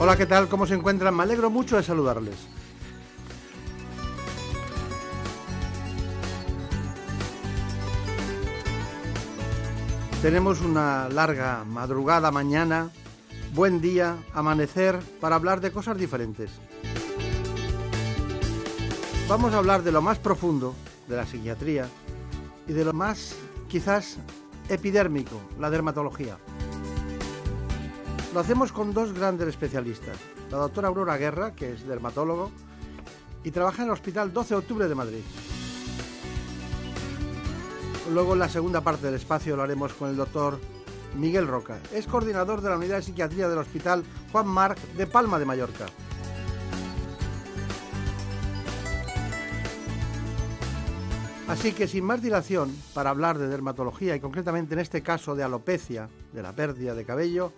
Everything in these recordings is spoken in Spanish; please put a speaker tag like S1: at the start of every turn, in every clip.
S1: Hola, ¿qué tal? ¿Cómo se encuentran? Me alegro mucho de saludarles. Tenemos una larga madrugada mañana, buen día, amanecer, para hablar de cosas diferentes. Vamos a hablar de lo más profundo, de la psiquiatría, y de lo más, quizás, epidérmico, la dermatología. Lo hacemos con dos grandes especialistas, la doctora Aurora Guerra, que es dermatólogo, y trabaja en el Hospital 12 de Octubre de Madrid. Luego en la segunda parte del espacio lo haremos con el doctor Miguel Roca. Es coordinador de la unidad de psiquiatría del Hospital Juan Marc de Palma de Mallorca. Así que sin más dilación, para hablar de dermatología y concretamente en este caso de alopecia, de la pérdida de cabello,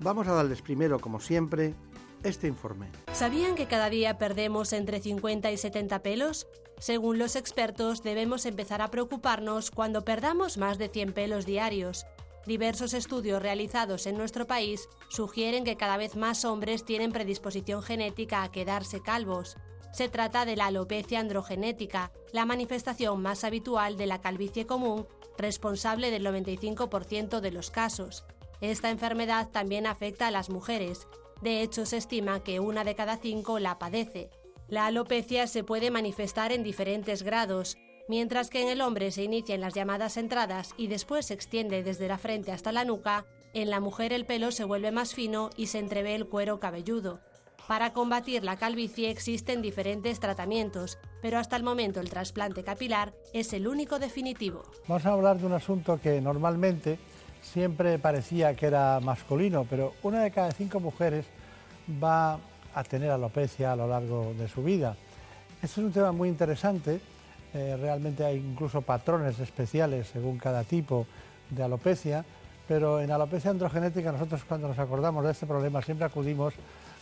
S1: vamos a darles primero, como siempre, este informe.
S2: ¿Sabían que cada día perdemos entre 50 y 70 pelos? Según los expertos, debemos empezar a preocuparnos cuando perdamos más de 100 pelos diarios. Diversos estudios realizados en nuestro país sugieren que cada vez más hombres tienen predisposición genética a quedarse calvos. Se trata de la alopecia androgenética, la manifestación más habitual de la calvicie común, responsable del 95% de los casos. Esta enfermedad también afecta a las mujeres. De hecho, se estima que una de cada cinco la padece. La alopecia se puede manifestar en diferentes grados. Mientras que en el hombre se inicia en las llamadas entradas y después se extiende desde la frente hasta la nuca, en la mujer el pelo se vuelve más fino y se entrevé el cuero cabelludo. Para combatir la calvicie existen diferentes tratamientos, pero hasta el momento el trasplante capilar es el único definitivo.
S1: Vamos a hablar de un asunto que normalmente siempre parecía que era masculino, pero una de cada cinco mujeres va a tener alopecia a lo largo de su vida. Este es un tema muy interesante, eh, realmente hay incluso patrones especiales según cada tipo de alopecia, pero en alopecia androgenética nosotros cuando nos acordamos de este problema siempre acudimos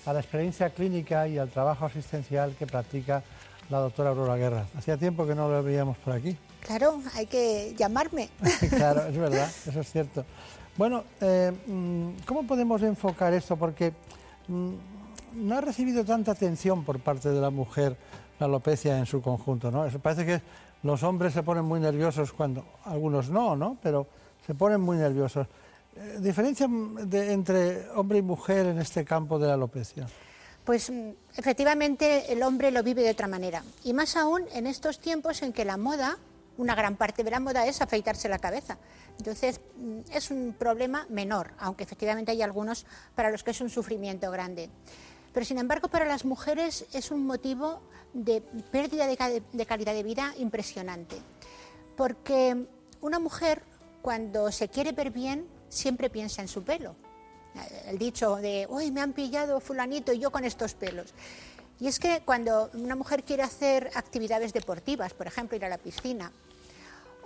S1: a la experiencia clínica y al trabajo asistencial que practica la doctora Aurora Guerra. Hacía tiempo que no lo veíamos por aquí.
S3: Claro, hay que llamarme.
S1: claro, es verdad, eso es cierto. Bueno, eh, mm, ¿cómo podemos enfocar esto? Porque mm, no ha recibido tanta atención por parte de la mujer la alopecia en su conjunto, ¿no? Eso parece que los hombres se ponen muy nerviosos cuando, algunos no, ¿no? Pero se ponen muy nerviosos. Eh, ¿Diferencia entre hombre y mujer en este campo de la alopecia?
S3: Pues mm, efectivamente el hombre lo vive de otra manera. Y más aún en estos tiempos en que la moda, una gran parte de la moda es afeitarse la cabeza. Entonces mm, es un problema menor, aunque efectivamente hay algunos para los que es un sufrimiento grande. Pero sin embargo para las mujeres es un motivo de pérdida de, calidad de vida impresionante. Porque una mujer cuando se quiere ver bien siempre piensa en su pelo. El dicho de, uy, me han pillado fulanito y yo con estos pelos. Y es que cuando una mujer quiere hacer actividades deportivas, por ejemplo, ir a la piscina,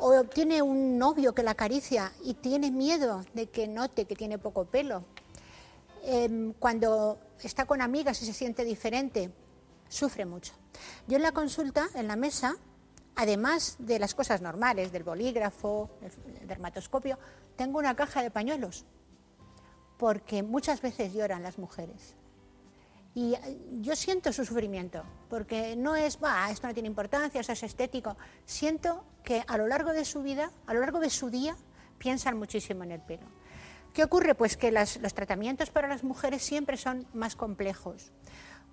S3: o tiene un novio que la acaricia y tiene miedo de que note que tiene poco pelo, em, cuando está con amigas y se siente diferente, sufre mucho. Yo en la consulta, en la mesa, además de las cosas normales, del bolígrafo, el dermatoscopio, tengo una caja de pañuelos, porque muchas veces lloran las mujeres. Y eh, yo siento su sufrimiento, porque no es, va, esto no tiene importancia, eso es estético. Siento que a lo largo de su vida, a lo largo de su día, piensan muchísimo en el pelo. ¿Qué ocurre? Pues que los tratamientos para las mujeres siempre son más complejos,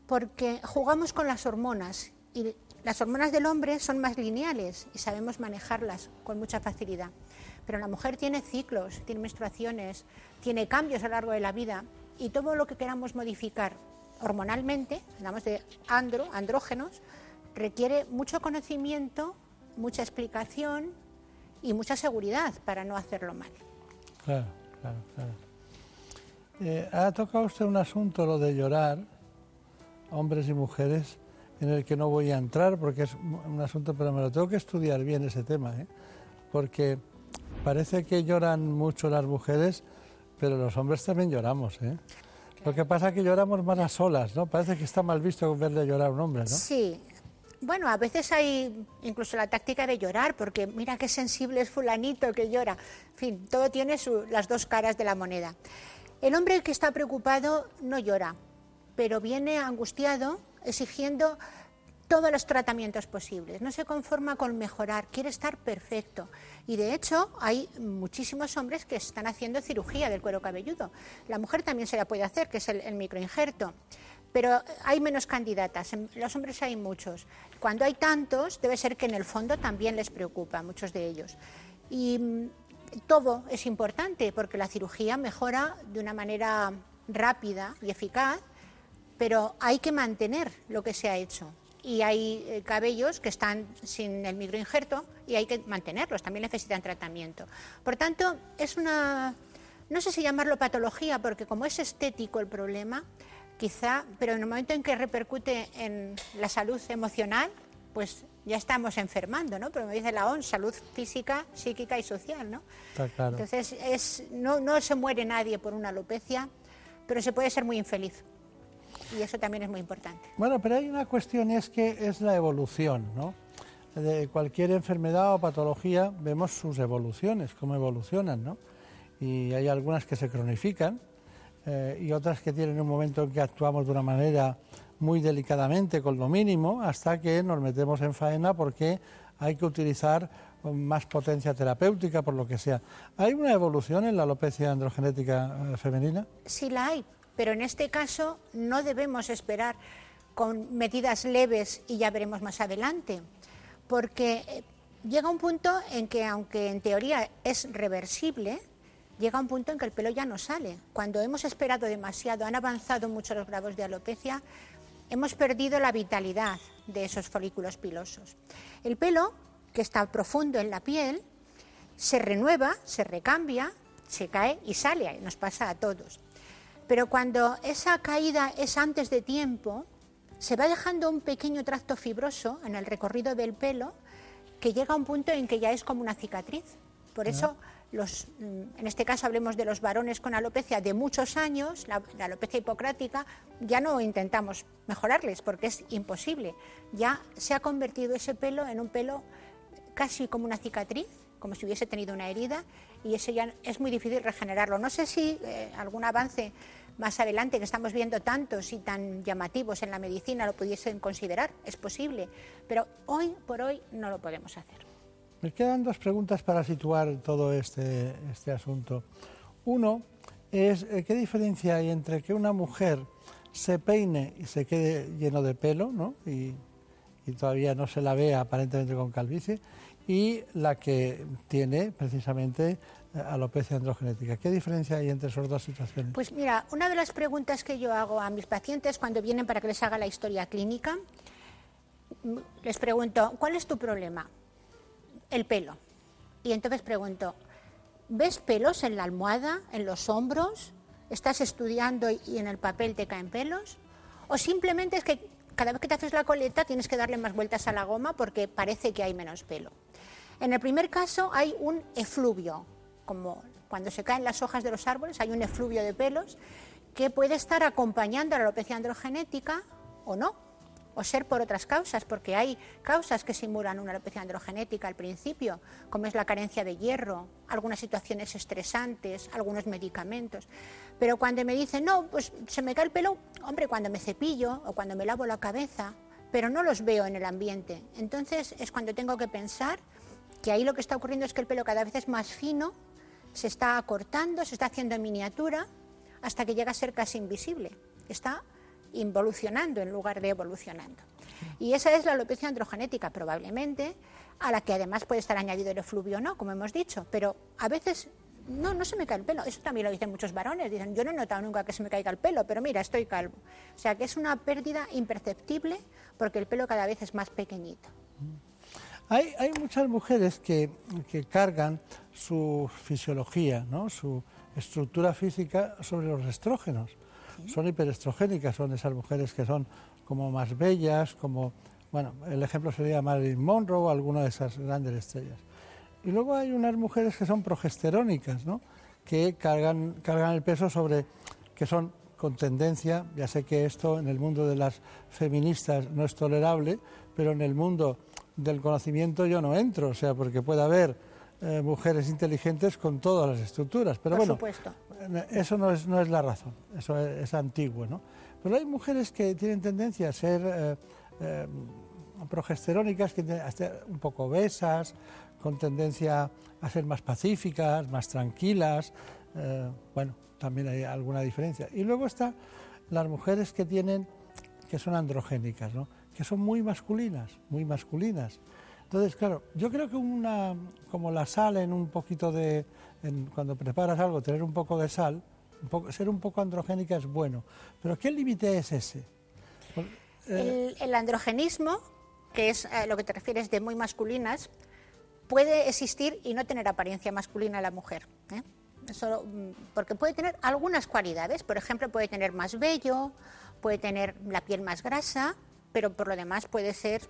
S3: porque jugamos con las hormonas y las hormonas del hombre son más lineales y sabemos manejarlas con mucha facilidad. Pero la mujer tiene ciclos, tiene menstruaciones, tiene cambios a lo largo de la vida y todo lo que queramos modificar hormonalmente, hablamos de andro, andrógenos, requiere mucho conocimiento, mucha explicación y mucha seguridad para no hacerlo mal.
S1: Claro, claro, claro. Eh, ha tocado usted un asunto, lo de llorar, hombres y mujeres, en el que no voy a entrar porque es un asunto, pero me lo tengo que estudiar bien ese tema, ¿eh? porque parece que lloran mucho las mujeres, pero los hombres también lloramos. ¿eh? Lo que pasa es que lloramos más a solas, ¿no? Parece que está mal visto verle llorar a un hombre, ¿no?
S3: Sí. Bueno, a veces hay incluso la táctica de llorar, porque mira qué sensible es fulanito que llora. En fin, todo tiene las dos caras de la moneda. El hombre que está preocupado no llora, pero viene angustiado exigiendo todos los tratamientos posibles, no se conforma con mejorar, quiere estar perfecto. Y de hecho hay muchísimos hombres que están haciendo cirugía del cuero cabelludo. La mujer también se la puede hacer, que es el, microinjerto. Pero hay menos candidatas, los hombres hay muchos. Cuando hay tantos, debe ser que en el fondo también les preocupa, muchos de ellos. Y mm, todo es importante porque la cirugía mejora de una manera rápida y eficaz pero hay que mantener lo que se ha hecho. Y hay eh, cabellos que están sin el microinjerto y hay que mantenerlos, también necesitan tratamiento. Por tanto, es una, no sé si llamarlo patología, porque como es estético el problema, quizá, pero en el momento en que repercute en la salud emocional, pues ya estamos enfermando, ¿no? Pero me dice la ONS, salud física, psíquica y social, ¿no? Entonces, es, no, no se muere nadie por una alopecia, pero se puede ser muy infeliz y eso también es muy importante.
S1: Bueno, pero hay una cuestión, es que es la evolución, ¿no? De cualquier enfermedad o patología vemos sus evoluciones, cómo evolucionan, ¿no? Y hay algunas que se cronifican eh, y otras que tienen un momento en que actuamos de una manera muy delicadamente, con lo mínimo, hasta que nos metemos en faena porque hay que utilizar más potencia terapéutica, por lo que sea. ¿Hay una evolución en la alopecia androgenética eh, femenina?
S3: Sí la hay, pero en este caso no debemos esperar con medidas leves y ya veremos más adelante, porque eh, llega un punto en que, aunque en teoría es reversible, llega un punto en que el pelo ya no sale. Cuando hemos esperado demasiado, han avanzado mucho los grados de alopecia, hemos perdido la vitalidad de esos folículos pilosos. El pelo, que está profundo en la piel, se renueva, se recambia, se cae y sale, nos pasa a todos. Pero cuando esa caída es antes de tiempo, se va dejando un pequeño tracto fibroso en el recorrido del pelo que llega a un punto en que ya es como una cicatriz. Por eso, los, mm, en este caso hablemos de los varones con alopecia de muchos años, la, la, alopecia hipocrática, ya no intentamos mejorarles porque es imposible. Ya se ha convertido ese pelo en un pelo casi como una cicatriz, como si hubiese tenido una herida, y ese ya es muy difícil regenerarlo. No sé si eh, algún avance más adelante, que estamos viendo tantos y tan llamativos en la medicina, lo pudiesen considerar, es posible, pero hoy por hoy no lo podemos hacer.
S1: Me quedan dos preguntas para situar todo este, este asunto. Uno es, eh, ¿qué diferencia hay entre que una mujer se peine y se quede lleno de pelo, ¿no? y, y todavía no se la ve aparentemente con calvicie, y la que tiene precisamente alopecia androgenética. ¿Qué diferencia hay entre esas dos situaciones?
S3: Pues mira, una de las preguntas que yo hago a mis pacientes cuando vienen para que les haga la historia clínica, les pregunto, ¿cuál es tu problema? El pelo. Y entonces pregunto, ¿ves pelos en la almohada, en los hombros? ¿Estás estudiando y en el papel te caen pelos? ¿O simplemente es que cada vez que te haces la coleta tienes que darle más vueltas a la goma porque parece que hay menos pelo? En el primer caso hay un efluvio, como cuando se caen las hojas de los árboles, hay un efluvio de pelos que puede estar acompañando a la alopecia androgenética o no, o ser por otras causas, porque hay causas que simulan una alopecia androgenética al principio, como es la carencia de hierro, algunas situaciones estresantes, algunos medicamentos. Pero cuando me dicen, no, pues se me cae el pelo, hombre, cuando me cepillo o cuando me lavo la cabeza, pero no los veo en el ambiente. Entonces es cuando tengo que pensar que ahí lo que está ocurriendo es que el pelo cada vez es más fino, se está acortando, se está haciendo en miniatura, hasta que llega a ser casi invisible. Está involucionando en lugar de evolucionando. Y esa es la alopecia androgenética, probablemente, a la que además puede estar añadido el efluvio no, como hemos dicho, pero a veces no, no se me cae el pelo. Eso también lo dicen muchos varones. Dicen, yo no he notado nunca que se me caiga el pelo, pero mira, estoy calvo. O sea que es una pérdida imperceptible porque el pelo cada vez es más pequeñito.
S1: Hay, muchas mujeres que, cargan su fisiología, ¿no? su estructura física sobre los estrógenos. Son hiperestrogénicas, son esas mujeres que son como más bellas, como, bueno, el ejemplo sería Marilyn Monroe o alguna de esas grandes estrellas. Y luego hay unas mujeres que son progesterónicas, ¿no? que cargan, cargan el peso sobre, que son con tendencia, ya sé que esto en el mundo de las feministas no es tolerable, pero en el mundo del conocimiento yo no entro, o sea, porque puede haber eh, mujeres inteligentes con todas las estructuras. Pero
S3: Por
S1: bueno,
S3: supuesto.
S1: eh, eso no es, no es la razón, eso es, es antiguo, ¿no? Pero hay mujeres que tienen tendencia a ser eh, eh, progesterónicas, que a ser un poco obesas, con tendencia a ser más pacíficas, más tranquilas. bueno, también hay alguna diferencia. Y luego están las mujeres que tienen, que son androgénicas, ¿no? que son muy masculinas, muy masculinas. Entonces, claro, yo creo que una, como la sal en un poquito de, en- cuando preparas algo, tener un poco de sal, un poco- ser un poco androgénica es bueno. Pero ¿qué límite es ese? Eh,
S3: El, el androgenismo, que es a lo que te refieres de muy masculinas, puede existir y no tener apariencia masculina la mujer. ¿eh? Eso, mm, porque puede tener algunas cualidades. Por ejemplo, puede tener más vello, puede tener la piel más grasa, pero por lo demás puede ser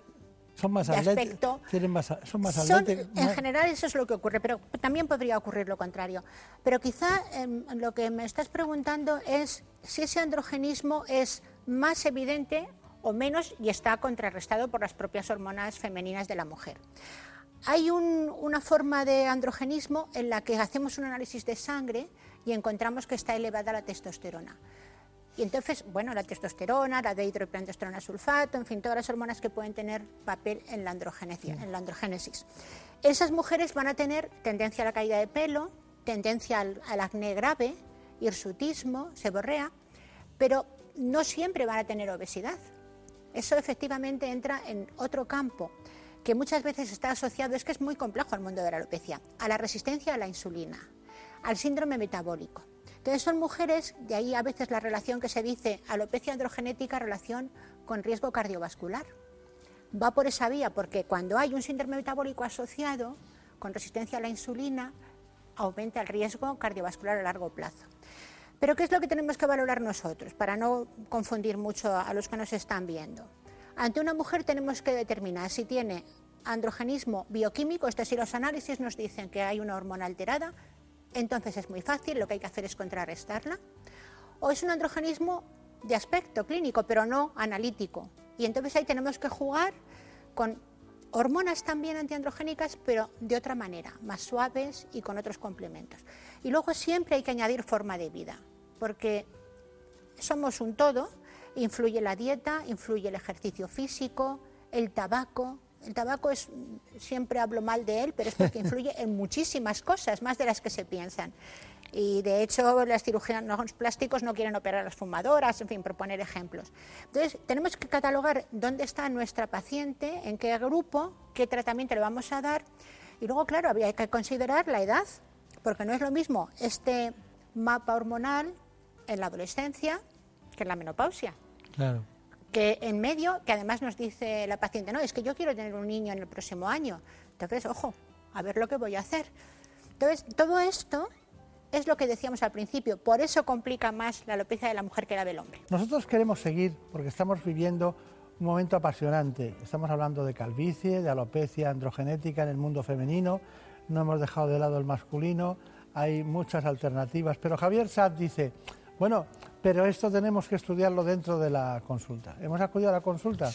S1: son más
S3: de
S1: atléticas,
S3: aspecto.
S1: tienen más, son más
S3: Son,
S1: atléticas,
S3: en general eso es lo que ocurre, pero también podría ocurrir lo contrario. Pero quizá em, lo que me estás preguntando es si ese androgenismo es más evidente o menos y está contrarrestado por las propias hormonas femeninas de la mujer. Hay un- una forma de androgenismo en la que hacemos un análisis de sangre y encontramos que está elevada la testosterona. Y entonces, bueno, la testosterona, la dehidroepiandrosterona sulfato, en fin, todas las hormonas que pueden tener papel en la, androgenesia- en la androgénesis. Esas mujeres van a tener tendencia a la caída de pelo, tendencia al, al acné grave, hirsutismo, seborrea, pero no siempre van a tener obesidad. Eso efectivamente entra en otro campo que muchas veces está asociado, es que es muy complejo el mundo de la alopecia, a la resistencia a la insulina, al síndrome metabólico. Entonces son mujeres, de ahí a veces la relación que se dice alopecia androgenética, relación con riesgo cardiovascular. Va por esa vía, porque cuando hay un síndrome metabólico asociado con resistencia a la insulina, aumenta el riesgo cardiovascular a largo plazo. Pero ¿qué es lo que tenemos que valorar nosotros para no confundir mucho a los que nos están viendo? Ante una mujer tenemos que determinar si tiene androgenismo bioquímico, es decir, los análisis nos dicen que hay una hormona alterada, entonces es muy fácil, lo que hay que hacer es contrarrestarla. O es un androgenismo de aspecto clínico, pero no analítico. Y entonces ahí tenemos que jugar con hormonas también antiandrogénicas, pero de otra manera, más suaves y con otros complementos. Y luego siempre hay que añadir forma de vida, porque somos un todo, influye la dieta, influye el ejercicio físico, el tabaco. El tabaco es, siempre hablo mal de él, pero es porque influye en muchísimas cosas, más de las que se piensan. Y de hecho, las cirujanos plásticos no quieren operar a las fumadoras, en fin, por poner ejemplos. Entonces, tenemos que catalogar dónde está nuestra paciente, en qué grupo, qué tratamiento le vamos a dar. Y luego, claro, había que considerar la edad, porque no es lo mismo este mapa hormonal en la adolescencia que en la menopausia.
S1: Claro.
S3: Que en medio, que además nos dice la paciente, no, es que yo quiero tener un niño en el próximo año. Entonces, ojo, a ver lo que voy a hacer. Entonces, todo esto es lo que decíamos al principio, por eso complica más la alopecia de la mujer que la del hombre.
S1: Nosotros queremos seguir porque estamos viviendo un momento apasionante. Estamos hablando de calvicie, de alopecia androgenética en el mundo femenino. No hemos dejado de lado el masculino. Hay muchas alternativas. Pero Javier Saad dice, bueno, pero esto tenemos que estudiarlo dentro de la consulta. Hemos acudido a la consulta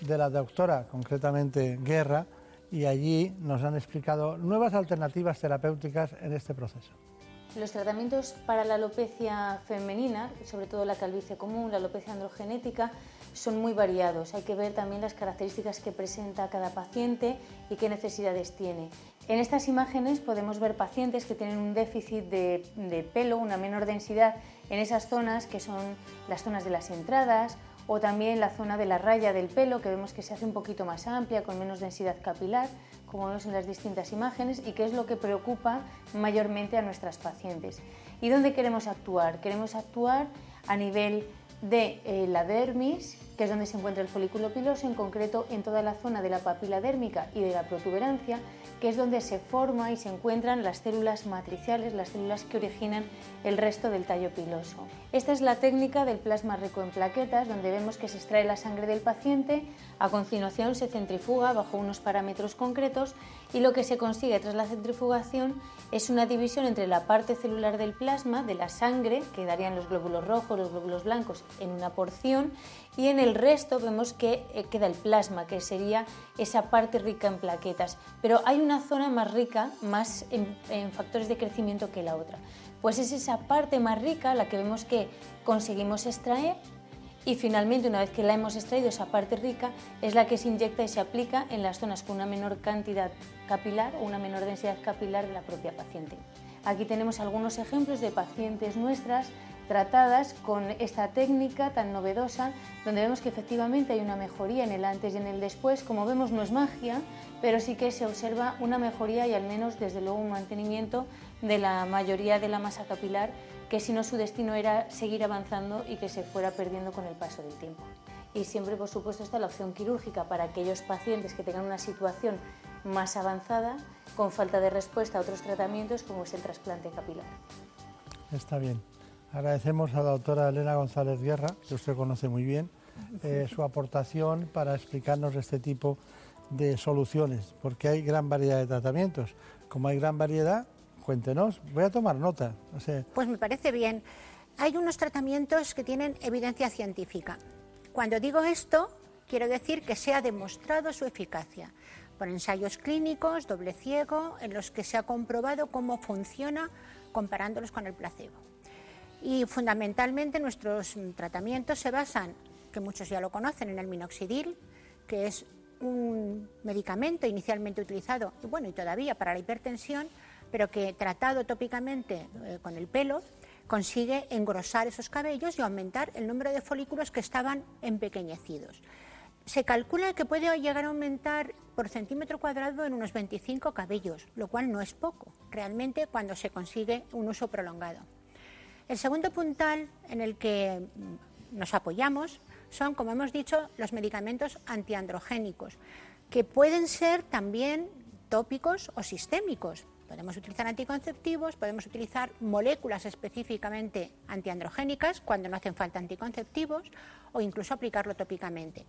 S1: de la doctora, concretamente Guerra, y allí nos han explicado nuevas alternativas terapéuticas en este proceso.
S4: Los tratamientos para la alopecia femenina, sobre todo la calvicie común, la alopecia androgenética, son muy variados. Hay que ver también las características que presenta cada paciente y qué necesidades tiene. En estas imágenes podemos ver pacientes que tienen un déficit de, de pelo, una menor densidad en esas zonas que son las zonas de las entradas o también la zona de la raya del pelo que vemos que se hace un poquito más amplia, con menos densidad capilar, como vemos en las distintas imágenes, y que es lo que preocupa mayormente a nuestras pacientes. ¿Y dónde queremos actuar? Queremos actuar a nivel de eh, la dermis que es donde se encuentra el folículo piloso, en concreto en toda la zona de la papila dérmica y de la protuberancia, que es donde se forma y se encuentran las células matriciales, las células que originan el resto del tallo piloso. Esta es la técnica del plasma rico en plaquetas, donde vemos que se extrae la sangre del paciente, a continuación se centrifuga bajo unos parámetros concretos y lo que se consigue tras la centrifugación es una división entre la parte celular del plasma, de la sangre, que darían los glóbulos rojos, los glóbulos blancos en una porción, y en el resto vemos que eh, queda el plasma, que sería esa parte rica en plaquetas. Pero hay una zona más rica, más en, en factores de crecimiento que la otra. Pues es esa parte más rica la que vemos que conseguimos extraer y finalmente una vez que la hemos extraído esa parte rica es la que se inyecta y se aplica en las zonas con una menor cantidad capilar o una menor densidad capilar de la propia paciente. Aquí tenemos algunos ejemplos de pacientes nuestras tratadas con esta técnica tan novedosa, donde vemos que efectivamente hay una mejoría en el antes y en el después. Como vemos no es magia, pero sí que se observa una mejoría y al menos desde luego un mantenimiento de la mayoría de la masa capilar que si no su destino era seguir avanzando y que se fuera perdiendo con el paso del tiempo. Y siempre, por supuesto, está la opción quirúrgica para aquellos pacientes que tengan una situación más avanzada, con falta de respuesta a otros tratamientos, como es el trasplante capilar.
S1: Está bien. Agradecemos a la doctora Elena González Guerra, que usted conoce muy bien, eh, su aportación para explicarnos este tipo de soluciones, porque hay gran variedad de tratamientos. Como hay gran variedad, Cuéntenos, voy a tomar nota.
S3: Pues me parece bien. Hay unos tratamientos que tienen evidencia científica. Cuando digo esto, quiero decir que se ha demostrado su eficacia por ensayos clínicos, doble ciego, en los que se ha comprobado cómo funciona comparándolos con el placebo. Y fundamentalmente nuestros tratamientos se basan, que muchos ya lo conocen, en el minoxidil, que es un medicamento inicialmente utilizado, y bueno, y todavía para la hipertensión, pero que tratado tópicamente eh, con el pelo consigue engrosar esos cabellos y aumentar el número de folículos que estaban empequeñecidos. Se calcula que puede llegar a aumentar por centímetro cuadrado en unos 25 cabellos, lo cual no es poco, realmente cuando se consigue un uso prolongado. El segundo puntal en el que nos apoyamos son, como hemos dicho, los medicamentos antiandrogénicos, que pueden ser también tópicos o sistémicos. Podemos utilizar anticonceptivos, podemos utilizar moléculas específicamente antiandrogénicas cuando no hacen falta anticonceptivos o incluso aplicarlo tópicamente.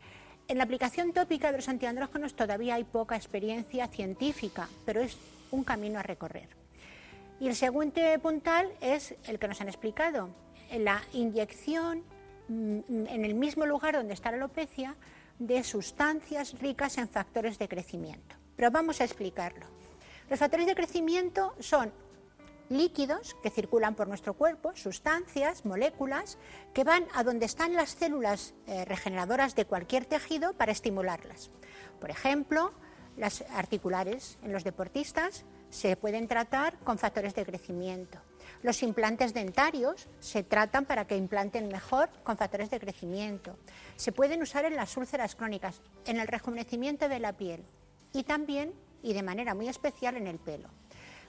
S3: En la aplicación tópica de los antiandrógenos todavía hay poca experiencia científica, pero es un camino a recorrer. Y el segundo puntal es el que nos han explicado, la inyección mm, en el mismo lugar donde está la alopecia de sustancias ricas en factores de crecimiento. Pero vamos a explicarlo. Los factores de crecimiento son líquidos que circulan por nuestro cuerpo, sustancias, moléculas, que van a donde están las células eh, regeneradoras de cualquier tejido para estimularlas. Por ejemplo, las articulares en los deportistas se pueden tratar con factores de crecimiento. Los implantes dentarios se tratan para que implanten mejor con factores de crecimiento. Se pueden usar en las úlceras crónicas, en el rejuvenecimiento de la piel y también y de manera muy especial en el pelo.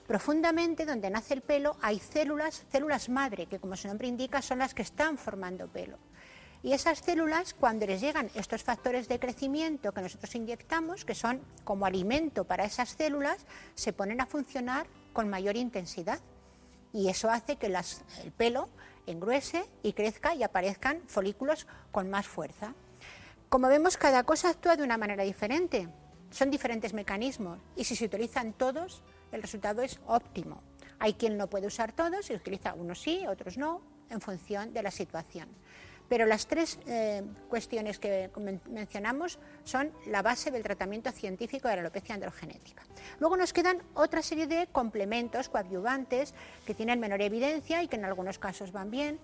S3: Profundamente donde nace el pelo hay células, células madre, que como su nombre indica son las que están formando pelo. Y esas células, cuando les llegan estos factores de crecimiento que nosotros inyectamos, que son como alimento para esas células, se ponen a funcionar con mayor intensidad. Y eso hace que el pelo engruese y crezca y aparezcan folículos con más fuerza. Como vemos, cada cosa actúa de una manera diferente. Son diferentes mecanismos y si se utilizan todos, el resultado es óptimo. Hay quien no puede usar todos y utiliza unos sí, otros no, en función de la situación. Pero las tres eh, cuestiones que mencionamos son la base del tratamiento científico de la alopecia androgenética. Luego nos quedan otra serie de complementos coadyuvantes que tienen menor evidencia y que en algunos casos van bien,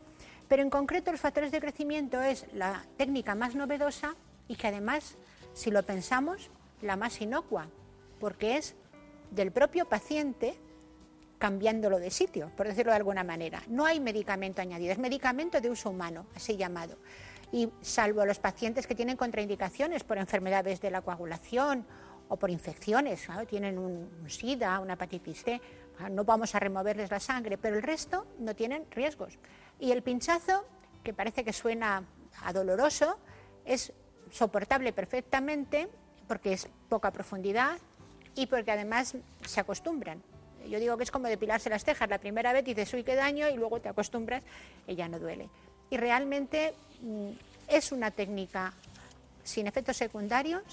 S3: pero en concreto los factores de crecimiento es la técnica más novedosa y que además, si lo pensamos, la más inocua, porque es del propio paciente cambiándolo de sitio, por decirlo de alguna manera. No hay medicamento añadido, es medicamento de uso humano, así llamado. Y salvo los pacientes que tienen contraindicaciones por enfermedades de la coagulación o por infecciones, tienen un SIDA, una hepatitis C, no vamos a removerles la sangre, pero el resto no tienen riesgos. Y el pinchazo, que parece que suena a doloroso, es soportable perfectamente porque es poca profundidad y porque además se acostumbran. Yo digo que es como depilarse las cejas. La primera vez dices, uy, qué daño, y luego te acostumbras y ya no duele. Y realmente mm, es una técnica sin efectos secundarios,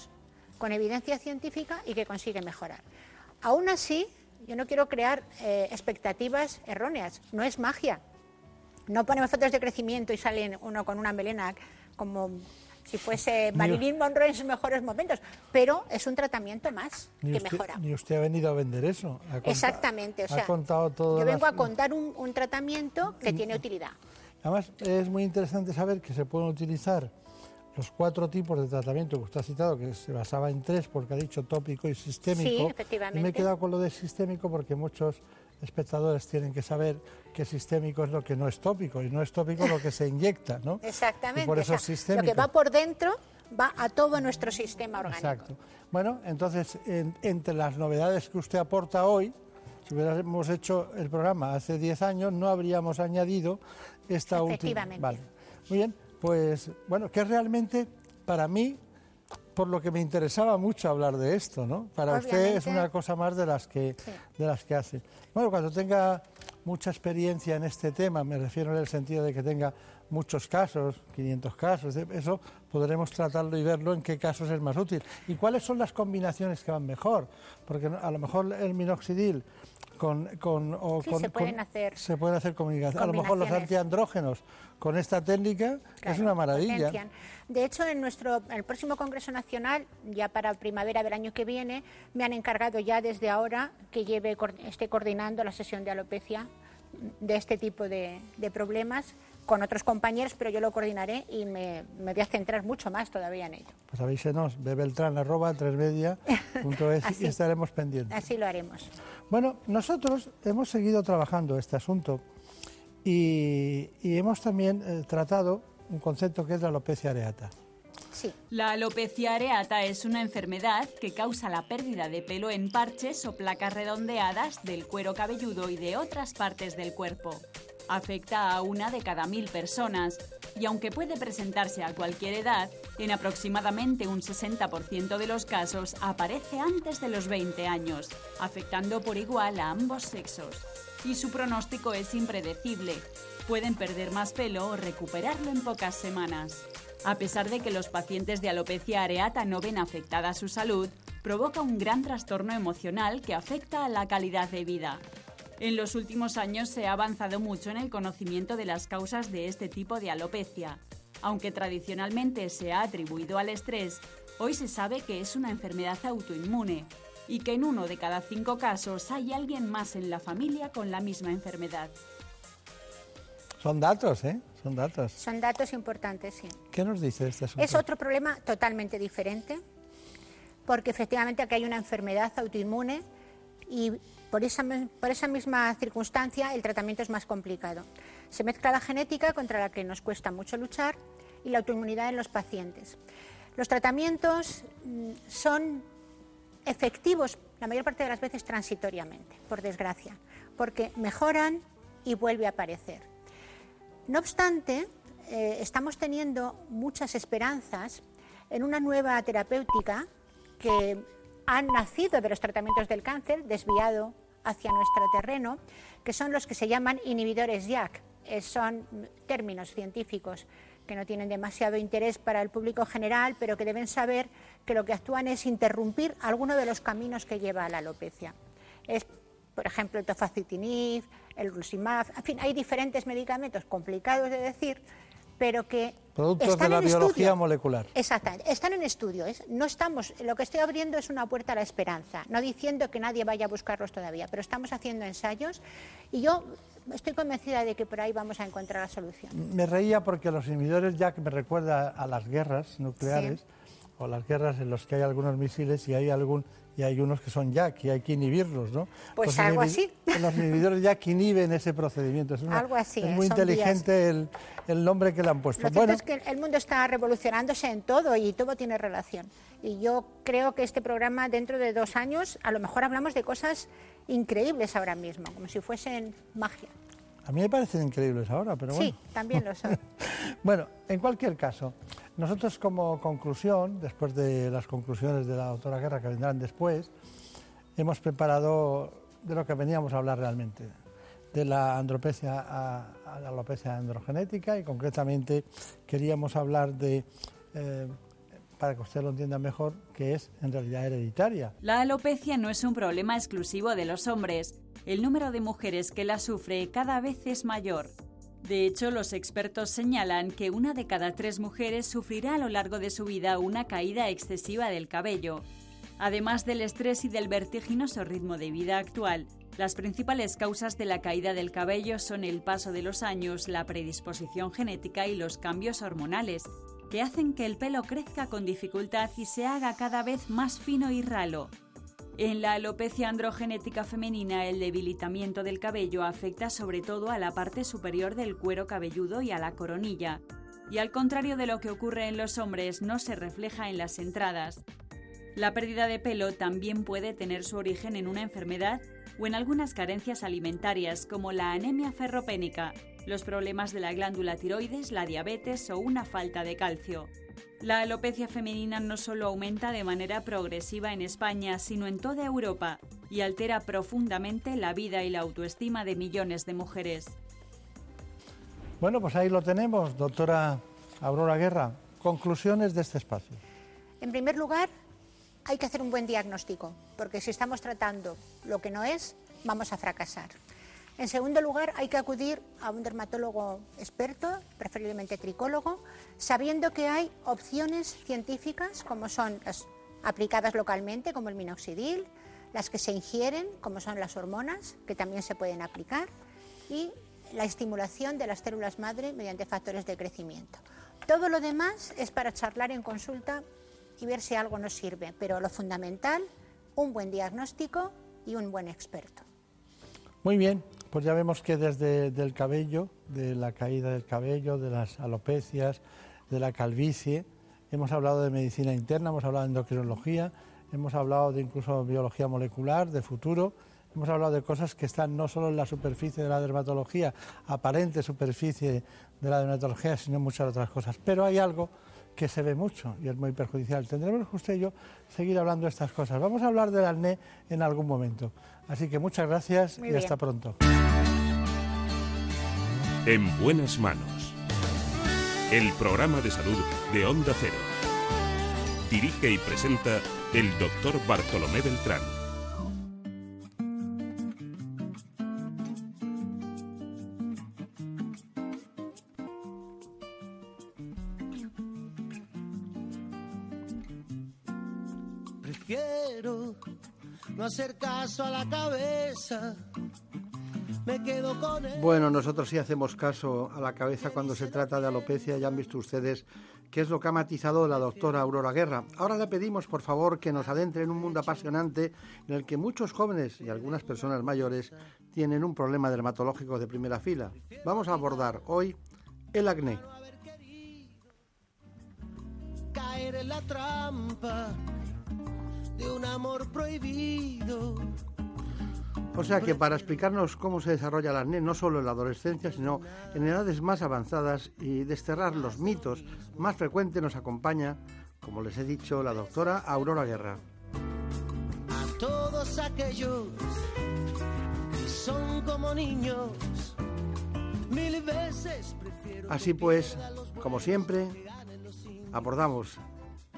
S3: con evidencia científica y que consigue mejorar. Aún así, yo no quiero crear eh, expectativas erróneas. No es magia. No ponemos fotos de crecimiento y sale uno con una melena como si fuese Marilyn Monroe en sus mejores momentos, pero es un tratamiento más que mejora.
S1: Ni usted ha venido a vender eso.
S3: Exactamente, o sea,
S1: contado todo
S3: yo vengo a contar un, tratamiento que tiene utilidad.
S1: Además, es muy interesante saber que se pueden utilizar los cuatro tipos de tratamiento que usted ha citado, que se basaba en tres, porque ha dicho tópico y sistémico.
S3: Sí, efectivamente.
S1: Y me he quedado con lo de sistémico porque muchos espectadores tienen que saber que sistémico es lo que no es tópico y no es tópico lo que se inyecta, ¿no?
S3: Exactamente.
S1: por eso es sistémico.
S3: Lo que va por dentro va a todo nuestro sistema orgánico.
S1: Exacto. Bueno, entonces, entre las novedades que usted aporta hoy, si hubiéramos hecho el programa hace 10 años, no habríamos añadido esta última. Vale. Muy bien, pues bueno, que realmente para mí por lo que me interesaba mucho hablar de esto, ¿no? Para usted es una cosa más de las que de las que hace. Bueno, cuando tenga mucha experiencia en este tema, me refiero en el sentido de que tenga muchos casos, 500 casos, eso podremos tratarlo y verlo en qué casos es más útil. ¿Y cuáles son las combinaciones que van mejor? Porque a lo mejor el minoxidil con, con,
S3: o se pueden hacer,
S1: se pueden hacer combinaciones. A lo mejor los antiandrógenos con esta técnica es una maravilla.
S3: De hecho, en nuestro el próximo Congreso Nacional, ya para primavera del año que viene, me han encargado ya desde ahora que lleve, esté coordinando la sesión de alopecia de este tipo de, problemas con otros compañeros, pero yo lo coordinaré y me, voy a centrar mucho más todavía en ello.
S1: Pues avísenos, bebeltran arroba y estaremos pendientes.
S3: Así lo haremos.
S1: Bueno, nosotros hemos seguido trabajando este asunto y, hemos también eh, tratado un concepto que es la alopecia areata.
S5: La alopecia areata es una enfermedad que causa la pérdida de pelo en parches o placas redondeadas del cuero cabelludo y de otras partes del cuerpo. Afecta a una de cada mil personas y aunque puede presentarse a cualquier edad, en aproximadamente un 60% de los casos aparece antes de los 20 años, afectando por igual a ambos sexos. Y su pronóstico es impredecible. Pueden perder más pelo o recuperarlo en pocas semanas. A pesar de que los pacientes de alopecia areata no ven afectada su salud, provoca un gran trastorno emocional que afecta a la calidad de vida. En los últimos años se ha avanzado mucho en el conocimiento de las causas de este tipo de alopecia. Aunque tradicionalmente se ha atribuido al estrés, hoy se sabe que es una enfermedad autoinmune y que en uno de cada cinco casos hay alguien más en la familia con la misma enfermedad.
S1: Son datos, ¿eh? Son datos.
S3: Son datos importantes, sí.
S1: ¿Qué nos dice este asunto?
S3: Es otro problema totalmente diferente, porque efectivamente aquí hay una enfermedad autoinmune y por esa, por esa misma circunstancia el tratamiento es más complicado. Se mezcla la genética contra la que nos cuesta mucho luchar y la autoinmunidad en los pacientes. Los tratamientos mm, son efectivos la mayor parte de las veces transitoriamente, por desgracia, porque mejoran y vuelve a aparecer. No obstante, eh, estamos teniendo muchas esperanzas en una nueva terapéutica que ha nacido de los tratamientos del cáncer, desviado hacia nuestro terreno, que son los que se llaman inhibidores JAK. Eh, son términos científicos que no tienen demasiado interés para el público general, pero que deben saber que lo que actúan es interrumpir alguno de los caminos que lleva a la alopecia. Es, por ejemplo, el tofacitinib, el Rusimab, en fin, hay diferentes medicamentos complicados de decir, pero que
S1: productos de la biología molecular.
S3: Exactamente, están en estudio. No estamos, lo que estoy abriendo es una puerta a la esperanza, no diciendo que nadie vaya a buscarlos todavía, pero estamos haciendo ensayos y yo estoy convencida de que por ahí vamos a encontrar la solución.
S1: Me reía porque los inhibidores ya que me recuerda a las guerras nucleares o las guerras en las que hay algunos misiles y hay algún y hay unos que son ya, que hay que inhibirlos, ¿no?
S3: Pues algo así.
S1: Los inhibidores ya que inhiben ese procedimiento. Es
S3: algo así.
S1: Es muy inteligente el, el, nombre que le han puesto.
S3: Lo bueno, es que el mundo está revolucionándose en todo y todo tiene relación. Y yo creo que este programa dentro de dos años a lo mejor hablamos de cosas increíbles ahora mismo, como si fuesen magia.
S1: A mí me parecen increíbles ahora, pero bueno.
S3: Sí, también lo son.
S1: bueno, en cualquier caso, nosotros como conclusión, después de las conclusiones de la doctora Guerra que vendrán después, hemos preparado de lo que veníamos a hablar realmente, de la andropecia a, la alopecia androgenética y concretamente queríamos hablar de... Eh, para que usted lo entienda mejor, que es en realidad hereditaria.
S5: La alopecia no es un problema exclusivo de los hombres. El número de mujeres que la sufre cada vez es mayor. De hecho, los expertos señalan que una de cada tres mujeres sufrirá a lo largo de su vida una caída excesiva del cabello. Además del estrés y del vertiginoso ritmo de vida actual, las principales causas de la caída del cabello son el paso de los años, la predisposición genética y los cambios hormonales, que hacen que el pelo crezca con dificultad y se haga cada vez más fino y ralo. En la alopecia androgenética femenina, el debilitamiento del cabello afecta sobre todo a la parte superior del cuero cabelludo y a la coronilla, y al contrario de lo que ocurre en los hombres, no se refleja en las entradas. La pérdida de pelo también puede tener su origen en una enfermedad o en algunas carencias alimentarias como la anemia ferropénica, los problemas de la glándula tiroides, la diabetes o una falta de calcio. La alopecia femenina no solo aumenta de manera progresiva en España, sino en toda Europa y altera profundamente la vida y la autoestima de millones de mujeres.
S1: Bueno, pues ahí lo tenemos, doctora Aurora Guerra. Conclusiones de este espacio.
S3: En primer lugar, hay que hacer un buen diagnóstico, porque si estamos tratando lo que no es, vamos a fracasar. En segundo lugar, hay que acudir a un dermatólogo experto, preferiblemente tricólogo, sabiendo que hay opciones científicas como son las aplicadas localmente, como el minoxidil, las que se ingieren, como son las hormonas, que también se pueden aplicar, y la estimulación de las células madre mediante factores de crecimiento. Todo lo demás es para charlar en consulta y ver si algo nos sirve, pero lo fundamental, un buen diagnóstico y un buen experto.
S1: Muy bien, pues ya vemos que desde el cabello, de la caída del cabello, de las alopecias, de la calvicie, hemos hablado de medicina interna, hemos hablado de endocrinología, hemos hablado de incluso biología molecular, de futuro, hemos hablado de cosas que están no solo en la superficie de la dermatología, aparente superficie de la dermatología, sino en muchas otras cosas. Pero hay algo que se ve mucho y es muy perjudicial. Tendremos usted y yo seguir hablando de estas cosas. Vamos a hablar del acné en algún momento. Así que muchas gracias y hasta pronto.
S6: En buenas manos. El programa de salud de Onda Cero. Dirige y presenta el doctor Bartolomé Beltrán.
S7: Hacer caso a la cabeza. Me quedo con
S1: Bueno, nosotros sí hacemos caso a la cabeza cuando se trata de alopecia. Ya han visto ustedes qué es lo que ha matizado la doctora Aurora Guerra. Ahora le pedimos, por favor, que nos adentre en un mundo apasionante en el que muchos jóvenes y algunas personas mayores tienen un problema dermatológico de primera fila. Vamos a abordar hoy el acné.
S7: Caer en la trampa de un amor prohibido.
S1: O sea que para explicarnos cómo se desarrolla el acné, no solo en la adolescencia, sino en edades más avanzadas y desterrar los mitos más frecuentes, nos acompaña, como les he dicho, la doctora Aurora Guerra.
S7: A todos aquellos que son como niños, mil veces prefiero
S1: Así pues, como siempre, abordamos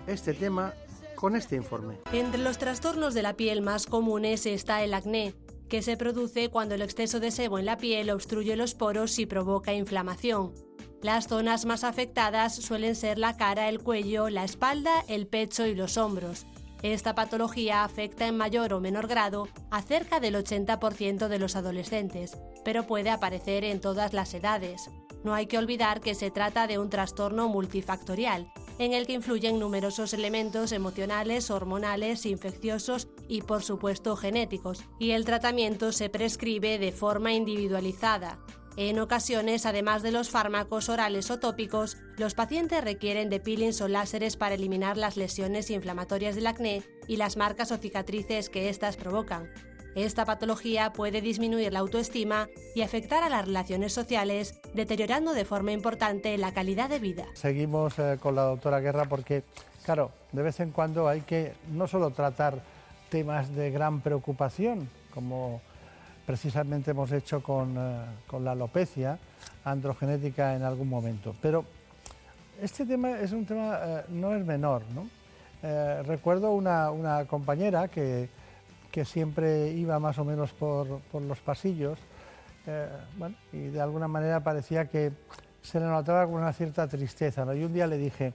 S1: este tema con este informe.
S2: Entre los trastornos de la piel más comunes está el acné, que se produce cuando el exceso de sebo en la piel obstruye los poros y provoca inflamación. Las zonas más afectadas suelen ser la cara, el cuello, la espalda, el pecho y los hombros. Esta patología afecta en mayor o menor grado a cerca del 80% de los adolescentes, pero puede aparecer en todas las edades. No hay que olvidar que se trata de un trastorno multifactorial, en el que influyen numerosos elementos emocionales, hormonales, infecciosos y por supuesto genéticos, y el tratamiento se prescribe de forma individualizada. En ocasiones, además de los fármacos orales o tópicos, los pacientes requieren de peelings o láseres para eliminar las lesiones inflamatorias del acné y las marcas o cicatrices que éstas provocan. Esta patología puede disminuir la autoestima y afectar a las relaciones sociales, deteriorando de forma importante la calidad de vida.
S1: Seguimos eh, con la doctora Guerra porque, claro, de vez en cuando hay que no solo tratar temas de gran preocupación, como precisamente hemos hecho con, eh, la alopecia androgenética en algún momento, pero este tema es un tema, eh, no es menor, ¿no? Recuerdo una compañera que, que, siempre iba más o menos por, por los pasillos eh, y de alguna manera parecía que se le notaba con una cierta tristeza. Y un día le dije,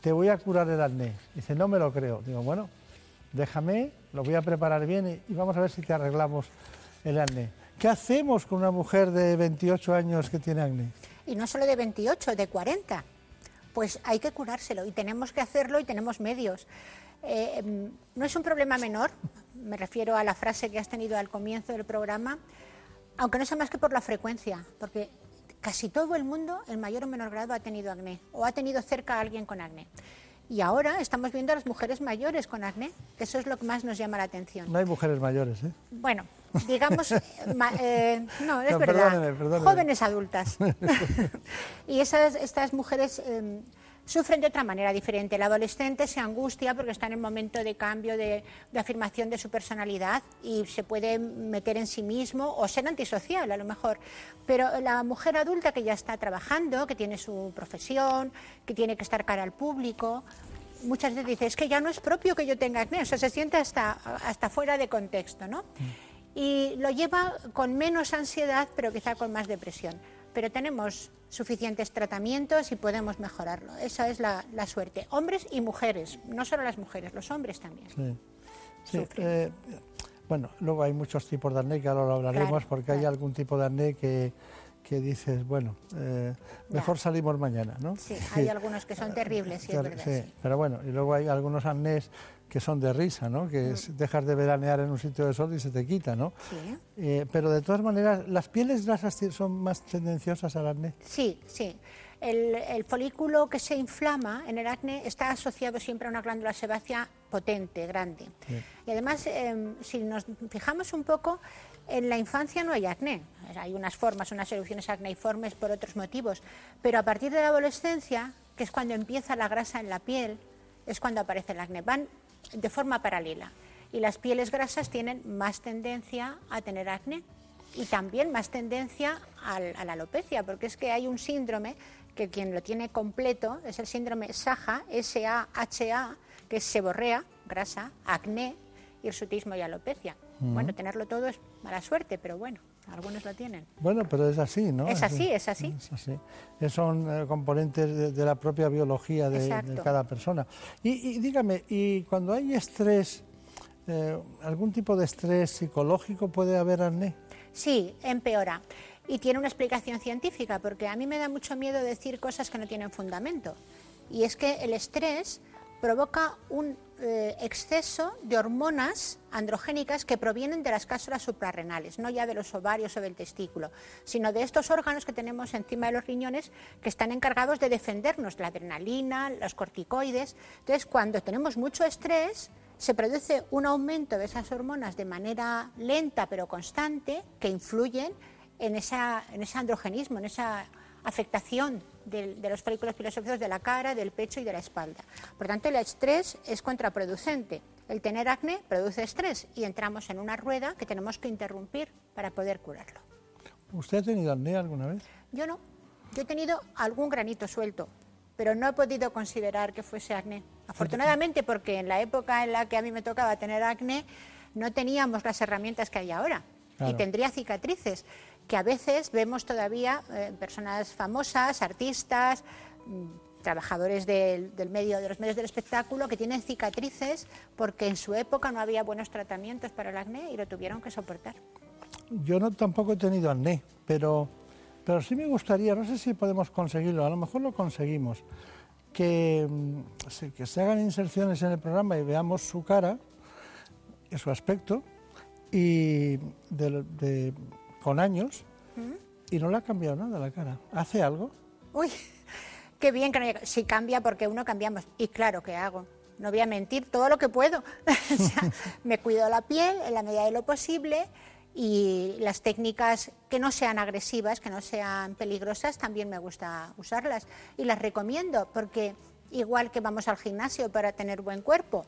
S1: te voy a curar el acné. Dice, no me lo creo. Digo, bueno, déjame, lo voy a preparar bien y, vamos a ver si te arreglamos el acné. ¿Qué hacemos con una mujer de 28 años que tiene acné?
S3: Y no solo de 28, de 40 pues hay que curárselo y tenemos que hacerlo y tenemos medios. Eh, no es un problema menor, me refiero a la frase que has tenido al comienzo del programa, aunque no sea más que por la frecuencia, porque casi todo el mundo, en mayor o menor grado, ha tenido acné o ha tenido cerca a alguien con acné. Y ahora estamos viendo a las mujeres mayores con acné, que eso es lo que más nos llama la atención.
S1: No hay mujeres mayores, ¿eh?
S3: Bueno, digamos, eh, no, es no, verdad, perdóneme, perdóneme. jóvenes adultas. y esas, estas mujeres eh, sufren de otra manera diferente. El adolescente se angustia porque está en el momento de cambio, de, de, afirmación de su personalidad y se puede meter en sí mismo o ser antisocial a lo mejor. Pero la mujer adulta que ya está trabajando, que tiene su profesión, que tiene que estar cara al público, muchas veces dice, es que ya no es propio que yo tenga acné, o sea, se siente hasta, hasta fuera de contexto, ¿no? Y lo lleva con menos ansiedad, pero quizá con más depresión. Pero tenemos suficientes tratamientos y podemos mejorarlo. Esa es la, la suerte. Hombres y mujeres, no solo las mujeres, los hombres también.
S1: Sí. sí eh, bueno, luego hay muchos tipos de acné que ahora lo hablaremos claro, porque claro. hay algún tipo de acné que, que dices, bueno, eh, mejor ya. salimos mañana, ¿no?
S3: Sí, hay algunos que son terribles, sí, es verdad.
S1: Sí, pero bueno, y luego hay algunos acnés que son de risa, ¿no? Que mm. dejas de veranear en un sitio de sol y se te quita, ¿no?
S3: Sí.
S1: Eh, pero de todas maneras, ¿las pieles grasas son más tendenciosas al acné?
S3: Sí, sí. El, el, folículo que se inflama en el acné está asociado siempre a una glándula sebácea potente, grande. Sí. Y además, eh, si nos fijamos un poco, en la infancia no hay acné. Hay unas formas, unas erupciones acneiformes por otros motivos. Pero a partir de la adolescencia, que es cuando empieza la grasa en la piel, es cuando aparece el acné. Van de forma paralela. Y las pieles grasas tienen más tendencia a tener acné y también más tendencia al, a la alopecia, porque es que hay un síndrome que quien lo tiene completo es el síndrome SAHA, S-A-H-A, que es seborrea, grasa, acné, hirsutismo y alopecia. Uh -huh. Bueno, tenerlo todo es mala suerte, pero bueno, algunos lo tienen.
S1: Bueno, pero es así, ¿no?
S3: Es así, es así.
S1: Es así. Son eh, componentes de, de, la propia biología de, de cada persona. Y, y, dígame, ¿y cuando hay estrés, eh, algún tipo de estrés psicológico puede haber acné?
S3: Sí, empeora. Y tiene una explicación científica, porque a mí me da mucho miedo decir cosas que no tienen fundamento. Y es que el estrés provoca un eh, exceso de hormonas androgénicas que provienen de las cápsulas suprarrenales, no ya de los ovarios o del testículo, sino de estos órganos que tenemos encima de los riñones que están encargados de defendernos, la adrenalina, los corticoides. Entonces, cuando tenemos mucho estrés, se produce un aumento de esas hormonas de manera lenta pero constante que influyen en, ese androgenismo, en esa afectación de, de, los folículos pilosóficos de la cara, del pecho y de la espalda. Por tanto, el estrés es contraproducente. El tener acné produce estrés y entramos en una rueda que tenemos que interrumpir para poder curarlo.
S1: ¿Usted ha tenido acné alguna vez?
S3: Yo no. Yo he tenido algún granito suelto, pero no he podido considerar que fuese acné. Afortunadamente, porque en la época en la que a mí me tocaba tener acné, no teníamos las herramientas que hay ahora. Claro. Y tendría cicatrices que a veces vemos todavía eh, personas famosas, artistas, mmm, trabajadores del, del, medio, de los medios del espectáculo que tienen cicatrices porque en su época no había buenos tratamientos para el acné y lo tuvieron que soportar.
S1: Yo no tampoco he tenido acné, pero, pero sí me gustaría, no sé si podemos conseguirlo, a lo mejor lo conseguimos, que, mm, se hagan inserciones en el programa y veamos su cara, su aspecto, y de, de con años y no le ha cambiado nada la cara. ¿Hace algo?
S3: Uy, qué bien que no Si cambia porque uno cambiamos. Y claro que hago. no voy a mentir, todo lo que puedo. O sea, me cuido la piel en la medida de lo posible y las técnicas que no sean agresivas, que no sean peligrosas, también me gusta usarlas y las recomiendo porque igual que vamos al gimnasio para tener buen cuerpo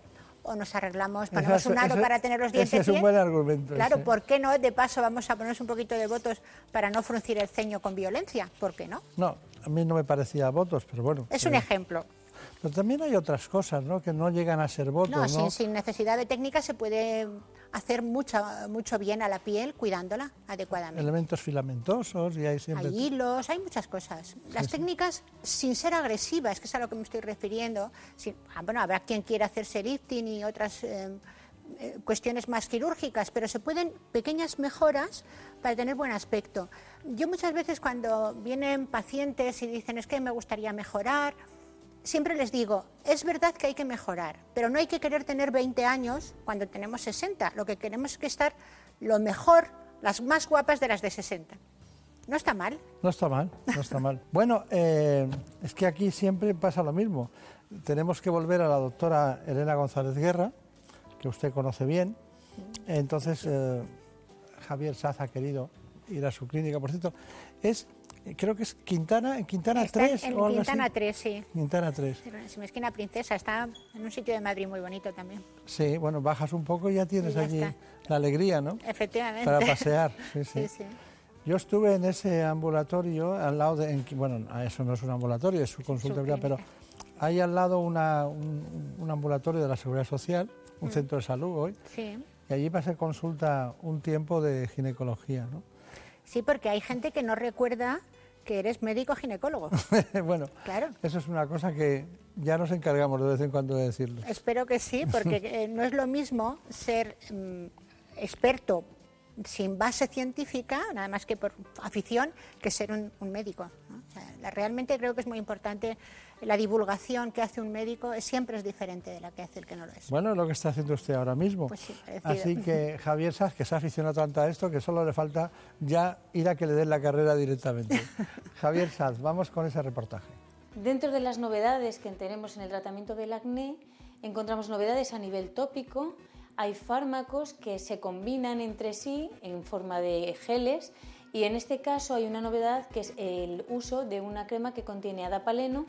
S3: o nos arreglamos, ponemos
S1: Ese-
S3: un aro para tener los dientes
S1: ese es un buen argumento,
S3: Claro,
S1: ese.
S3: ¿por qué no? De paso vamos a ponernos un poquito de votos para no fruncir el ceño con violencia, ¿por qué no?
S1: No, a mí no me parecía votos, pero bueno.
S3: Es un
S1: eh,
S3: ejemplo.
S1: Pero también hay otras cosas, ¿no? Que no llegan a ser votos,
S3: No,
S1: ¿no?
S3: Sin, sin necesidad de técnica se puede hacer mucho, mucho bien a la piel cuidándola adecuadamente.
S1: Elementos filamentosos y hay siempre...
S3: Hay hilos, hay muchas cosas. Las técnicas sin ser agresivas, que es a lo que me estoy refiriendo. sin- ah, bueno, habrá quien quiera hacerse lifting y otras eh, eh, cuestiones más quirúrgicas, pero se pueden pequeñas mejoras para tener buen aspecto. Yo muchas veces cuando vienen pacientes y dicen es que me gustaría mejorar, siempre les digo, es verdad que hay que mejorar, pero no hay que querer tener 20 años cuando tenemos 60. Lo que queremos es que estar lo mejor, las más guapas de las de 60. No está mal.
S1: No está mal, no está mal. Bueno, eh, es que aquí siempre pasa lo mismo. Tenemos que volver a la doctora Elena González Guerra, que usted conoce bien. Entonces, eh, Javier Saz ha querido ir a su clínica. Por cierto, es, creo que es Quintana, Quintana
S3: Está
S1: 3
S3: en
S1: o algo
S3: Quintana
S1: así.
S3: 3, sí.
S1: Quintana 3.
S3: Si me esquina princesa, está en un sitio de Madrid muy bonito también.
S1: Sí, bueno, bajas un poco y ya tienes
S3: ya
S1: allí
S3: está.
S1: la alegría, ¿no?
S3: Efectivamente.
S1: Para pasear. Sí, sí.
S3: Sí, sí.
S1: Yo estuve en ese ambulatorio al lado de, en- bueno, eso no es un ambulatorio, es su consulta, pero hay al lado una- un, un ambulatorio de la Seguridad Social,
S3: Mm.
S1: un centro de salud hoy,
S3: Sí.
S1: y allí pasé consulta un tiempo de ginecología, ¿no?
S3: sí, porque hay gente que no recuerda que eres médico ginecólogo.
S1: bueno,
S3: Claro.
S1: eso es una cosa que ya nos encargamos de vez en cuando de decirlo.
S3: Espero que sí, porque eh, no es lo mismo ser mm, experto sin base científica, nada más que por afición, que ser un, un médico. Realmente creo que es muy importante la divulgación que hace un médico, es, siempre es diferente de la que hace el que no lo es.
S1: Bueno, es lo que está haciendo usted ahora mismo.
S3: Pues sí.
S1: Así que Javier Saz, que se ha aficionado tanto a esto, que solo le falta ya ir a que le den la carrera directamente. Javier Saz, vamos con ese reportaje.
S4: Dentro de las novedades que tenemos en el tratamiento del acné, encontramos novedades a nivel tópico. Hay fármacos que se combinan entre sí en forma de geles y en este caso hay una novedad que es el uso de una crema que contiene adapaleno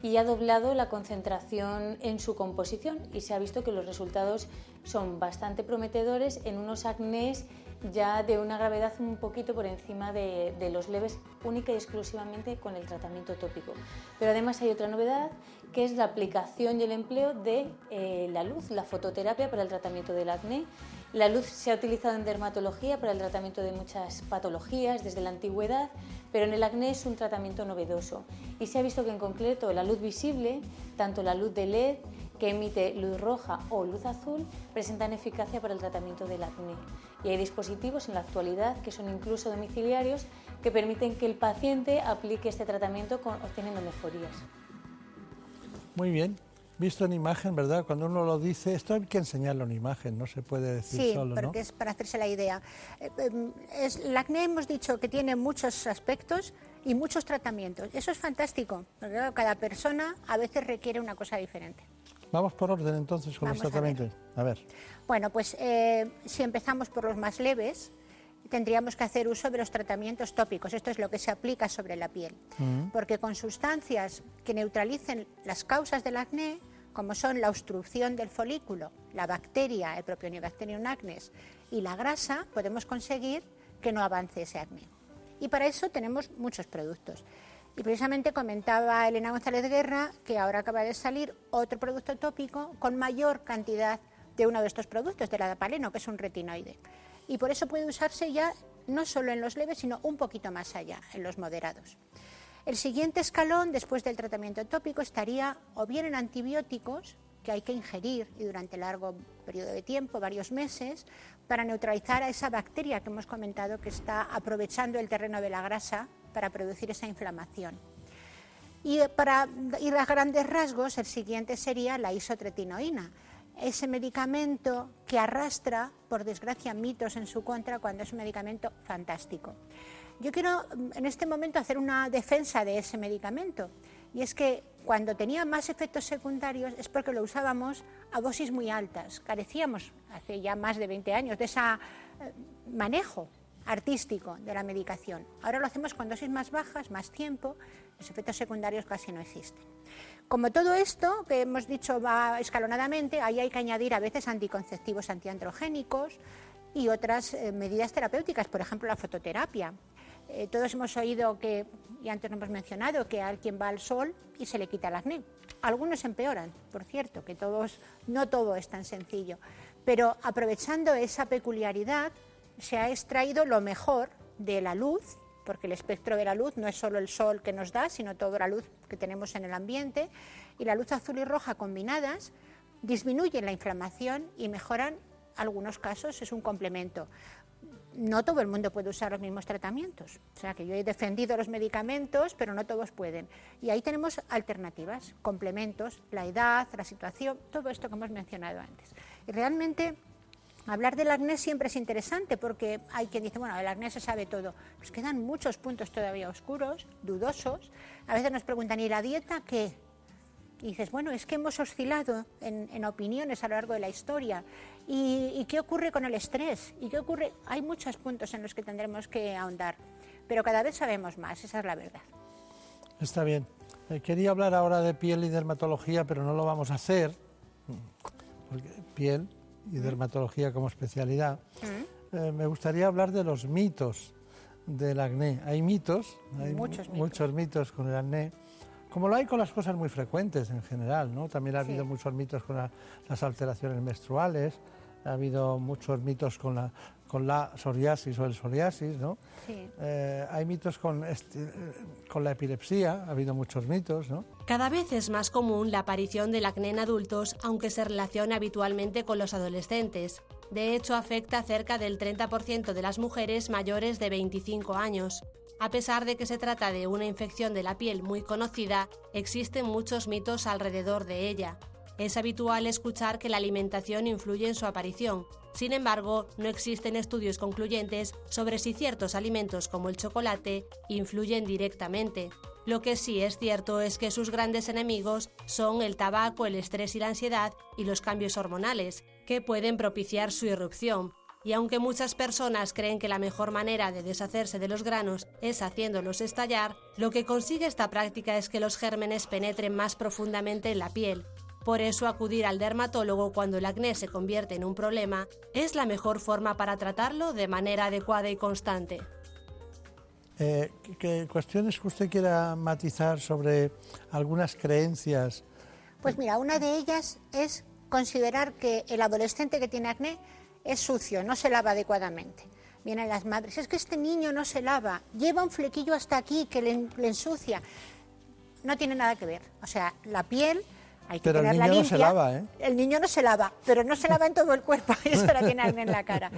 S4: y ha doblado la concentración en su composición y se ha visto que los resultados son bastante prometedores en unos acnés ya de una gravedad un poquito por encima de, los leves única y exclusivamente con el tratamiento tópico. Pero además hay otra novedad que es la aplicación y el empleo de eh, la luz, la fototerapia para el tratamiento del acné. La luz se ha utilizado en dermatología para el tratamiento de muchas patologías desde la antigüedad, pero en el acné es un tratamiento novedoso y se ha visto que en concreto la luz visible, tanto la luz de LED que emite luz roja o luz azul, presentan eficacia para el tratamiento del acné. Y hay dispositivos en la actualidad que son incluso domiciliarios que permiten que el paciente aplique este tratamiento obteniendo mejorías.
S1: Muy bien. Visto en imagen, ¿verdad? Cuando uno lo dice, esto hay que enseñarlo en imagen, no se puede decir
S3: Sí,
S1: solo, ¿no?
S3: porque es para hacerse la idea. Eh, em, es- el acné hemos dicho que tiene muchos aspectos y muchos tratamientos. Eso es fantástico, porque cada persona a veces requiere una cosa diferente.
S1: Vamos por orden entonces con
S3: Vamos
S1: los
S3: a ver.
S1: tratamientos. A ver.
S3: Bueno, pues eh, si empezamos por los más leves, tendríamos que hacer uso de los tratamientos tópicos. Esto es lo que se aplica sobre la piel. Porque con sustancias que neutralicen las causas del acné, como son la obstrucción del folículo, la bacteria, el Propionibacterium acnes y la grasa, podemos conseguir que no avance ese acné. Y para eso tenemos muchos productos. Y precisamente comentaba Elena González Guerra que ahora acaba de salir otro producto tópico con mayor cantidad de uno de estos productos, del adapaleno, que es un retinoide. Y por eso puede usarse ya no solo en los leves, sino un poquito más allá, en los moderados. El siguiente escalón después del tratamiento tópico estaría o bien en antibióticos, que hay que ingerir y durante largo periodo de tiempo, varios meses, para neutralizar a esa bacteria que hemos comentado que está aprovechando el terreno de la grasa para producir esa inflamación. Y para ir a grandes rasgos, el siguiente sería la isotretinoína, ese medicamento que arrastra, por desgracia, mitos en su contra cuando es un medicamento fantástico. Yo quiero mm, en este momento hacer una defensa de ese medicamento, y es que cuando tenía más efectos secundarios es porque lo usábamos a dosis muy altas. Carecíamos hace ya más de 20 años de ese eh, manejo artístico de la medicación. Ahora lo hacemos con dosis más bajas, más tiempo, los efectos secundarios casi no existen. Como todo esto que hemos dicho va escalonadamente, ahí hay que añadir a veces anticonceptivos antiandrogénicos y otras eh, medidas terapéuticas, por ejemplo la fototerapia. Eh, todos hemos oído que, y antes lo hemos mencionado, que alguien va al sol y se le quita el acné. Algunos empeoran, por cierto, que todos, no todo es tan sencillo. Pero aprovechando esa peculiaridad, se ha extraído lo mejor de la luz, porque el espectro de la luz no es solo el sol que nos da, sino toda la luz que tenemos en el ambiente, y la luz azul y roja combinadas disminuyen la inflamación y mejoran algunos casos, es un complemento no todo el mundo puede usar los mismos tratamientos. O sea que yo he defendido los medicamentos, pero no todos pueden. Y ahí tenemos alternativas, complementos, la edad, la situación, todo esto que hemos mencionado antes. Y realmente hablar del acné siempre es interesante porque hay quien dice, bueno, el acné se sabe todo. Nos quedan muchos puntos todavía oscuros, dudosos. A veces nos preguntan, ¿y la dieta qué? Y dices, bueno, es que hemos oscilado en, opiniones a lo largo de la historia. ¿Y, qué ocurre con el estrés? ¿Y qué ocurre? Hay muchos puntos en los que tendremos que ahondar, pero cada vez sabemos más, esa es la verdad.
S1: Está bien. Eh, quería hablar ahora de piel y dermatología, pero no lo vamos a hacer, porque piel y dermatología como especialidad. Eh, me gustaría hablar de los mitos del acné. Hay mitos, hay muchos mitos, muchos mitos con el acné como lo hay con las cosas muy frecuentes en general, ¿no? También ha habido muchos mitos con las alteraciones menstruales, ha habido muchos mitos con la, con la psoriasis o el psoriasis, ¿no? Sí. Eh, hay mitos con, con la epilepsia, ha habido muchos mitos, ¿no?
S2: Cada vez es más común la aparición del acné en adultos, aunque se relaciona habitualmente con los adolescentes. De hecho, afecta a cerca del 30% de las mujeres mayores de 25 años. A pesar de que se trata de una infección de la piel muy conocida, existen muchos mitos alrededor de ella. Es habitual escuchar que la alimentación influye en su aparición. Sin embargo, no existen estudios concluyentes sobre si ciertos alimentos como el chocolate influyen directamente. Lo que sí es cierto es que sus grandes enemigos son el tabaco, el estrés y la ansiedad y los cambios hormonales, que pueden propiciar su irrupción, y aunque muchas personas creen que la mejor manera de deshacerse de los granos es haciéndolos estallar, lo que consigue esta práctica es que los gérmenes penetren más profundamente en la piel. Por eso acudir al dermatólogo cuando el acné se convierte en un problema es la mejor forma para tratarlo de manera adecuada y constante.
S1: Eh, ¿Qué cuestiones que usted quiera matizar sobre algunas creencias?
S3: Pues mira, una de ellas es considerar que el adolescente que tiene acné es sucio, no se lava adecuadamente. Vienen las madres, es que este niño no se lava, lleva un flequillo hasta aquí que le, ensucia. No tiene nada que ver. O sea, la piel hay que
S1: pero el
S3: niño
S1: No se lava, ¿eh?
S3: El niño no se lava, pero no se lava en todo el cuerpo, eso la tiene en la cara.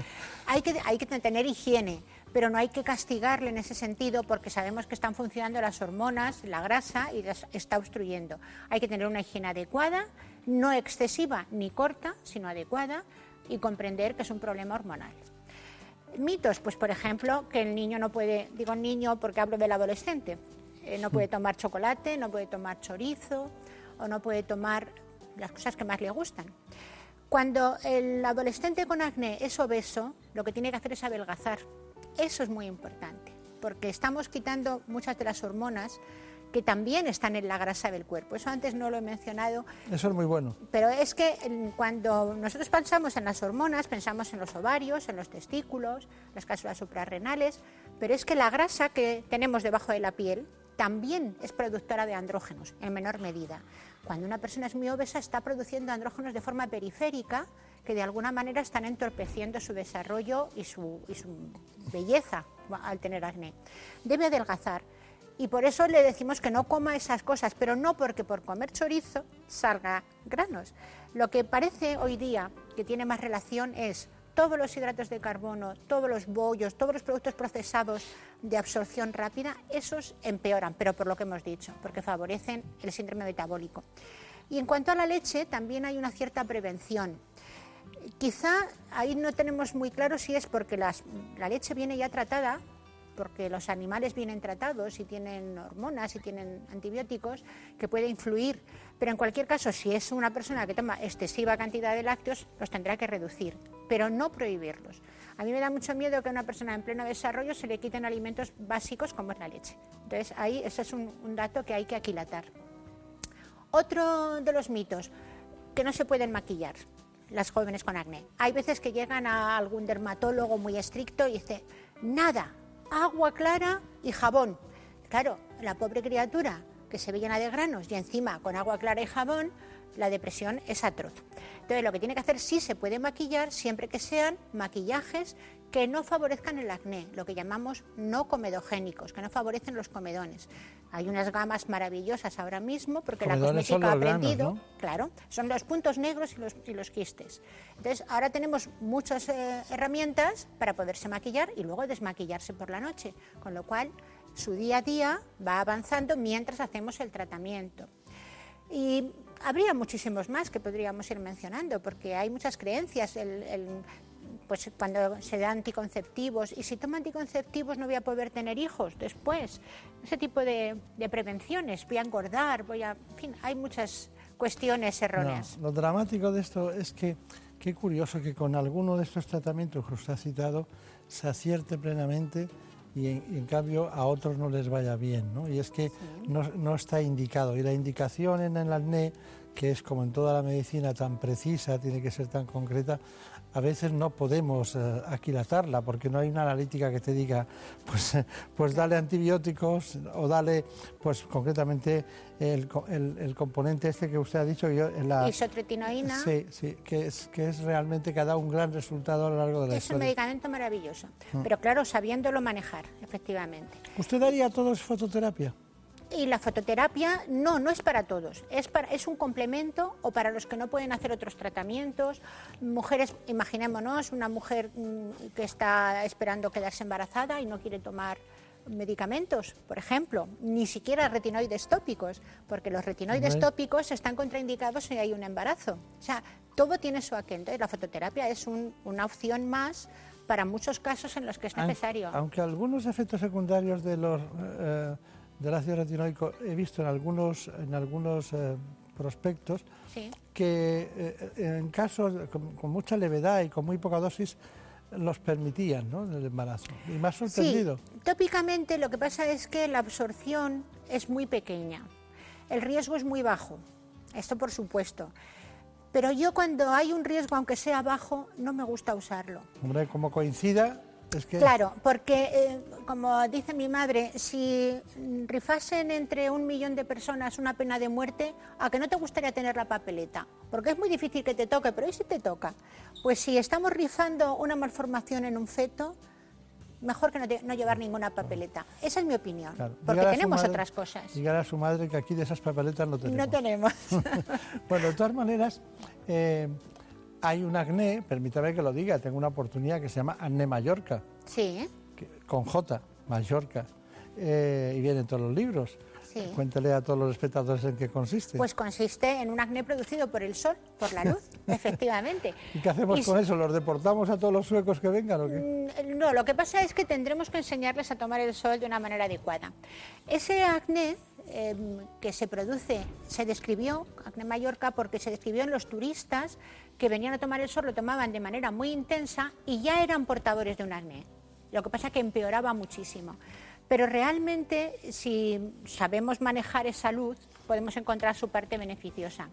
S3: Hay que, hay que tener higiene, pero no hay que castigarle en ese sentido porque sabemos que están funcionando las hormonas, la grasa y las está obstruyendo. Hay que tener una higiene adecuada, no excesiva ni corta, sino adecuada y comprender que es un problema hormonal. Mitos, pues por ejemplo, que el niño no puede, digo niño porque hablo del adolescente, eh, no puede tomar chocolate, no puede tomar chorizo o no puede tomar las cosas que más le gustan. Cuando el adolescente con acné es obeso, lo que tiene que hacer es adelgazar. Eso es muy importante, porque estamos quitando muchas de las hormonas que también están en la grasa del cuerpo. Eso antes no lo he mencionado.
S1: Eso es muy bueno.
S3: Pero es que cuando nosotros pensamos en las hormonas, pensamos en los ovarios, en los testículos, las células suprarrenales, pero es que la grasa que tenemos debajo de la piel también es productora de andrógenos, en menor medida. Cuando una persona es muy obesa está produciendo andrógenos de forma periférica que de alguna manera están entorpeciendo su desarrollo y su, belleza al tener acné. Debe adelgazar y por eso le decimos que no coma esas cosas, pero no porque por comer chorizo salga granos. Lo que parece hoy día que tiene más relación es todos los hidratos de carbono, todos los bollos, todos los productos procesados de absorción rápida, esos empeoran, pero por lo que hemos dicho, porque favorecen el síndrome metabólico. Y en cuanto a la leche, también hay una cierta prevención. Quizá ahí no tenemos muy claro si es porque la leche viene ya tratada porque los animales vienen tratados y tienen hormonas y tienen antibióticos que puede influir. Pero en cualquier caso, si es una persona que toma excesiva cantidad de lácteos, los tendrá que reducir, pero no prohibirlos. A mí me da mucho miedo que a una persona en pleno desarrollo se le quiten alimentos básicos como es la leche. Entonces, ahí ese es un, dato que hay que aquilatar. Otro de los mitos, que no se pueden maquillar las jóvenes con acné. Hay veces que llegan a algún dermatólogo muy estricto y dice, nada, agua clara y jabón. Claro, la pobre criatura que se ve llena de granos y encima con agua clara y jabón, la depresión es atroz. Entonces lo que tiene que hacer sí se puede maquillar siempre que sean maquillajes que no favorezcan el acné, lo que llamamos no comedogénicos, que no favorecen los comedones. Hay unas gamas maravillosas ahora mismo porque la cosmética ha aprendido, claro, son los puntos negros y los, quistes. Entonces ahora tenemos muchas eh, herramientas para poderse maquillar y luego desmaquillarse por la noche, con lo cual su día a día va avanzando mientras hacemos el tratamiento. Y habría muchísimos más que podríamos ir mencionando, porque hay muchas creencias. El, pues cuando se da anticonceptivos, y si tomo anticonceptivos no voy a poder tener hijos después. Ese tipo de, prevenciones, voy a engordar, voy a. En fin, hay muchas cuestiones erróneas.
S1: lo dramático de esto es que, qué curioso que con alguno de estos tratamientos que usted ha citado se acierte plenamente y en, cambio a otros no les vaya bien, ¿no? Y es que no, no, está indicado. Y la indicación en el acné, que es como en toda la medicina tan precisa, tiene que ser tan concreta, a veces no podemos eh, aquilatarla porque no hay una analítica que te diga, pues, pues dale antibióticos o dale, pues concretamente el, componente este que usted ha dicho.
S3: Yo, la, Isotretinoína.
S1: Sí, sí, que es, que es realmente que ha dado un gran resultado a lo largo de la
S3: es
S1: historia.
S3: Es un medicamento maravilloso, mm. pero claro, sabiéndolo manejar, efectivamente.
S1: ¿Usted daría a todos fototerapia?
S3: Y la fototerapia no, no es para todos, es, para, es un complemento o para los que no pueden hacer otros tratamientos. Mujeres, imaginémonos, una mujer mm, que está esperando quedarse embarazada y no quiere tomar medicamentos, por ejemplo, ni siquiera retinoides tópicos, porque los retinoides tópicos están contraindicados si hay un embarazo. O sea, todo tiene su aquel. Entonces, la fototerapia es una opción más para muchos casos en los que es necesario.
S1: Aunque algunos efectos secundarios de los eh, del ácido retinoico he visto en algunos, en algunos eh, prospectos que eh, en casos con, mucha levedad y con muy poca dosis los permitían ¿no? en el embarazo. Y más sorprendido.
S3: Sí, tópicamente lo que pasa es que la absorción es muy pequeña, el riesgo es muy bajo, esto por supuesto. Pero yo cuando hay un riesgo, aunque sea bajo, no me gusta usarlo.
S1: Hombre, como coincida,
S3: Claro, porque eh, como dice mi madre, si rifasen entre un millón de personas una pena de muerte, ¿a que no te gustaría tener la papeleta? Porque es muy difícil que te toque, pero ¿y si te toca? Pues si estamos rifando una malformación en un feto, mejor que no, llevar ninguna papeleta. Esa es mi opinión, porque tenemos otras cosas.
S1: Dígale a su madre que aquí de esas papeletas no tenemos.
S3: No tenemos.
S1: bueno, de todas maneras, eh, hay un acné, permítame que lo diga, tengo una oportunidad que se llama acné Mallorca.
S3: Sí.
S1: con J, Mallorca. Eh, y viene en todos los libros. Sí. Cuéntale a todos los espectadores en qué consiste.
S3: Pues consiste en un acné producido por el sol, por la luz, efectivamente.
S1: ¿Y qué hacemos con eso? ¿Los deportamos a todos los suecos que vengan o qué?
S3: Mm, no, lo que pasa es que tendremos que enseñarles a tomar el sol de una manera adecuada. Ese acné em, que se produce, se describió, acné Mallorca, porque se describió en los turistas que venían a tomar el sol lo tomaban de manera muy intensa y ya eran portadores de un acné. Lo que pasa es que empeoraba muchísimo. Pero realmente, si sabemos manejar esa luz, podemos encontrar su parte beneficiosa.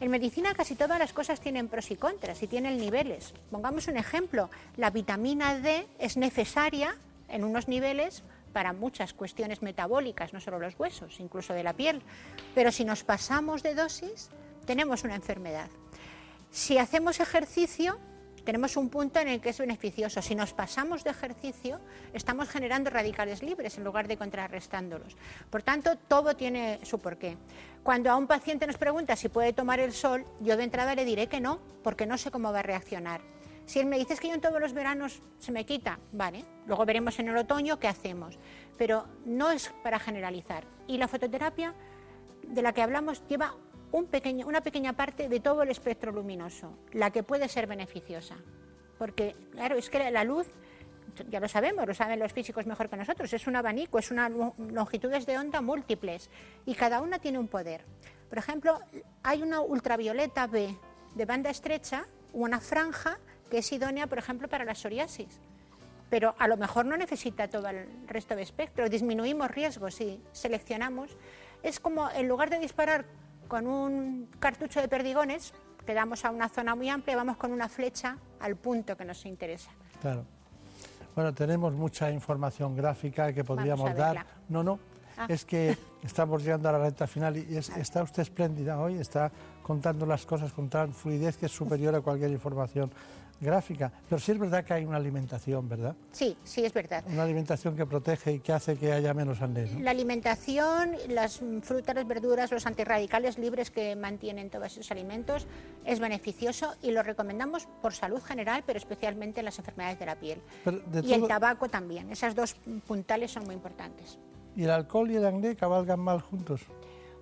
S3: En medicina casi todas las cosas tienen pros y contras y tienen niveles. Pongamos un ejemplo, la vitamina D es necesaria en unos niveles para muchas cuestiones metabólicas, no solo los huesos, incluso de la piel. Pero si nos pasamos de dosis, tenemos una enfermedad. Si hacemos ejercicio, tenemos un punto en el que es beneficioso. Si nos pasamos de ejercicio, estamos generando radicales libres en lugar de contrarrestándolos. Por tanto, todo tiene su porqué. Cuando a un paciente nos pregunta si puede tomar el sol, yo de entrada le diré que no, porque no sé cómo va a reaccionar. Si él me dice que yo en todos los veranos se me quita, vale, luego veremos en el otoño qué hacemos. Pero no es para generalizar. Y la fototerapia de la que hablamos lleva una pequeña parte de todo el espectro luminoso, la que puede ser beneficiosa. Porque, claro, es que la luz ya lo sabemos, lo saben los físicos mejor que nosotros, es un abanico, es unas longitudes de onda múltiples y cada una tiene un poder. Por ejemplo, hay una ultravioleta B de banda estrecha, una franja que es idónea, por ejemplo, para la psoriasis. Pero a lo mejor no necesita todo el resto de espectro, disminuimos riesgos si seleccionamos. Es como en lugar de disparar con un cartucho de perdigones, que damos a una zona muy amplia, vamos con una flecha al punto que nos interesa.
S1: Claro. Bueno, tenemos mucha información gráfica que podríamos dar. No, no, ah. es que estamos llegando a la recta final y está usted espléndida hoy, está contando las cosas con tal fluidez que es superior a cualquier información gráfica. Pero sí es verdad que hay una alimentación, ¿verdad?
S3: Sí, sí es verdad.
S1: Una alimentación que protege y que hace que haya menos acné.
S3: La alimentación, las frutas, las verduras, los antirradicales libres que mantienen todos esos alimentos es beneficioso y lo recomendamos por salud general, pero especialmente en las enfermedades de la piel. y el tabaco también. Esas dos puntales son muy importantes.
S1: ¿Y el alcohol y el acné cabalgan mal juntos?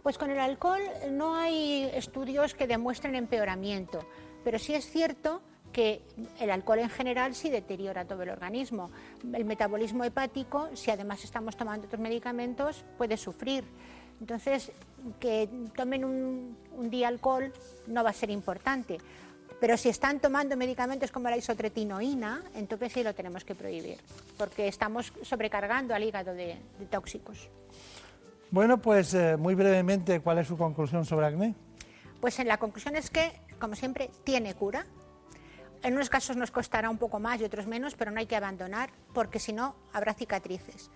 S3: Pues con el alcohol no hay estudios que demuestren empeoramiento, pero sí es cierto que el alcohol en general sí deteriora todo el organismo. El metabolismo hepático, si además estamos tomando otros medicamentos, puede sufrir. Entonces, que tomen un, día alcohol no va a ser importante. Pero si están tomando medicamentos como la isotretinoína, entonces sí lo tenemos que prohibir, porque estamos sobrecargando al hígado de, tóxicos.
S1: Bueno, pues eh, muy brevemente, ¿cuál es su conclusión sobre acné?
S3: Pues en la conclusión es que, como siempre, tiene cura, en unos casos nos costará un poco más y otros menos, pero no hay que abandonar porque si no habrá cicatrices.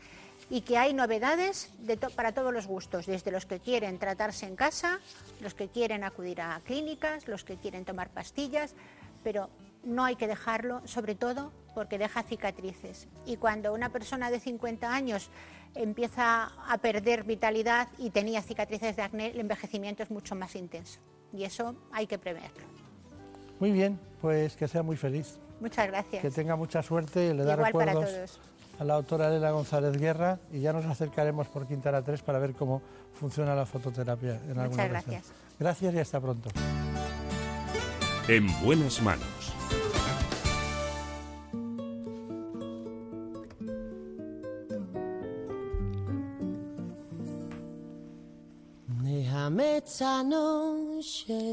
S3: Y que hay novedades para todos los gustos, desde los que quieren tratarse en casa, los que quieren acudir a clínicas, los que quieren tomar pastillas, pero no hay que dejarlo, sobre todo porque deja cicatrices. Y cuando una persona de 50 años empieza a perder vitalidad y tenía cicatrices de acné, el envejecimiento es mucho más intenso. Y eso hay que preverlo.
S1: Muy bien, pues que sea muy feliz.
S3: Muchas gracias.
S1: Que tenga mucha suerte y le da recuerdos a la autora Elena González Guerra y ya nos acercaremos por Quintana 3 para ver cómo funciona la fototerapia en alguna
S3: Muchas gracias.
S1: Gracias y hasta pronto.
S6: En buenas manos.
S7: Déjame esta noche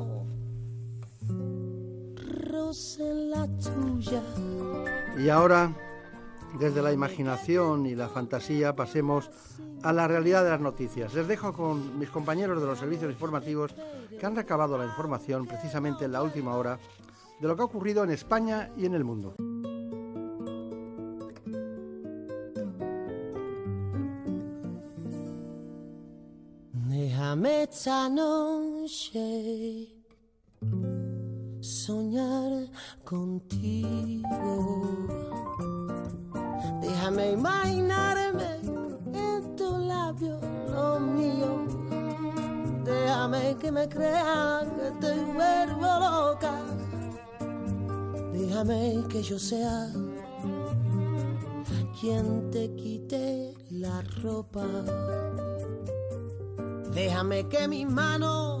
S7: la tuya.
S1: Y ahora, desde la imaginación y la fantasía, pasemos a la realidad de las noticias. Les dejo con mis compañeros de los servicios informativos que han recabado la información precisamente en la última hora de lo que ha ocurrido en España y en el mundo.
S7: Déjame esta noche soñar contigo. Déjame imaginarme en tu labio lo mío. Déjame que me crea que te vuelvo loca. Déjame que yo sea quien te quite la ropa. Déjame que mis manos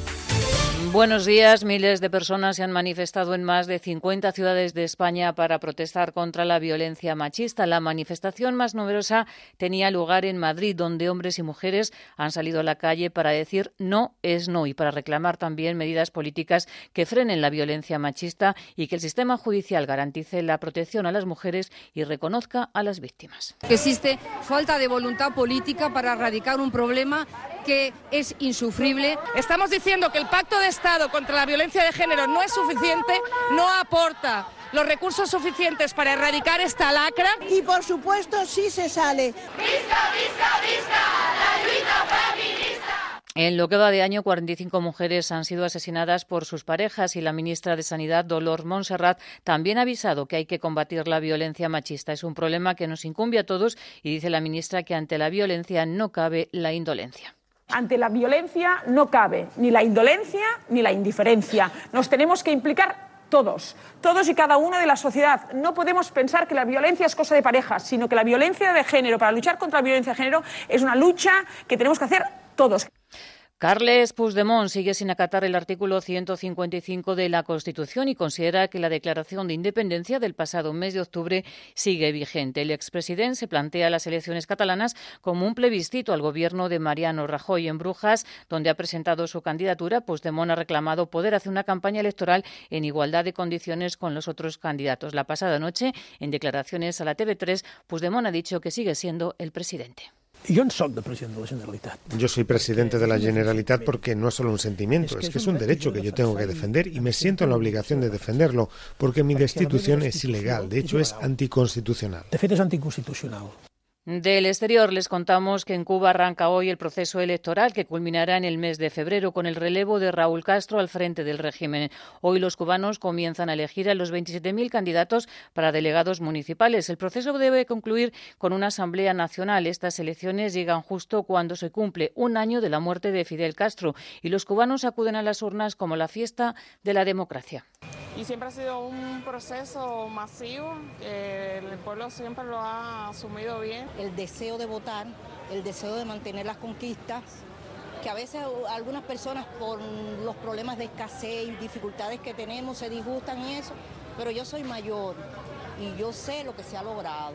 S8: Buenos días. Miles de personas se han manifestado en más de 50 ciudades de España para protestar contra la violencia machista. La manifestación más numerosa tenía lugar en Madrid, donde hombres y mujeres han salido a la calle para decir no es no y para reclamar también medidas políticas que frenen la violencia machista y que el sistema judicial garantice la protección a las mujeres y reconozca a las víctimas.
S9: Existe falta de voluntad política para erradicar un problema que es insufrible.
S10: Estamos diciendo que el pacto de Estado contra la violencia de género no es suficiente, no aporta los recursos suficientes para erradicar esta lacra.
S7: Y por supuesto sí se sale.
S11: ¡Visca, visca, visca! ¡La lucha feminista!
S8: En lo que va de año, 45 mujeres han sido asesinadas por sus parejas y la ministra de Sanidad, Dolor Montserrat, también ha avisado que hay que combatir la violencia machista. Es un problema que nos incumbe a todos y dice la ministra que ante la violencia no cabe la indolencia.
S10: Ante la violencia no cabe ni la indolencia ni la indiferencia. Nos tenemos que implicar todos, todos y cada uno de la sociedad. No podemos pensar que la violencia es cosa de parejas, sino que la violencia de género, para luchar contra la violencia de género, es una lucha que tenemos que hacer todos.
S8: Carles Puigdemont sigue sin acatar el artículo 155 de la Constitución y considera que la declaración de independencia del pasado mes de octubre sigue vigente. El expresidente se plantea las elecciones catalanas como un plebiscito al gobierno de Mariano Rajoy en Brujas, donde ha presentado su candidatura. Puigdemont ha reclamado poder hacer una campaña electoral en igualdad de condiciones con los otros candidatos. La pasada noche, en declaraciones a la TV3, Puigdemont ha dicho que sigue siendo el presidente.
S12: Yo soy de presidente de la Generalitat.
S13: Yo soy presidente de la Generalitat porque no es solo un sentimiento, es que es un derecho que yo tengo que defender y me siento en la obligación de defenderlo porque mi destitución es ilegal, de hecho es anticonstitucional.
S12: De hecho es anticonstitucional.
S8: Del exterior les contamos que en Cuba arranca hoy el proceso electoral que culminará en el mes de febrero con el relevo de Raúl Castro al frente del régimen. Hoy los cubanos comienzan a elegir a los 27.000 candidatos para delegados municipales. El proceso debe concluir con una asamblea nacional. Estas elecciones llegan justo cuando se cumple un año de la muerte de Fidel Castro y los cubanos acuden a las urnas como la fiesta de la democracia.
S14: Y siempre ha sido un proceso masivo, el pueblo siempre lo ha asumido bien.
S15: El deseo de votar, el deseo de mantener las conquistas, que a veces algunas personas por los problemas de escasez y dificultades que tenemos se disgustan y eso, pero yo soy mayor y yo sé lo que se ha logrado.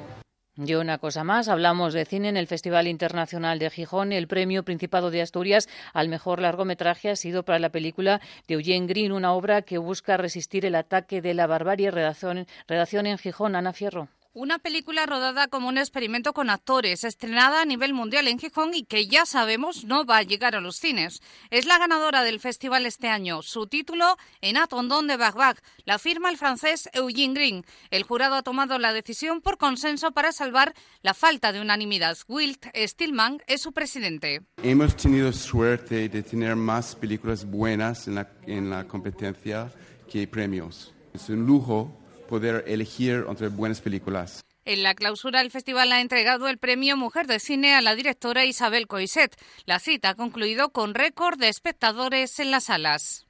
S8: Y una cosa más, hablamos de cine en el Festival Internacional de Gijón. El premio Principado de Asturias al mejor largometraje ha sido para la película de Eugene Green, una obra que busca resistir el ataque de la barbarie. Redacción, redacción en Gijón, Ana Fierro.
S16: Una película rodada como un experimento con actores, estrenada a nivel mundial en Gijón y que ya sabemos no va a llegar a los cines. Es la ganadora del festival este año. Su título, En Atondón de Bagbag. La firma el francés Eugene Green. El jurado ha tomado la decisión por consenso para salvar la falta de unanimidad. Wilt Stillman es su presidente.
S17: Hemos tenido suerte de tener más películas buenas en la competencia que premios. Es un lujo poder elegir entre buenas películas.
S16: En la clausura, el festival ha entregado el premio Mujer de Cine a la directora Isabel Coiset. La cita ha concluido con récord de espectadores en las salas.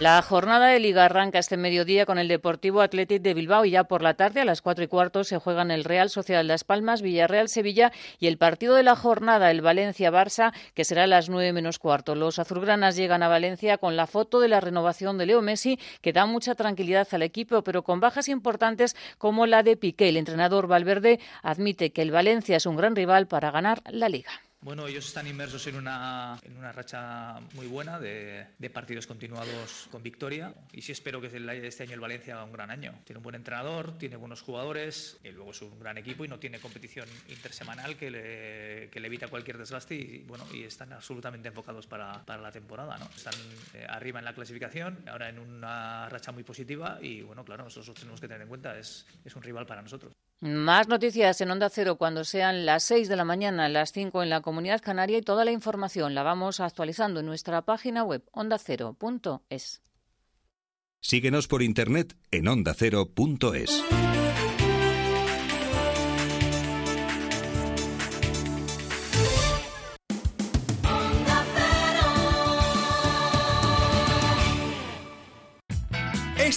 S8: La jornada de Liga arranca este mediodía con el Deportivo Athletic de Bilbao y ya por la tarde a las cuatro y cuarto se juegan el Real Sociedad Las Palmas, Villarreal Sevilla y el partido de la jornada, el Valencia-Barça, que será a las nueve menos cuarto. Los azulgranas llegan a Valencia con la foto de la renovación de Leo Messi, que da mucha tranquilidad al equipo, pero con bajas importantes como la de Piqué. El entrenador Valverde admite que el Valencia es un gran rival para ganar la Liga.
S18: Bueno, ellos están inmersos en una, en una racha muy buena de, de, partidos continuados con victoria y sí espero que este año el Valencia haga un gran año. Tiene un buen entrenador, tiene buenos jugadores y luego es un gran equipo y no tiene competición intersemanal que le, que le evita cualquier desgaste y, bueno, y están absolutamente enfocados para, para la temporada. ¿no? Están eh, arriba en la clasificación, ahora en una racha muy positiva y bueno, claro, nosotros tenemos que tener en cuenta, es, es un rival para nosotros.
S8: Más noticias en Onda Cero cuando sean las 6 de la mañana, las 5 en la Comunidad Canaria y toda la información la vamos actualizando en nuestra página web ondacero.es.
S6: Síguenos por internet en ondacero.es.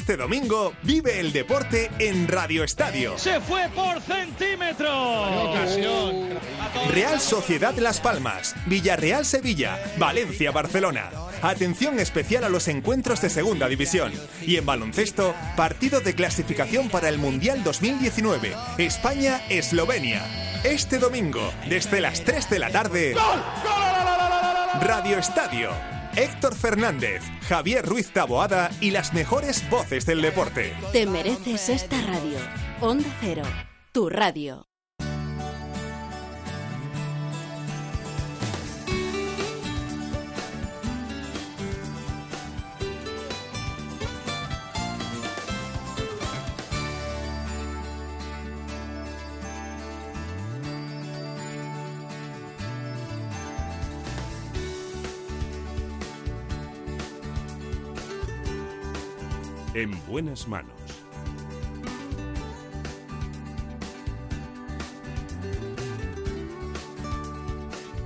S19: Este domingo vive el deporte en Radio Estadio.
S20: Se fue por centímetro.
S19: Real Sociedad Las Palmas, Villarreal Sevilla, Valencia Barcelona. Atención especial a los encuentros de Segunda División. Y en baloncesto, partido de clasificación para el Mundial 2019, España-Eslovenia. Este domingo, desde las 3 de la tarde, Radio Estadio. Héctor Fernández, Javier Ruiz Taboada y las mejores voces del deporte.
S21: Te mereces esta radio. Onda Cero, tu radio.
S6: En buenas manos.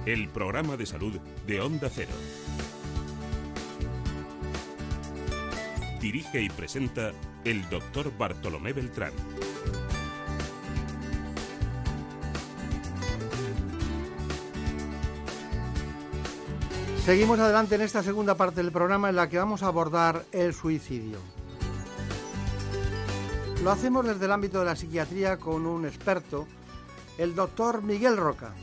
S6: El programa de salud de Onda Cero. Dirige y presenta el doctor Bartolomé Beltrán.
S1: Seguimos adelante en esta segunda parte del programa en la que vamos a abordar el suicidio. Lo hacemos desde el ámbito de la psiquiatría con un experto, el doctor Miguel Roca.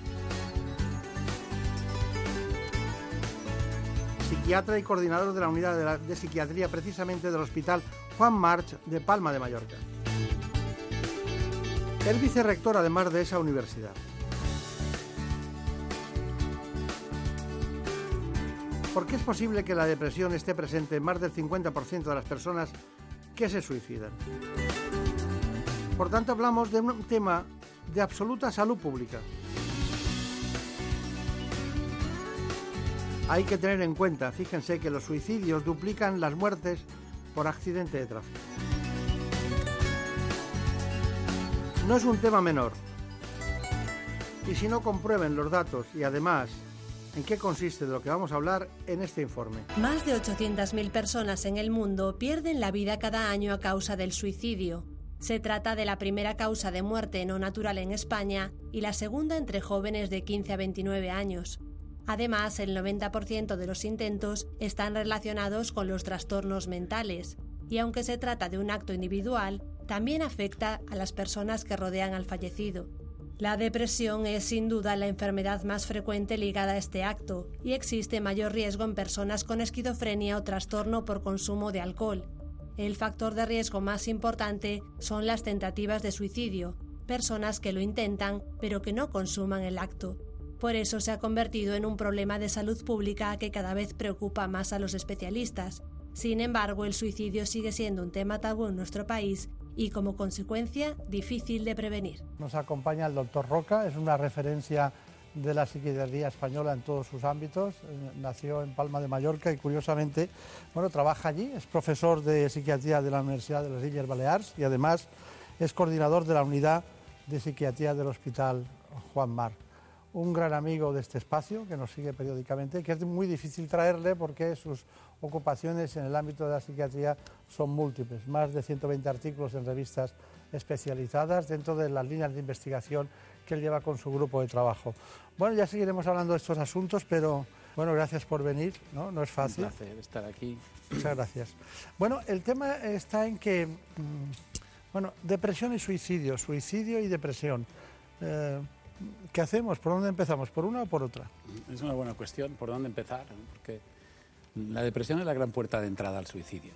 S1: Psiquiatra y coordinador de la unidad de, psiquiatría precisamente del Hospital Juan March de Palma de Mallorca. El vicerrector además de esa universidad. ¿Por qué es posible que la depresión esté presente en más del 50% de las personas que se suicidan? Por tanto, hablamos de un tema de absoluta salud pública. Hay que tener en cuenta, fíjense, que los suicidios duplican las muertes por accidente de tráfico. No es un tema menor. Y si no comprueben los datos y además en qué consiste de lo que vamos a hablar en este informe.
S2: Más de 800.000 personas en el mundo pierden la vida cada año a causa del suicidio. Se trata de la primera causa de muerte no natural en España y la segunda entre jóvenes de 15 a 29 años. Además, el 90% de los intentos están relacionados con los trastornos mentales, y aunque se trata de un acto individual, también afecta a las personas que rodean al fallecido. La depresión es sin duda la enfermedad más frecuente ligada a este acto y existe mayor riesgo en personas con esquizofrenia o trastorno por consumo de alcohol. El factor de riesgo más importante son las tentativas de suicidio, personas que lo intentan pero que no consuman el acto. Por eso se ha convertido en un problema de salud pública que cada vez preocupa más a los especialistas. Sin embargo, el suicidio sigue siendo un tema tabú en nuestro país y como consecuencia difícil de prevenir.
S1: Nos acompaña el doctor Roca, es una referencia de la psiquiatría española en todos sus ámbitos. Eh, Nació en Palma de Mallorca y curiosamente, bueno, trabaja allí, es profesor de psiquiatría de la Universidad de las Illes Baleares y además es coordinador de la unidad de psiquiatría del Hospital Juan Mar. Un gran amigo de este espacio que nos sigue periódicamente, que es muy difícil traerle porque sus ocupaciones en el ámbito de la psiquiatría son múltiples, más de 120 artículos en revistas especializadas dentro de las líneas de investigación que él lleva con su grupo de trabajo. Bueno, ya seguiremos hablando de estos asuntos, pero bueno, gracias por venir, ¿no? No es fácil.
S22: Un placer estar aquí.
S1: Muchas gracias. Bueno, el tema está en que, mm, bueno, depresión y suicidio, suicidio y depresión. Eh, ¿Qué hacemos? ¿Por dónde empezamos? ¿Por una o por otra?
S22: Es una buena cuestión, ¿por dónde empezar? Porque la depresión es la gran puerta de entrada al suicidio.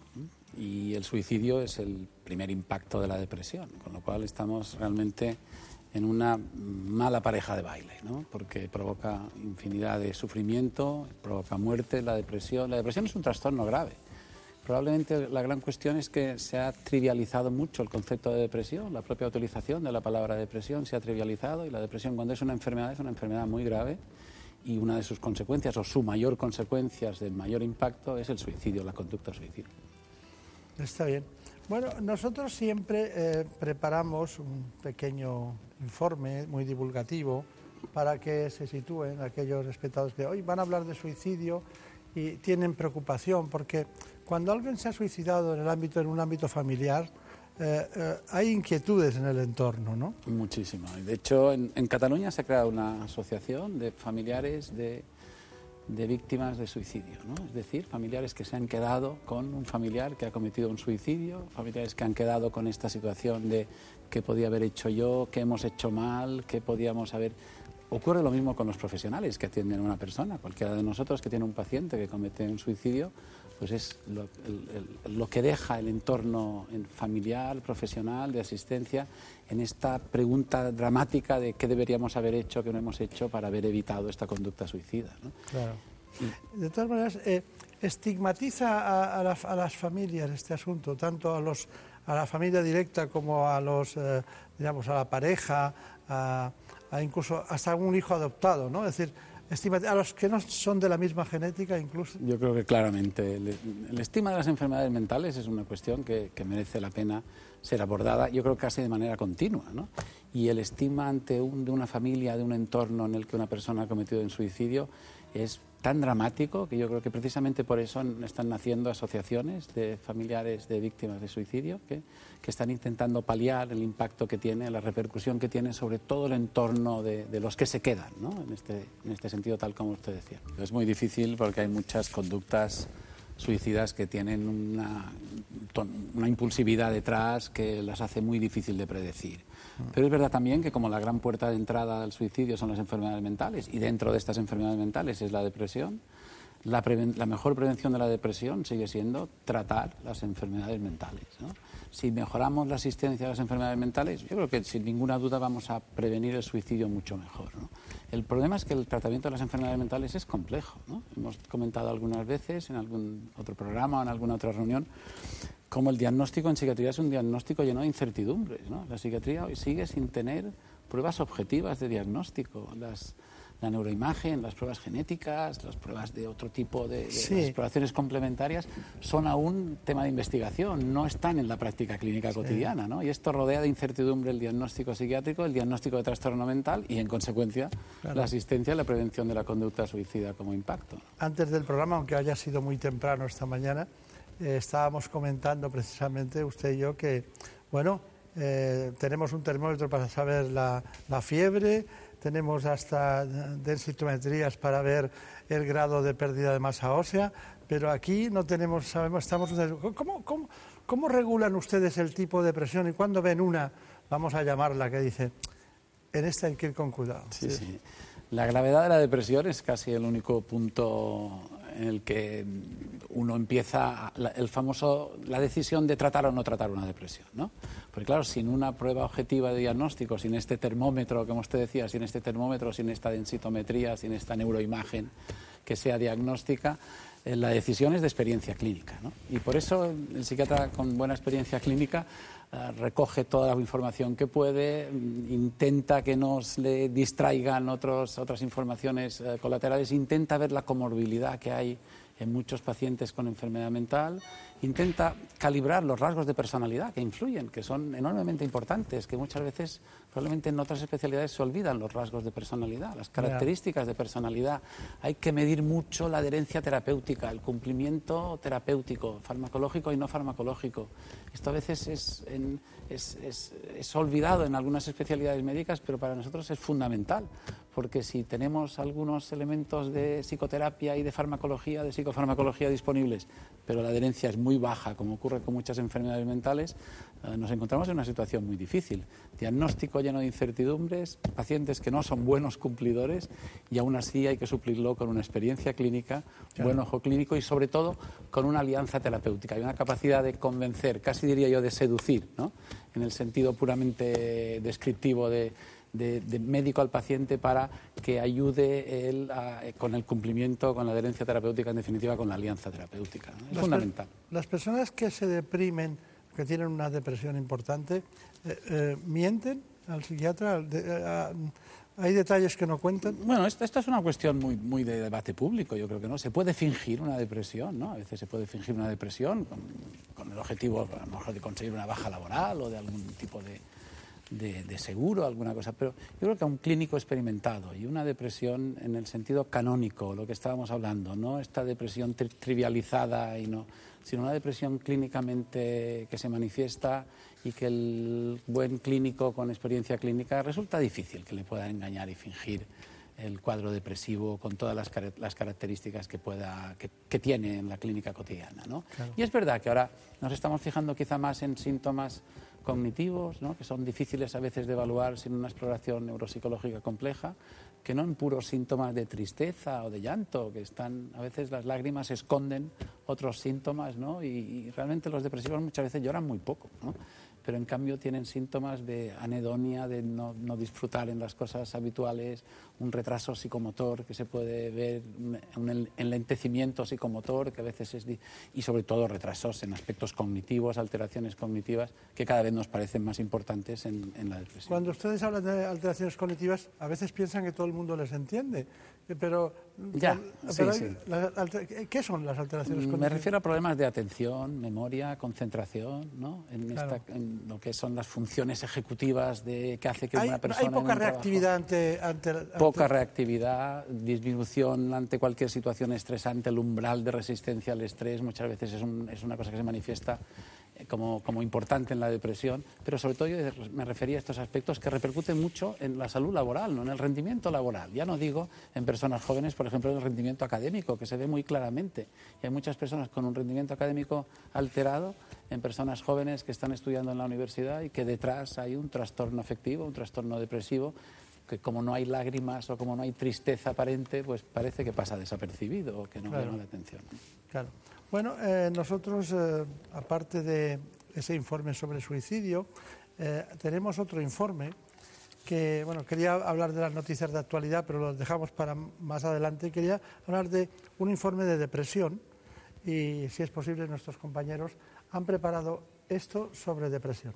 S22: Y el suicidio es el primer impacto de la depresión, con lo cual estamos realmente en una mala pareja de baile, ¿no? porque provoca infinidad de sufrimiento, provoca muerte, la depresión. La depresión es un trastorno grave. Probablemente la gran cuestión es que se ha trivializado mucho el concepto de depresión, la propia utilización de la palabra depresión se ha trivializado y la depresión cuando es una enfermedad es una enfermedad muy grave y una de sus consecuencias o su mayor consecuencia del mayor impacto es el suicidio, la conducta suicida.
S1: Está bien. Bueno, nosotros siempre eh, preparamos un pequeño informe muy divulgativo para que se sitúen aquellos espectadores que hoy van a hablar de suicidio y tienen preocupación porque cuando alguien se ha suicidado en el ámbito en un ámbito familiar eh, eh, hay inquietudes en el entorno, ¿no?
S22: Muchísimo. De hecho, en, en Cataluña se ha creado una asociación de familiares de, de víctimas de suicidio, ¿no? Es decir, familiares que se han quedado con un familiar que ha cometido un suicidio, familiares que han quedado con esta situación de qué podía haber hecho yo, qué hemos hecho mal, qué podíamos haber Ocurre lo mismo con los profesionales que atienden a una persona. Cualquiera de nosotros que tiene un paciente que comete un suicidio, pues es lo, el, el, lo que deja el entorno familiar, profesional, de asistencia, en esta pregunta dramática de qué deberíamos haber hecho, qué no hemos hecho para haber evitado esta conducta suicida. ¿no?
S1: Claro. De todas maneras, eh, estigmatiza a, a, la, a, las familias este asunto, tanto a, los, a la familia directa como a, los, eh, digamos, a la pareja, a, a incluso hasta un hijo adoptado, ¿no? Es decir, a los que no son de la misma genética incluso.
S22: Yo creo que claramente el, el estima de las enfermedades mentales es una cuestión que, merece la pena ser abordada, yo creo casi de manera continua, ¿no? Y el estima ante un, de una familia, de un entorno en el que una persona ha cometido un suicidio es tan dramático que yo creo que precisamente por eso están naciendo asociaciones de familiares de víctimas de suicidio que, que están intentando paliar el impacto que tiene, la repercusión que tiene sobre todo el entorno de, los que se quedan, ¿no? en, este, en este sentido, tal como usted decía. Es muy difícil porque hay muchas conductas suicidas que tienen una, una impulsividad detrás que las hace muy difícil de predecir. Pero es verdad también que como la gran puerta de entrada al suicidio son las enfermedades mentales y dentro de estas enfermedades mentales es la depresión, la, la mejor prevención de la depresión sigue siendo tratar las enfermedades mentales. ¿no? Si mejoramos la asistencia a las enfermedades mentales, yo creo que sin ninguna duda vamos a prevenir el suicidio mucho mejor. ¿no? El problema es que el tratamiento de las enfermedades mentales es complejo. ¿no? Hemos comentado algunas veces en algún otro programa o en alguna otra reunión como el diagnóstico en psiquiatría es un diagnóstico lleno de incertidumbres. ¿no? La psiquiatría hoy sigue sin tener pruebas objetivas de diagnóstico. Las, la neuroimagen, las pruebas genéticas, las pruebas de otro tipo de, de sí. exploraciones complementarias son aún tema de investigación, no están en la práctica clínica sí. cotidiana. ¿no? Y esto rodea de incertidumbre el diagnóstico psiquiátrico, el diagnóstico de trastorno mental y, en consecuencia, claro. la asistencia y la prevención de la conducta suicida como impacto.
S1: Antes del programa, aunque haya sido muy temprano esta mañana, eh, estábamos comentando precisamente usted y yo que, bueno, eh, tenemos un termómetro para saber la, la, fiebre, tenemos hasta densitometrías para ver el grado de pérdida de masa ósea, pero aquí no tenemos, sabemos, estamos... ¿Cómo, cómo, cómo regulan ustedes el tipo de presión y cuando ven una, vamos a llamarla, que dice, en esta hay que ir con cuidado?
S22: Sí. sí. La gravedad de la depresión es casi el único punto en el que uno empieza la, el famoso, la decisión de tratar o no tratar una depresión. ¿no? Porque claro, sin una prueba objetiva de diagnóstico, sin este termómetro, como usted decía, sin este termómetro, sin esta densitometría, sin esta neuroimagen que sea diagnóstica, eh, la decisión es de experiencia clínica. ¿no? Y por eso el psiquiatra con buena experiencia clínica recoge toda la información que puede, intenta que no le distraigan otros, otras informaciones eh, colaterales, intenta ver la comorbilidad que hay en muchos pacientes con enfermedad mental, intenta calibrar los rasgos de personalidad que influyen, que son enormemente importantes, que muchas veces probablemente en otras especialidades se olvidan los rasgos de personalidad, las características de personalidad. Hay que medir mucho la adherencia terapéutica, el cumplimiento terapéutico, farmacológico y no farmacológico. Esto a veces es, en, es, es, es olvidado en algunas especialidades médicas, pero para nosotros es fundamental, porque si tenemos algunos elementos de psicoterapia y de farmacología, de psicofarmacología disponibles, pero la adherencia es muy baja, como ocurre con muchas enfermedades mentales, nos encontramos en una situación muy difícil. Diagnóstico lleno de incertidumbres, pacientes que no son buenos cumplidores y aún así hay que suplirlo con una experiencia clínica, claro. buen ojo clínico y sobre todo con una alianza terapéutica y una capacidad de convencer, casi diría yo de seducir, ¿no? en el sentido puramente descriptivo de, de, de, médico al paciente para que ayude él a, con el cumplimiento, con la adherencia terapéutica, en definitiva con la alianza terapéutica. ¿no? Es
S1: las
S22: fundamental.
S1: Per las personas que se deprimen, que tienen una depresión importante, eh, eh, ¿mienten al psiquiatra? De, eh, ¿Hay detalles que no cuentan?
S22: Bueno, esto, esto, es una cuestión muy, muy de debate público, yo creo que no. Se puede fingir una depresión, ¿no? A veces se puede fingir una depresión con, el objetivo, a lo mejor, de conseguir una baja laboral o de algún tipo de, de, seguro, alguna cosa, pero yo creo que a un clínico experimentado y una depresión en el sentido canónico, lo que estábamos hablando, no esta depresión trivializada y no, sino una depresión clínicamente que se manifiesta y que el buen clínico con experiencia clínica resulta difícil que le pueda engañar y fingir el cuadro depresivo con todas las, las características que, pueda, que, tiene en la clínica cotidiana. ¿no? Y es verdad que ahora nos estamos fijando quizá más en síntomas cognitivos, ¿no? que son difíciles a veces de evaluar sin una exploración neuropsicológica compleja, que no en puros síntomas de tristeza o de llanto, que están, a veces las lágrimas esconden otros síntomas, ¿no? y, y realmente los depresivos muchas veces lloran muy poco. ¿no? Pero en cambio tienen síntomas de anedonia, de no, disfrutar en las cosas habituales, un retraso psicomotor que se puede ver, un enlentecimiento psicomotor que a veces es... y sobre todo retrasos en aspectos cognitivos, alteraciones cognitivas que cada vez nos parecen más importantes en, en la depresión.
S1: Cuando ustedes hablan de alteraciones cognitivas, a veces piensan que todo el mundo les entiende. Pero,
S22: ya,
S1: ¿qué son las alteraciones cognitivas?
S22: Me refiero a problemas de atención, memoria, concentración, ¿no? En, lo que son las funciones ejecutivas de que hace que una persona...
S1: Hay poca reactividad ante, ante,
S22: Poca reactividad, disminución ante cualquier situación estresante, el umbral de resistencia al estrés muchas veces es, es una cosa que se manifiesta como, como, importante en la depresión, pero sobre todo yo me refería a estos aspectos que repercuten mucho en la salud laboral, ¿no? en el rendimiento laboral. Ya no digo en personas jóvenes, por ejemplo, en el rendimiento académico, que se ve muy claramente. Y hay muchas personas con un rendimiento académico alterado, en personas jóvenes que están estudiando en la universidad y que detrás hay un trastorno afectivo, un trastorno depresivo, que como no hay lágrimas o como no hay tristeza aparente, pues parece que pasa desapercibido o que no llama la atención.
S1: Claro. Bueno, eh, nosotros, eh, aparte de ese informe sobre suicidio, eh, tenemos otro informe que, bueno, quería hablar de las noticias de actualidad, pero lo dejamos para más adelante. Quería hablar de un informe de depresión y, si es posible, nuestros compañeros han preparado esto sobre depresión.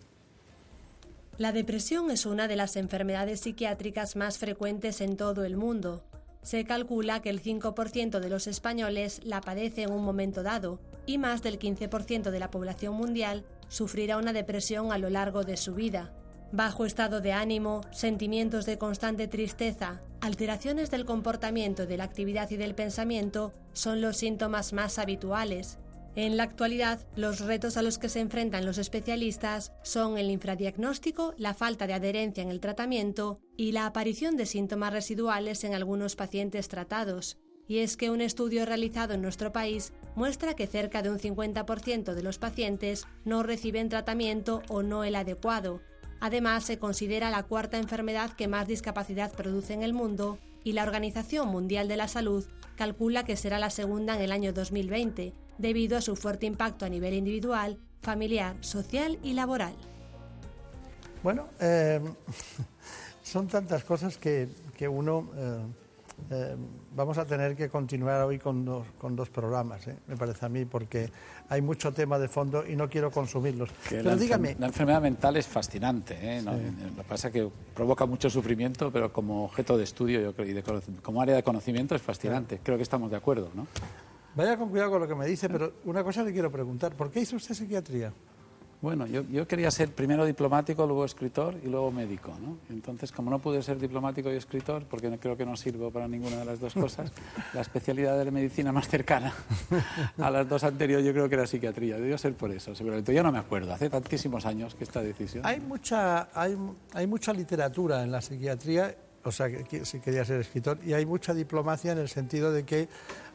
S2: La depresión es una de las enfermedades psiquiátricas más frecuentes en todo el mundo. Se calcula que el 5% de los españoles la padece en un momento dado y más del 15% de la población mundial sufrirá una depresión a lo largo de su vida. Bajo estado de ánimo, sentimientos de constante tristeza, alteraciones del comportamiento, de la actividad y del pensamiento son los síntomas más habituales en la actualidad, los retos a los que se enfrentan los especialistas son el infradiagnóstico, la falta de adherencia en el tratamiento y la aparición de síntomas residuales en algunos pacientes tratados. Y es que un estudio realizado en nuestro país muestra que cerca de un 50% de los pacientes no reciben tratamiento o no el adecuado. Además, se considera la cuarta enfermedad que más discapacidad produce en el mundo y la Organización Mundial de la Salud calcula que será la segunda en el año 2020, debido a su fuerte impacto a nivel individual, familiar, social y laboral.
S1: Bueno, eh, son tantas cosas que, uno... Eh, eh, vamos a tener que continuar hoy con dos, con dos programas, me parece a mí, porque hay mucho tema de fondo y no quiero consumirlos. pero
S22: la
S1: dígame.
S22: La enfermedad mental es fascinante, Lo que pasa es que provoca mucho sufrimiento, pero como objeto de estudio yo creo, y como área de conocimiento es fascinante. Creo que estamos de acuerdo, ¿no?
S1: Vaya con cuidado con lo que me dice, pero una cosa le quiero preguntar. ¿Por qué hizo usted psiquiatría?
S22: Bueno, yo, quería ser primero diplomático, luego escritor y luego médico, ¿no? Entonces, como no pude ser diplomático y escritor, porque no, creo que no sirvo para ninguna de las dos cosas, la especialidad de la medicina más cercana a las dos anteriores yo creo que era psiquiatría. Debió ser por eso, seguramente. Yo no me acuerdo, hace tantísimos años que esta decisión...
S1: Hay mucha, hay, hay mucha literatura en la psiquiatría, o sea, que, si quería ser escritor, y hay mucha diplomacia en el sentido de que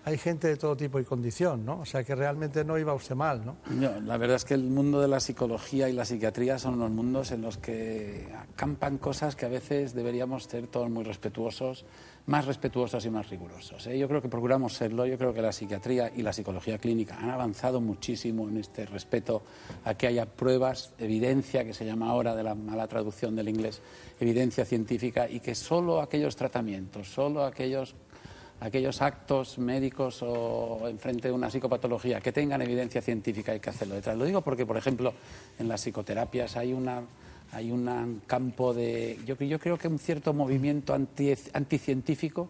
S1: hay gente de todo tipo y condición, ¿no? O sea, que realmente no iba usted mal, ¿no?
S22: la verdad es que el mundo de la psicología y la psiquiatría son unos mundos en los que acampan cosas que a veces deberíamos ser todos muy respetuosos, más respetuosos y más rigurosos. ¿eh? Yo creo que procuramos serlo, yo creo que la psiquiatría y la psicología clínica han avanzado muchísimo en este respeto a que haya pruebas, evidencia, que se llama ahora de la mala traducción del inglés, evidencia científica, y que solo aquellos tratamientos, solo aquellos aquellos actos médicos o en frente de una psicopatología que tengan evidencia científica hay que hacerlo detrás. Lo digo porque, por ejemplo, en las psicoterapias hay una hay un campo de yo, yo creo que un cierto movimiento anti, anticientífico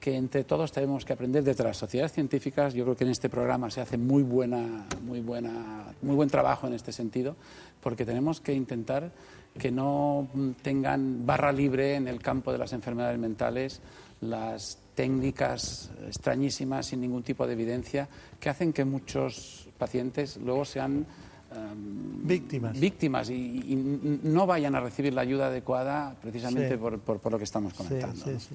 S22: que entre todos tenemos que aprender desde las sociedades científicas. Yo creo que en este programa se hace muy, buena, muy, buena, muy buen trabajo en este sentido, porque tenemos que intentar que no tengan barra libre en el campo de las enfermedades mentales las técnicas extrañísimas sin ningún tipo de evidencia que hacen que muchos pacientes luego sean um,
S1: víctimas,
S22: víctimas y, y, no vayan a recibir la ayuda adecuada precisamente sí. por, por, por, lo que estamos comentando.
S1: Sí, sí,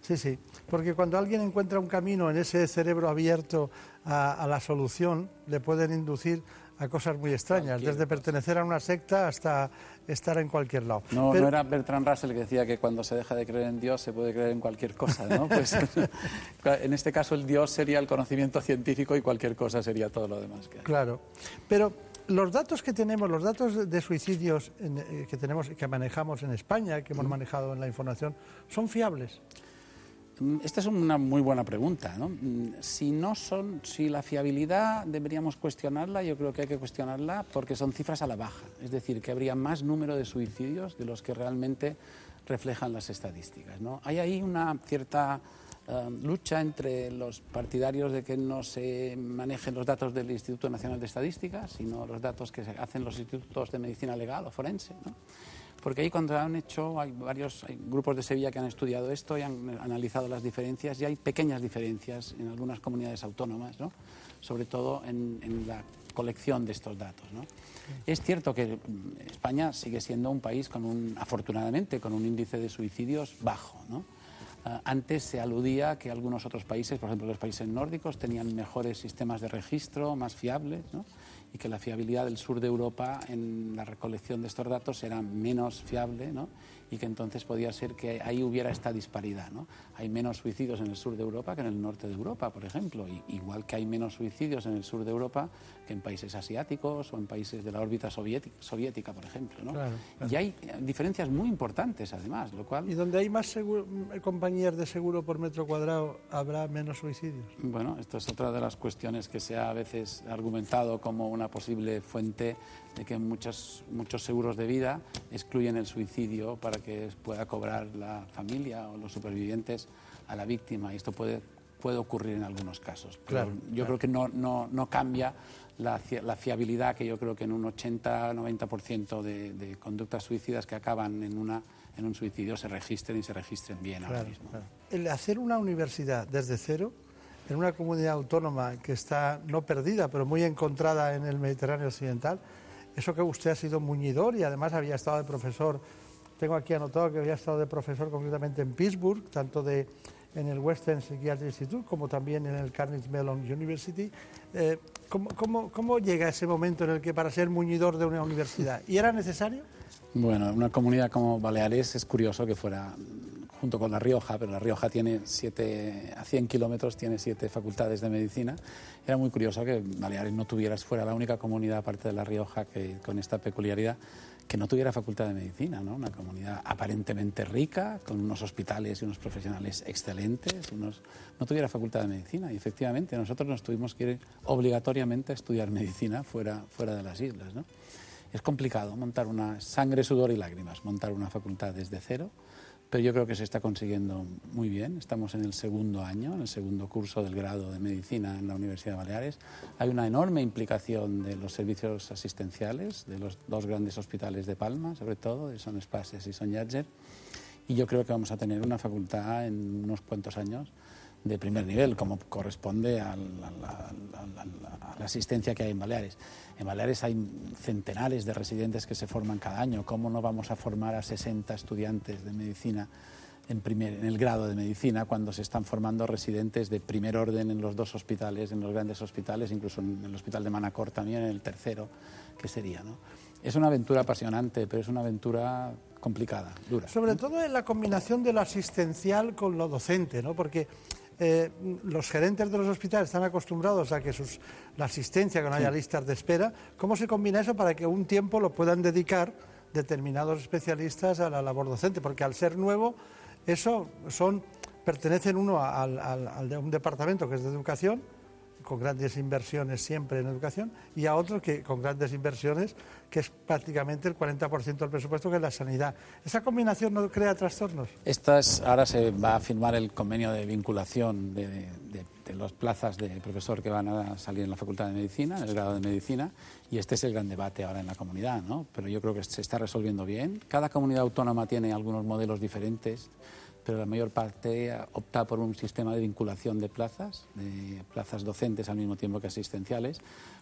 S1: sí, sí, porque cuando alguien encuentra un camino en ese cerebro abierto a, a la solución, le pueden inducir a cosas muy extrañas, desde pertenecer a una secta hasta estar en cualquier lado.
S22: No, Pero... no era Bertrand Russell que decía que cuando se deja de creer en Dios se puede creer en cualquier cosa, ¿no? Pues en este caso el Dios sería el conocimiento científico y cualquier cosa sería todo lo demás que hay.
S1: Claro. Pero los datos que tenemos, los datos de suicidios en, eh, que tenemos, que manejamos en España, que hemos manejado en la información, son fiables.
S22: Esta es una muy buena pregunta. ¿no? Si, no son, si la fiabilidad deberíamos cuestionarla, yo creo que hay que cuestionarla porque son cifras a la baja. Es decir, que habría más número de suicidios de los que realmente reflejan las estadísticas. Hay ahí una cierta uh, lucha entre los partidarios de que no se manejen los datos del Instituto Nacional de Estadística, sino los datos que se hacen los institutos de medicina legal o forense. ¿no? Porque ahí cuando han hecho, hay varios hay grupos de Sevilla que han estudiado esto y han analizado las diferencias y hay pequeñas diferencias en algunas comunidades autónomas, ¿no? sobre todo en, en, la colección de estos datos. ¿no? Es cierto que España sigue siendo un país con un, afortunadamente, con un índice de suicidios bajo. ¿no? Uh, antes se aludía que algunos otros países, por ejemplo los países nórdicos, tenían mejores sistemas de registro, más fiables. ¿no? Y que la fiabilidad del sur de Europa en la recolección de estos datos era menos fiable ¿no? Y que entonces podía ser que ahí hubiera esta disparidad. ¿no? Hay menos suicidios en el sur de Europa que en el norte de Europa, por ejemplo, y, igual que hay menos suicidios en el sur de Europa que en países asiáticos o en países de la órbita soviética, soviética por ejemplo. ¿no?
S1: Claro, claro.
S22: Y hay diferencias muy importantes, además, lo cual...
S1: ¿Y donde hay más seguro, compañías de seguro por metro cuadrado habrá menos suicidios?
S22: Bueno, esto es otra de las cuestiones que se ha a veces argumentado como una posible fuente de que muchos, muchos seguros de vida excluyen el suicidio para que pueda cobrar la familia o los supervivientes a la víctima. Y esto puede, puede ocurrir en algunos casos. Pero
S1: Claro,
S22: yo
S1: claro.
S22: creo que no, no, no cambia la, la fiabilidad que yo creo que en un 80-90% de, de conductas suicidas que acaban en, una, en un suicidio se registren y se registren bien ahora
S1: Claro,
S22: mismo.
S1: claro. El hacer una universidad desde cero en una comunidad autónoma que está no perdida, pero muy encontrada en el Mediterráneo occidental, eso que usted ha sido muñidor y además había estado de profesor, tengo aquí anotado que había estado de profesor concretamente en Pittsburgh, tanto de en el Western Psychiatric Institute como también en el Carnegie Mellon University. Eh, ¿cómo, cómo, llega ese momento en el que para ser muñidor de una universidad? ¿Y era necesario?
S22: Bueno, una comunidad como Baleares es curioso que fuera junto con La Rioja, pero La Rioja tiene siete, a 100 kilómetros tiene siete facultades de medicina. Era muy curioso que Baleares no tuviera, fuera la única comunidad aparte de La Rioja que con esta peculiaridad que no tuviera facultad de medicina, ¿no? Una comunidad aparentemente rica, con unos hospitales y unos profesionales excelentes, unos... no tuviera facultad de medicina. Y efectivamente nosotros nos tuvimos que ir obligatoriamente a estudiar medicina fuera, fuera de las islas, ¿no? Es complicado montar una sangre, sudor y lágrimas, montar una facultad desde cero, pero yo creo que se está consiguiendo muy bien. Estamos en el segundo año, en el segundo curso del grado de medicina en la Universidad de Baleares. Hay una enorme implicación de los servicios asistenciales, de los dos grandes hospitales de Palma, sobre todo, de Son Espases y Son Llàtzer. Y yo creo que vamos a tener una facultad en unos cuantos años de primer nivel, como corresponde a la, asistencia que hay en Baleares. En Baleares hay centenares de residentes que se forman cada año. ¿Cómo no vamos a formar a 60 estudiantes de medicina en, primer, en el grado de medicina cuando se están formando residentes de primer orden en los dos hospitales, en los grandes hospitales, incluso en el hospital de Manacor también, en el tercero, que sería? ¿no? Es una aventura apasionante, pero es una aventura complicada, dura.
S1: Sobre todo en la combinación de lo asistencial con lo docente, ¿no? Porque eh, los gerentes de los hospitales están acostumbrados a que sus, la asistencia, que no haya listas de espera. ¿Cómo se combina eso para que un tiempo lo puedan dedicar determinados especialistas a la labor docente? Porque al ser nuevo, eso son pertenecen uno a- al, al- al de un departamento que es de educación, con grandes inversiones siempre en educación, y a otros que con grandes inversiones, que es prácticamente el 40% del presupuesto, que es la sanidad. ¿Esa combinación no crea trastornos?
S22: Estas, ahora se va a firmar el convenio de vinculación de, de, de las plazas de profesor que van a salir en la Facultad de Medicina, en el grado de Medicina, y este es el gran debate ahora en la comunidad, ¿no? Pero yo creo que se está resolviendo bien. Cada comunidad autónoma tiene algunos modelos diferentes pero la mayor parte opta por un sistema de vinculación de plazas, de plazas docentes al mismo tiempo que asistenciales,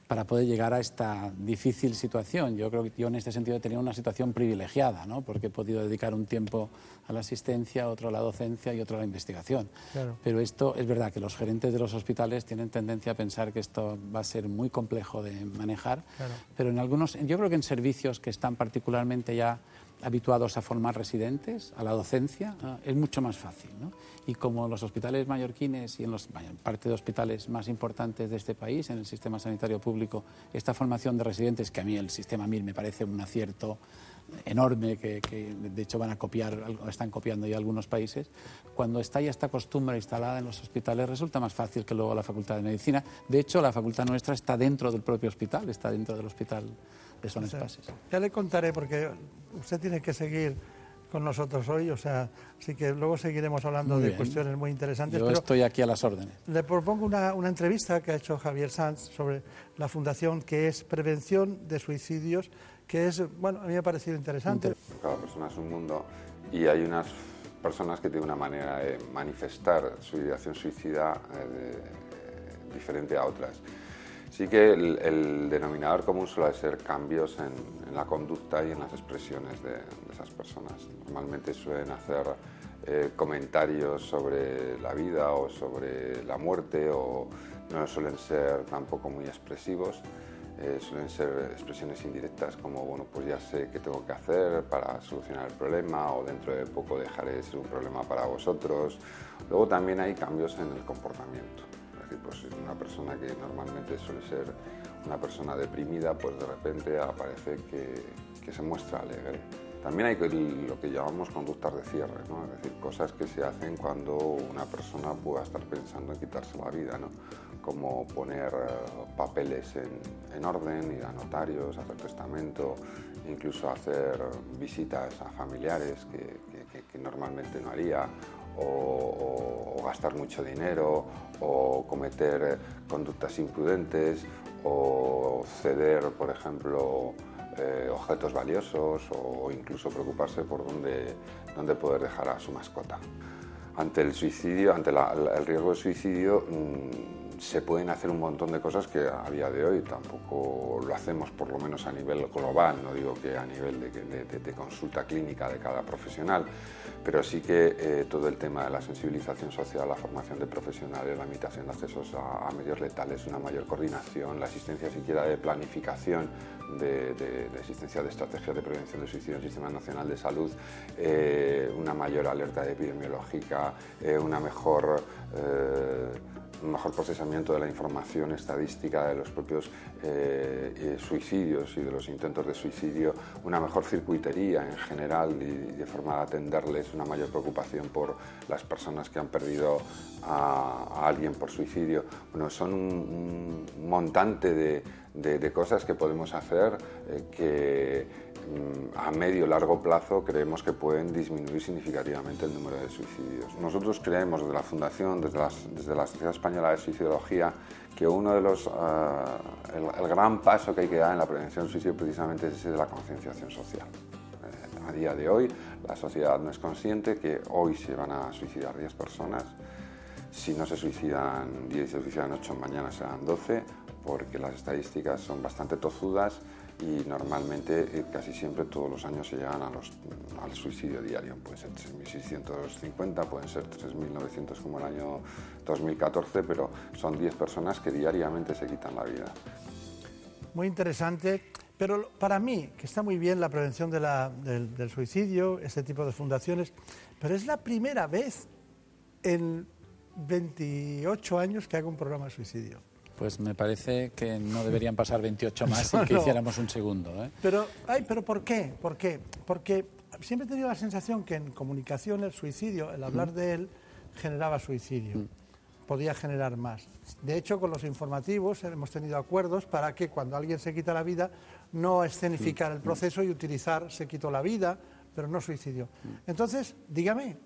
S22: para poder llegar a esta difícil situación. Yo creo que yo en este sentido he tenido una situación privilegiada, ¿no? porque he podido dedicar un tiempo a la asistencia, otro a la docencia y otro a la investigación.
S1: Claro.
S22: Pero esto es verdad que los gerentes de los hospitales tienen tendencia a pensar que esto va a ser muy complejo de manejar,
S1: Claro.
S22: pero en algunos, yo creo que en servicios que están particularmente ya habituados a formar residentes, a la docencia, eh, es mucho más fácil. ¿no? Y como los hospitales mallorquines y en los, vaya, parte de hospitales más importantes de este país, en el sistema sanitario público, esta formación de residentes, que a mí el sistema MIR me parece un acierto enorme, que, que de hecho van a copiar, están copiando ya algunos países, cuando está ya esta costumbre instalada en los hospitales resulta más fácil que luego la Facultad de Medicina. De hecho, la facultad nuestra está dentro del propio hospital, está dentro del hospital de Son
S1: O sea,
S22: Espases.
S1: Ya le contaré porque usted tiene que seguir con nosotros hoy, o sea, así que luego seguiremos hablando
S22: Muy
S1: de
S22: bien.
S1: cuestiones muy interesantes.
S22: Yo
S1: pero
S22: estoy aquí a las órdenes.
S1: le propongo una, una entrevista que ha hecho Javier Sanz sobre la fundación que es Prevención de Suicidios, que es, bueno, a mí me ha parecido interesante.
S23: Cada persona es un mundo y hay unas personas que tienen una manera de manifestar su ideación suicida eh, diferente a otras. Sí que el, el denominador común suele ser cambios en, en la conducta y en las expresiones de, de esas personas. Normalmente suelen hacer eh, comentarios sobre la vida o sobre la muerte o no suelen ser tampoco muy expresivos. Eh, suelen ser expresiones indirectas como, bueno, pues ya sé qué tengo que hacer para solucionar el problema o dentro de poco dejaré de ser un problema para vosotros. Luego también hay cambios en el comportamiento. Decir, pues una persona que normalmente suele ser una persona deprimida, pues de repente aparece que, que se muestra alegre. También hay lo que llamamos conductas de cierre, ¿no? es decir, cosas que se hacen cuando una persona pueda estar pensando en quitarse la vida, ¿no? como poner eh, papeles en, en orden, ir a notarios, hacer testamento, incluso hacer visitas a familiares que, que- normalmente no haría, o gastar mucho dinero, o cometer eh, conductas imprudentes, o ceder, por ejemplo, eh, objetos valiosos, o incluso preocuparse por dónde, dónde poder dejar a su mascota. Ante el suicidio, ante el riesgo de suicidio, mm, se pueden hacer un montón de cosas que a día de hoy tampoco lo hacemos, por lo menos a nivel global, no digo que a nivel de, consulta clínica de cada profesional, pero sí que eh, todo el tema de la sensibilización social, la formación de profesionales, la limitación de accesos a, medios letales, una mayor coordinación, la existencia siquiera de planificación de, de- de existencia de estrategias de prevención de suicidio en el Sistema Nacional de Salud, eh, una mayor alerta epidemiológica, eh, una mejor... mejor procesamiento de la información estadística de los propios eh, suicidios y de los intentos de suicidio, una mejor circuitería en general y, de forma de atenderles, una mayor preocupación por las personas que han perdido a, alguien por suicidio. Bueno, son un, montante de, cosas que podemos hacer eh, que mm, a medio largo plazo creemos que pueden disminuir significativamente el número de suicidios. Nosotros creemos desde la Fundación, desde, desde la Sociedad Española de Suicidología, que uno de los, ah, el, gran paso que hay que dar en la prevención del suicidio precisamente es ese de la concienciación social. Eh, a día de hoy la sociedad no es consciente que hoy se van a suicidar 10 personas, si no se suicidan 10 y se suicidan 8, mañana serán 12, porque las estadísticas son bastante tozudas y normalmente eh, casi siempre todos los años se llegan a los, al suicidio diario. Pueden ser 3.650, pueden ser 3.900 como el año 2014, pero son 10 personas que diariamente se quitan la vida.
S1: Muy interesante, pero para mí, que está muy bien la prevención del, del suicidio, este tipo de fundaciones, pero es la primera vez en 28 años que hago un programa de suicidio.
S22: Pues me parece que no deberían pasar 28 más y que
S1: no.
S22: hiciéramos un segundo. ¿eh?
S1: Pero, ay, pero ¿por qué? ¿Por qué? Porque siempre he tenido la sensación que en comunicación el suicidio, el hablar de él, generaba suicidio. podía generar más. De hecho, con los informativos hemos tenido acuerdos para que cuando alguien se quita la vida, no escenificar el proceso y utilizar se quitó la vida, pero no suicidio. Entonces, dígame,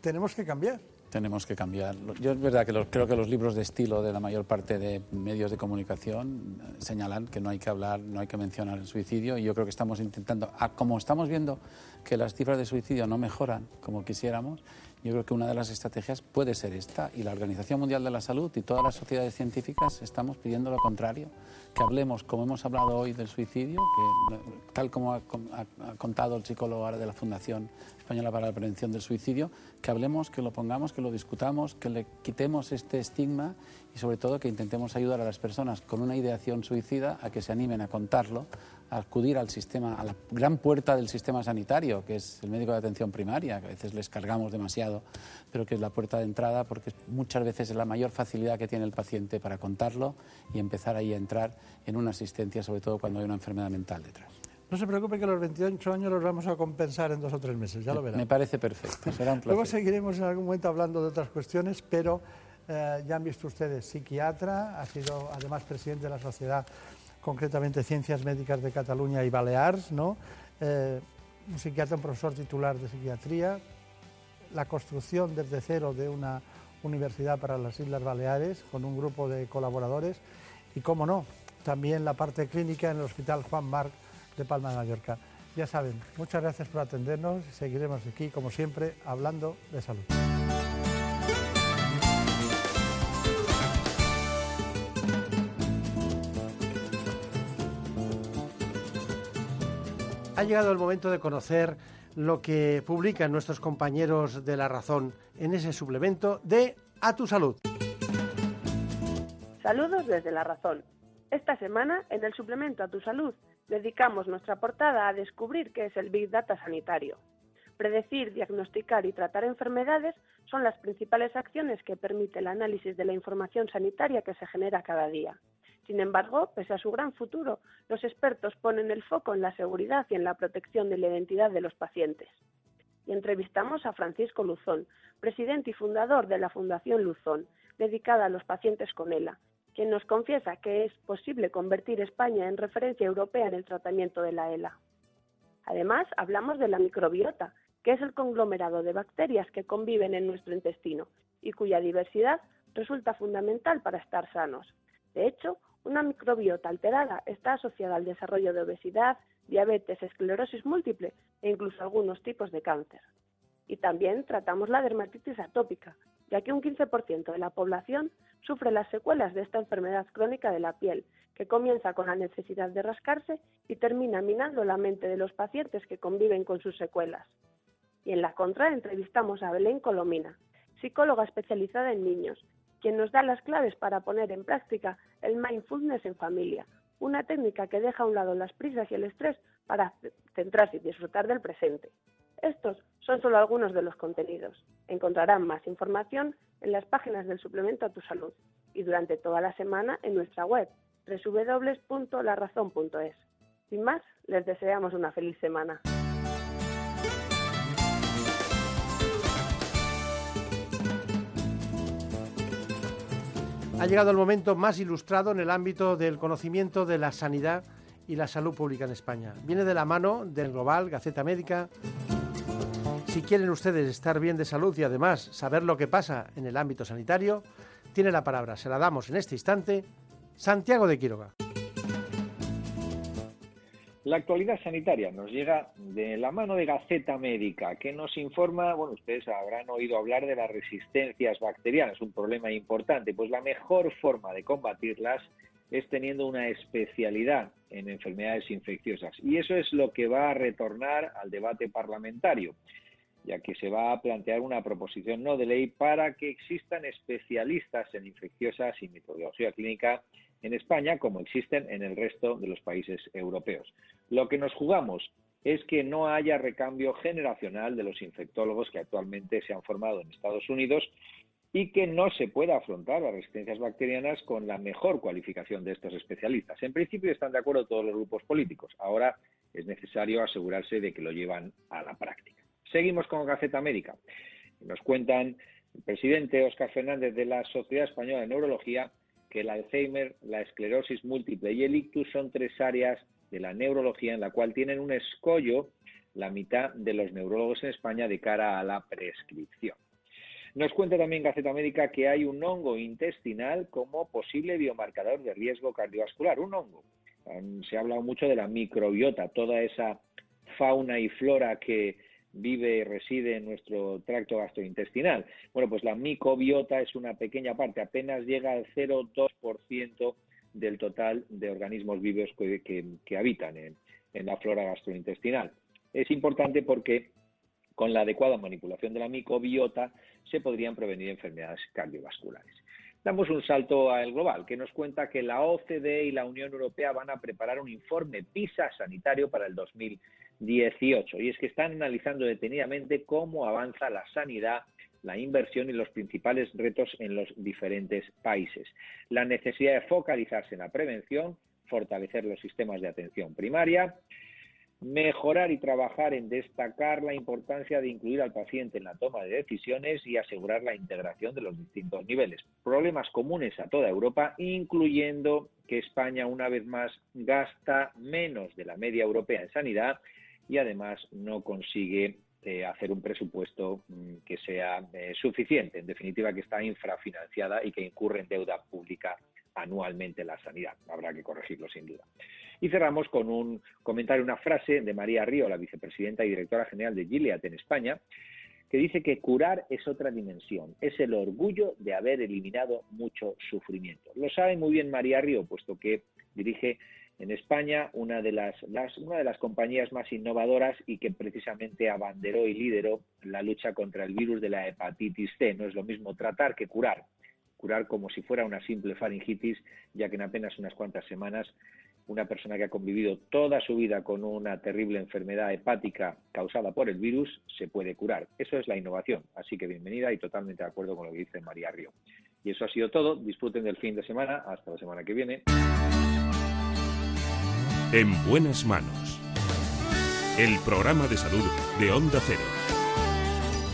S1: tenemos que cambiar
S22: tenemos que cambiar. Yo es verdad que creo que los libros de estilo de la mayor parte de medios de comunicación eh, señalan que no hay que hablar, no hay que mencionar el suicidio y yo creo que estamos intentando, como estamos viendo que las cifras de suicidio no mejoran como quisiéramos, yo creo que una de las estrategias puede ser esta y la Organización Mundial de la Salud y todas las sociedades científicas estamos pidiendo lo contrario, que hablemos, como hemos hablado hoy del suicidio, que tal como ha, contado el psicólogo ahora de la Fundación Española para la Prevención del Suicidio, que hablemos, que lo pongamos, que lo discutamos, que le quitemos este estigma y sobre todo que intentemos ayudar a las personas con una ideación suicida a que se animen a contarlo, a acudir al sistema, a la gran puerta del sistema sanitario, que es el médico de atención primaria, que a veces les cargamos demasiado, pero que es la puerta de entrada porque muchas veces es la mayor facilidad que tiene el paciente para contarlo y empezar ahí a entrar en una asistencia, sobre todo cuando hay una enfermedad mental detrás.
S1: No se preocupe que los 28 años los vamos a compensar en dos o tres meses, ya lo verán.
S22: Me parece perfecto, será un placer.
S1: Luego seguiremos en algún momento hablando de otras cuestiones, pero eh, ya han visto ustedes, psiquiatra, ha sido además presidente de la Sociedad concretamente Ciencias Médicas de Cataluña y Baleares, ¿no? Eh, un psiquiatra, un profesor titular de psiquiatría, la construcción desde cero de una universidad para las Islas Baleares con un grupo de colaboradores y, cómo no, también la parte clínica en el Hospital Juan Marc de Palma de Mallorca. Ya saben, muchas gracias por atendernos y seguiremos aquí, como siempre, hablando de salud. Ha llegado el momento de conocer lo que publican nuestros compañeros de La Razón en ese suplemento de A tu Salud.
S24: Saludos desde La Razón. Esta semana, en el suplemento A tu Salud, dedicamos nuestra portada a descubrir qué es el Big Data sanitario. Predecir, diagnosticar y tratar enfermedades son las principales acciones que permite el análisis de la información sanitaria que se genera cada día. Sin embargo, pese a su gran futuro, los expertos ponen el foco en la seguridad y en la protección de la identidad de los pacientes. Y entrevistamos a Francisco Luzón, presidente y fundador de la Fundación Luzón, dedicada a los pacientes con ELA, quien nos confiesa que es posible convertir España en referencia europea en el tratamiento de la ELA. Además, hablamos de la microbiota, que es el conglomerado de bacterias que conviven en nuestro intestino y cuya diversidad resulta fundamental para estar sanos. De hecho, una microbiota alterada está asociada al desarrollo de obesidad, diabetes, esclerosis múltiple e incluso algunos tipos de cáncer. Y también tratamos la dermatitis atópica, ya que un 15% de la población sufre las secuelas de esta enfermedad crónica de la piel, que comienza con la necesidad de rascarse y termina minando la mente de los pacientes que conviven con sus secuelas. Y en la contra entrevistamos a Belén Colomina, psicóloga especializada en niños, quien nos da las claves para poner en práctica el mindfulness en familia, una técnica que deja a un lado las prisas y el estrés para centrarse y disfrutar del presente. Estos son solo algunos de los contenidos. Encontrarán más información en las páginas del suplemento a tu salud y durante toda la semana en nuestra web www.larazón.es. Sin más, les deseamos una feliz semana.
S1: Ha llegado el momento más ilustrado en el ámbito del conocimiento de la sanidad y la salud pública en España. Viene de la mano del Global, Gaceta Médica. Si quieren ustedes estar bien de salud y además saber lo que pasa en el ámbito sanitario, tiene la palabra, se la damos en este instante, Santiago de Quiroga.
S25: La actualidad sanitaria nos llega de la mano de Gaceta Médica, que nos informa, bueno, ustedes habrán oído hablar de las resistencias bacterianas, un problema importante, pues la mejor forma de combatirlas es teniendo una especialidad en enfermedades infecciosas. Y eso es lo que va a retornar al debate parlamentario, ya que se va a plantear una proposición no de ley para que existan especialistas en infecciosas y microbiología clínica en España como existen en el resto de los países europeos. Lo que nos jugamos es que no haya recambio generacional de los infectólogos que actualmente se han formado en Estados Unidos y que no se pueda afrontar las resistencias bacterianas con la mejor cualificación de estos especialistas. En principio están de acuerdo todos los grupos políticos. Ahora es necesario asegurarse de que lo llevan a la práctica. Seguimos con Gaceta Médica. Nos cuentan El presidente Óscar Fernández de la Sociedad Española de Neurología que el Alzheimer, la esclerosis múltiple y el ictus son tres áreas de la neurología en la cual tienen un escollo la mitad de los neurólogos en España de cara a la prescripción. Nos cuenta también Gaceta Médica que hay un hongo intestinal como posible biomarcador de riesgo cardiovascular. Un hongo. Se ha hablado mucho de la microbiota, toda esa fauna y flora que vive y reside en nuestro tracto gastrointestinal. Bueno, pues la microbiota es una pequeña parte, apenas llega al 0,2% del total de organismos vivos que, habitan en la flora gastrointestinal. Es importante porque con la adecuada manipulación de la microbiota se podrían prevenir enfermedades cardiovasculares. Damos un salto al global, que nos cuenta que la OCDE y la Unión Europea van a preparar un informe PISA sanitario para el 2018. Y es que están analizando detenidamente cómo avanza la sanidad, la inversión y los principales retos en los diferentes países. La necesidad de focalizarse en la prevención, fortalecer los sistemas de atención primaria, mejorar y trabajar en destacar la importancia de incluir al paciente en la toma de decisiones y asegurar la integración de los distintos niveles. Problemas comunes a toda Europa, incluyendo que España una vez más gasta menos de la media europea en sanidad y además no consigue eh, hacer un presupuesto mm, que sea eh, suficiente. En definitiva, que está infrafinanciada y que incurre en deuda pública anualmente la sanidad. Habrá que corregirlo sin duda. Y cerramos con un comentario, una frase de María Río, la vicepresidenta y directora general de Gilead en España, que dice que curar es otra dimensión, es el orgullo de haber eliminado mucho sufrimiento. Lo sabe muy bien María Río, puesto que dirige en España una de las, una de las compañías más innovadoras y que precisamente abanderó y lideró la lucha contra el virus de la hepatitis C. No es lo mismo tratar que curar curar como si fuera una simple faringitis, ya que en apenas unas cuantas semanas una persona que ha convivido toda su vida con una terrible enfermedad hepática causada por el virus se puede curar. Eso es la innovación. Así que bienvenida y totalmente de acuerdo con lo que dice María Río. Y eso ha sido todo. Disfruten del fin de semana. Hasta la semana que viene.
S6: En buenas manos. El programa de salud de Onda Cero.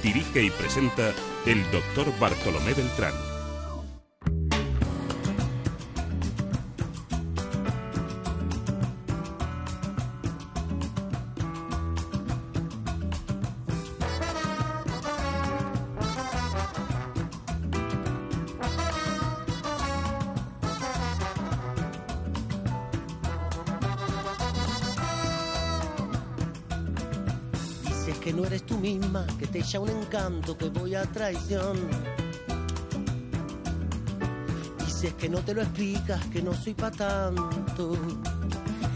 S6: Dirige y presenta el doctor Bartolomé Beltrán.
S26: Que voy a traición. Y si es que no te lo explicas, que no soy para tanto,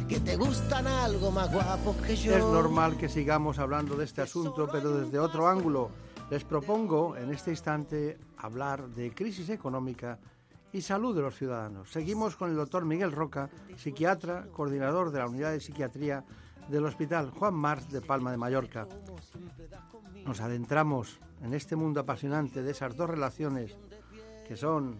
S26: que te gustan algo más guapos que yo.
S1: Es normal que sigamos hablando de este asunto, pero desde otro ángulo. Les propongo en este instante hablar de crisis económica y salud de los ciudadanos. Seguimos con el doctor Miguel Roca, psiquiatra, coordinador de la unidad de psiquiatría del Hospital Juan Mars de Palma de Mallorca. Nos adentramos en este mundo apasionante de esas dos relaciones que son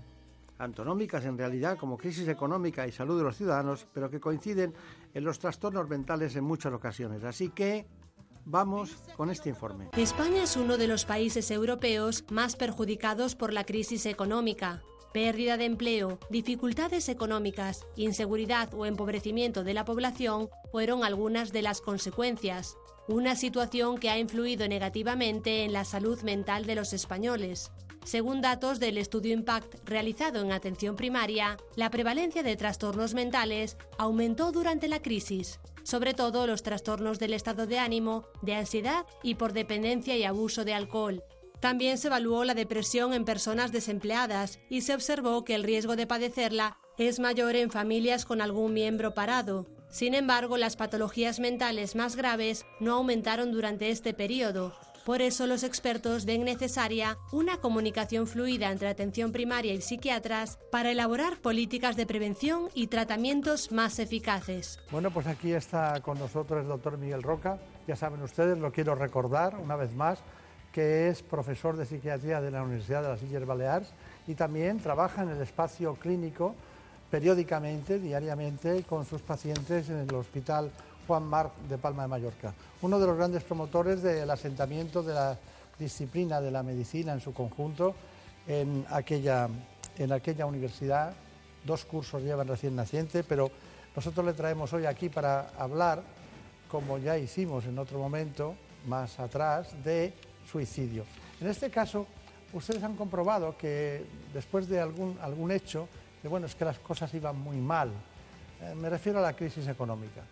S1: antonómicas en realidad como crisis económica y salud de los ciudadanos, pero que coinciden en los trastornos mentales en muchas ocasiones. Así que vamos con este informe.
S2: España es uno de los países europeos más perjudicados por la crisis económica. Pérdida de empleo, dificultades económicas, inseguridad o empobrecimiento de la población fueron algunas de las consecuencias. Una situación que ha influido negativamente en la salud mental de los españoles. Según datos del estudio Impact realizado en atención primaria, la prevalencia de trastornos mentales aumentó durante la crisis, sobre todo los trastornos del estado de ánimo, de ansiedad y por dependencia y abuso de alcohol, también se evaluó la depresión en personas desempleadas y se observó que el riesgo de padecerla es mayor en familias con algún miembro parado. Sin embargo, las patologías mentales más graves no aumentaron durante este periodo. Por eso los expertos ven necesaria una comunicación fluida entre atención primaria y psiquiatras para elaborar políticas de prevención y tratamientos más eficaces.
S1: Bueno, pues aquí está con nosotros el doctor Miguel Roca. Ya saben ustedes, lo quiero recordar una vez más, que es profesor de psiquiatría de la Universidad de las Illes Baleares y también trabaja en el espacio clínico periódicamente, diariamente, con sus pacientes en el Hospital Juan Marc de Palma de Mallorca. Uno de los grandes promotores del asentamiento de la disciplina de la medicina en su conjunto en aquella, en aquella universidad. Dos cursos llevan recién naciente, pero nosotros le traemos hoy aquí para hablar, como ya hicimos en otro momento, más atrás, de En este caso, ustedes han comprobado que después de algún, algún hecho, que bueno, es que las cosas iban muy mal. Eh, me refiero a la crisis económica.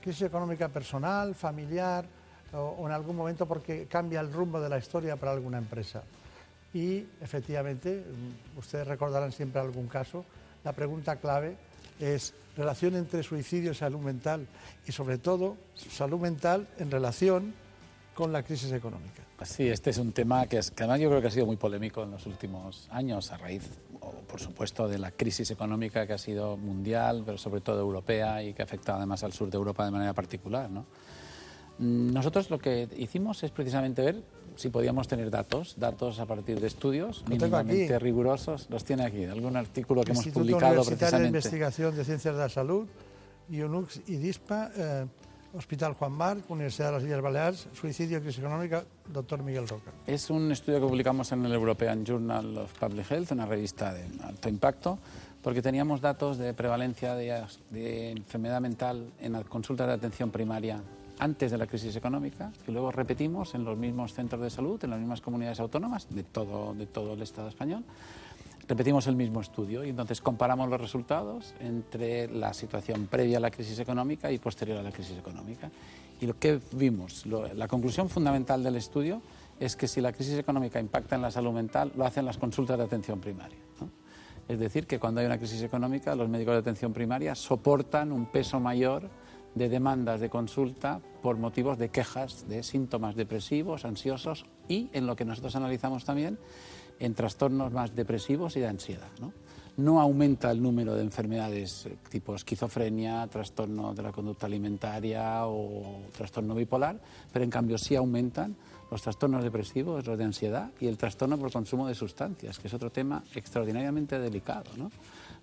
S1: Crisis económica personal, familiar o, o en algún momento porque cambia el rumbo de la historia para alguna empresa. Y efectivamente, mm, ustedes recordarán siempre algún caso, la pregunta clave es relación entre suicidio y salud mental y sobre todo salud mental en relación con la crisis económica.
S22: Sí, este es un tema que, es, que además yo creo que ha sido muy polémico en los últimos años a raíz, por supuesto, de la crisis económica que ha sido mundial, pero sobre todo europea y que ha afectado además al sur de Europa de manera particular. ¿no? Mm, Nosotros lo que hicimos es precisamente ver si podíamos tener datos, datos a partir de estudios
S1: Lo
S22: mínimamente rigurosos. Los tiene aquí, algún artículo que hemos
S1: Instituto
S22: publicado
S1: Universitario de
S22: precisamente.
S1: Investigación de Ciencias de la Salud, IONUX y DISPA, eh, Hospital Juan Marc, Universidad de las Islas Baleares, Suicidio, Crisis Económica, doctor Miguel Roca.
S22: Es un estudio que publicamos en el European Journal of Public Health, una revista de alto impacto, porque teníamos datos de prevalencia de, de enfermedad mental en las consultas de atención primaria antes de la crisis económica, que luego repetimos en los mismos centros de salud, en las mismas comunidades autónomas de todo, de todo el Estado español. Repetimos el mismo estudio y entonces comparamos los resultados entre la situación previa a la crisis económica y posterior a la crisis económica. Y lo que vimos, la conclusión fundamental del estudio es que si la crisis económica impacta en la salud mental, lo hacen las consultas de atención primaria. Es decir, que cuando hay una crisis económica, los médicos de atención primaria soportan un peso mayor de demandas de consulta por motivos de quejas de síntomas depresivos, ansiosos y, en lo que nosotros analizamos también, en trastornos más depresivos y de ansiedad. ¿no? No aumenta el número de enfermedades eh, tipo esquizofrenia, trastorno de la conducta alimentaria o trastorno bipolar, pero en cambio sí aumentan los trastornos depresivos, los de ansiedad y el trastorno por consumo de sustancias, que es otro tema extraordinariamente delicado. ¿no?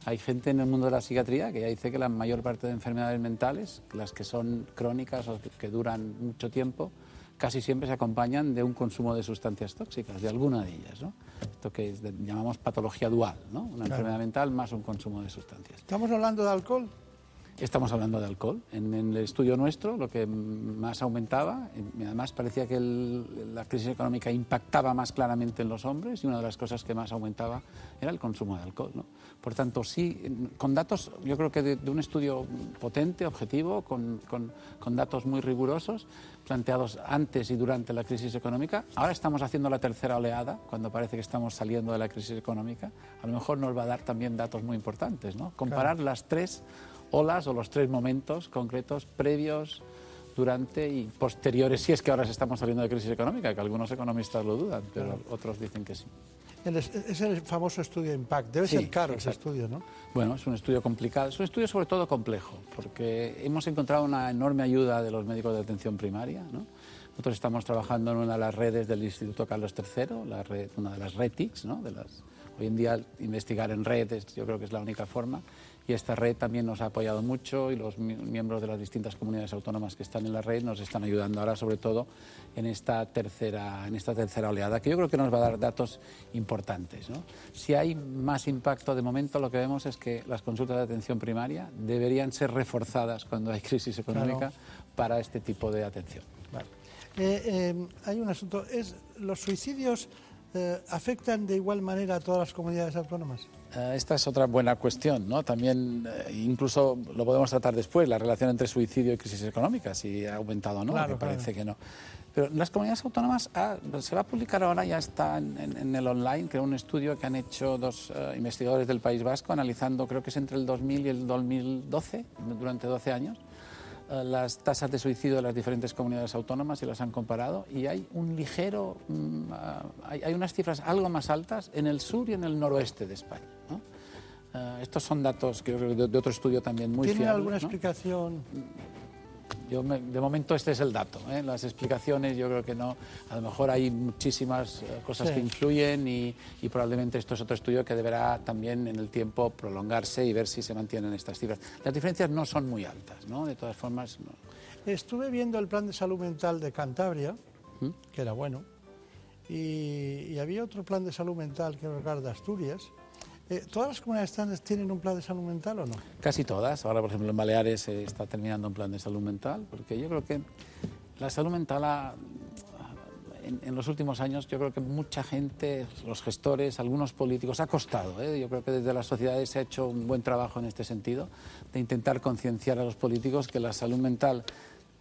S22: Hay gente en el mundo de la psiquiatría que ya dice que la mayor parte de enfermedades mentales, las que son crónicas o que duran mucho tiempo, casi siempre se acompañan de un consumo de sustancias tóxicas, de alguna de ellas. ¿no? Esto que es de- llamamos patología dual, ¿no? una
S1: Claro.
S22: enfermedad mental más un consumo de sustancias.
S1: ¿Estamos hablando de alcohol?
S22: Estamos hablando de alcohol. En, en el estudio nuestro lo que más aumentaba, y además parecía que el- la crisis económica impactaba más claramente en los hombres y una de las cosas que más aumentaba era el consumo de alcohol. ¿no? Por tanto, sí, con datos, yo creo que de, de un estudio potente, objetivo, con, con- con datos muy rigurosos, planteados antes y durante la crisis económica. Ahora estamos haciendo la tercera oleada, cuando parece que estamos saliendo de la crisis económica. A lo mejor nos va a dar también datos muy importantes, ¿no? Comparar las tres olas o los tres momentos concretos previos, durante y posteriores, si es que ahora estamos saliendo de crisis económica, que algunos economistas lo dudan, pero
S1: Claro.
S22: otros dicen que sí.
S1: El es, es el famoso estudio Impact. Debe
S22: Sí,
S1: ser caro ese estudio, ¿no?
S22: Bueno, es un estudio complicado, es un estudio sobre todo complejo, porque hemos encontrado una enorme ayuda de los médicos de atención primaria. ¿no? Nosotros estamos trabajando en una de las redes del Instituto Carlos III, la red, una de las RETICs, ¿no? de las, hoy en día investigar en redes yo creo que es la única forma, y esta red también nos ha apoyado mucho y los mi- miembros de las distintas comunidades autónomas que están en la red nos están ayudando ahora sobre todo en esta tercera, en esta tercera oleada, que yo creo que nos va a dar datos importantes. ¿no? Si hay más impacto de momento, lo que vemos es que las consultas de atención primaria deberían ser reforzadas cuando hay crisis económica
S1: Claro.
S22: para este tipo de atención.
S1: Eh, eh, hay un asunto. Es, ¿Los suicidios eh, afectan de igual manera a todas las comunidades autónomas?
S22: Eh, Esta es otra buena cuestión, ¿no? También, eh, incluso lo podemos tratar después, la relación entre suicidio y crisis económica, si ha aumentado o no,
S1: Claro,
S22: que parece
S1: claro.
S22: que no. Pero las comunidades autónomas, ah, se va a publicar ahora, ya está en, en- en el online, creo un estudio que han hecho dos eh, investigadores del País Vasco, analizando, creo que es entre el 2000 y el 2012, durante 12 años, eh, las tasas de suicidio de las diferentes comunidades autónomas y las han comparado y hay un ligero, mm, ah, hay, hay unas cifras algo más altas en el sur y en el noroeste de España. ¿no? Eh, estos son datos que de, de otro estudio también muy
S1: ¿Tienen
S22: fiable.
S1: alguna
S22: ¿no?
S1: explicación?
S22: Yo me- de momento este es el dato. ¿eh? Las explicaciones yo creo que no. A lo mejor hay muchísimas eh, cosas
S1: Sí.
S22: que influyen y, y probablemente esto es otro estudio que deberá también en el tiempo prolongarse y ver si se mantienen estas cifras. Las diferencias no son muy altas, ¿no? De todas formas, no.
S1: Estuve viendo el plan de salud mental de Cantabria,
S22: ¿Mm?
S1: que era bueno, y, había otro plan de salud mental que era de Asturias. Eh, ¿Todas las comunidades tienen un plan de salud mental o no?
S22: Casi todas. Ahora, por ejemplo, en Baleares se está terminando un plan de salud mental, porque yo creo que la salud mental en, los últimos años yo creo que mucha gente, los gestores, algunos políticos, ha costado. ¿eh? Yo creo que desde las sociedades se ha hecho un buen trabajo en este sentido, de intentar concienciar a los políticos que la salud mental,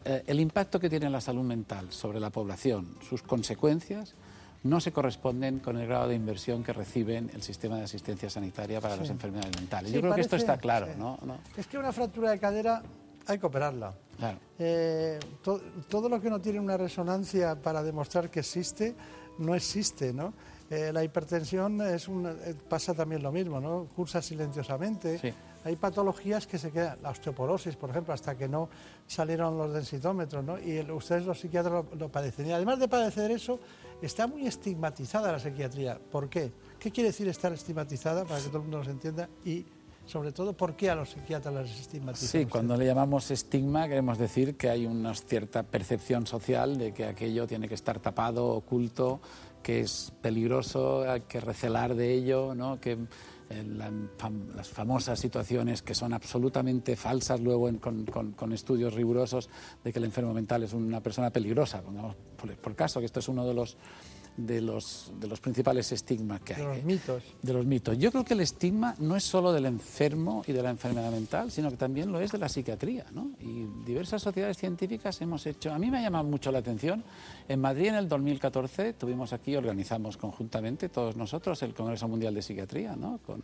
S22: eh, el impacto que tiene la salud mental sobre la población, sus consecuencias, no se corresponden con el grado de inversión que reciben el sistema de asistencia sanitaria para las enfermedades mentales. Yo creo que esto está claro, ¿no?
S1: Es que una fractura de cadera hay que operarla. Eh, todo lo que no tiene una resonancia para demostrar que existe, no existe, ¿no? Eh, la hipertensión es eh, pasa también lo mismo, ¿no? Cursa silenciosamente. Hay patologías que se quedan, la osteoporosis, por ejemplo, hasta que no salieron los densitómetros, ¿no? Y ustedes los psiquiatras lo, padecen. Y además de padecer eso, está muy estigmatizada la psiquiatría. ¿Por qué? ¿Qué quiere decir estar estigmatizada, para que todo el mundo nos entienda? Y sobre todo, ¿por qué a los psiquiatras les estigmatizan?
S22: Sí, cuando le llamamos estigma queremos decir que hay una cierta percepción social de que aquello tiene que estar tapado, oculto, que es peligroso, hay que recelar de ello, ¿no? que eh, las famosas situaciones que son absolutamente falsas luego con, estudios rigurosos de que el enfermo mental es una persona peligrosa, pongamos por caso que esto es uno de los de los, de los principales estigmas que hay.
S1: De los mitos.
S22: De los mitos. Yo creo que el estigma no es solo del enfermo y de la enfermedad mental, sino que también lo es de la psiquiatría. ¿no? Y diversas sociedades científicas hemos hecho... A mí me ha llamado mucho la atención. En Madrid en el 2014 tuvimos aquí, organizamos conjuntamente todos nosotros el Congreso Mundial de Psiquiatría, ¿no? con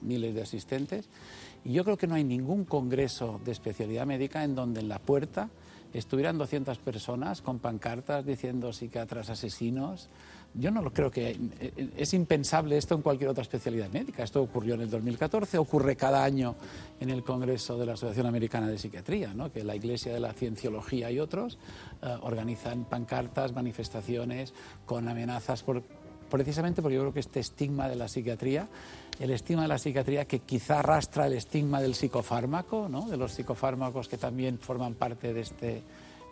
S22: miles de asistentes. Y yo creo que no hay ningún congreso de especialidad médica en donde en la puerta estuvieran 200 personas con pancartas diciendo psiquiatras asesinos. Yo no lo creo que eh, es impensable esto en cualquier otra especialidad médica. Esto ocurrió en el 2014, ocurre cada año en el Congreso de la Asociación Americana de Psiquiatría, ¿no? que la Iglesia de la Cienciología y otros eh, organizan pancartas, manifestaciones con amenazas por, precisamente porque yo creo que este estigma de la psiquiatría, el estigma de la psiquiatría que quizá arrastra el estigma del psicofármaco, ¿no? de los psicofármacos que también forman parte de este...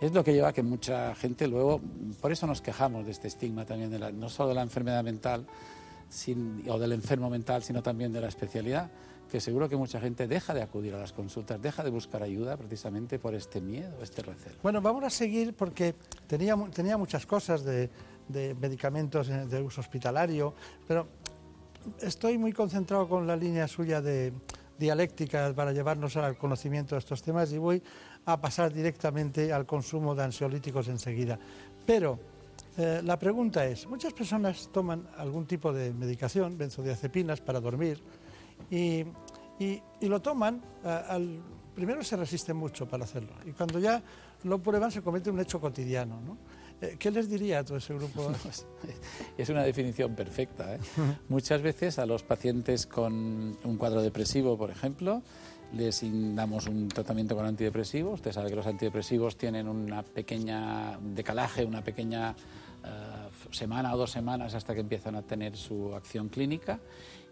S22: Es lo que lleva a que mucha gente luego, por eso nos quejamos de este estigma también, de la, no solo de la enfermedad mental o del enfermo mental, sino también de la especialidad, que seguro que mucha gente deja de acudir a las consultas, deja de buscar ayuda precisamente por este miedo, este recelo.
S1: Bueno, vamos a seguir porque tenía, tenía muchas cosas de, de medicamentos de uso hospitalario, pero estoy muy concentrado con la línea suya de dialéctica para llevarnos al conocimiento de estos temas y voy a pasar directamente al consumo de ansiolíticos enseguida. Pero eh, la pregunta es, muchas personas toman algún tipo de medicación, benzodiazepinas, para dormir y, lo toman, al, primero se resisten mucho para hacerlo y cuando ya lo prueban se comete un hecho cotidiano. ¿no? Eh, ¿Qué les diría a todo ese grupo?
S22: es una definición perfecta. ¿eh? Muchas veces a los pacientes con un cuadro depresivo, por ejemplo, les damos un tratamiento con antidepresivos. Usted sabe que los antidepresivos tienen una pequeña decalaje, una pequeña eh, semana o dos semanas hasta que empiezan a tener su acción clínica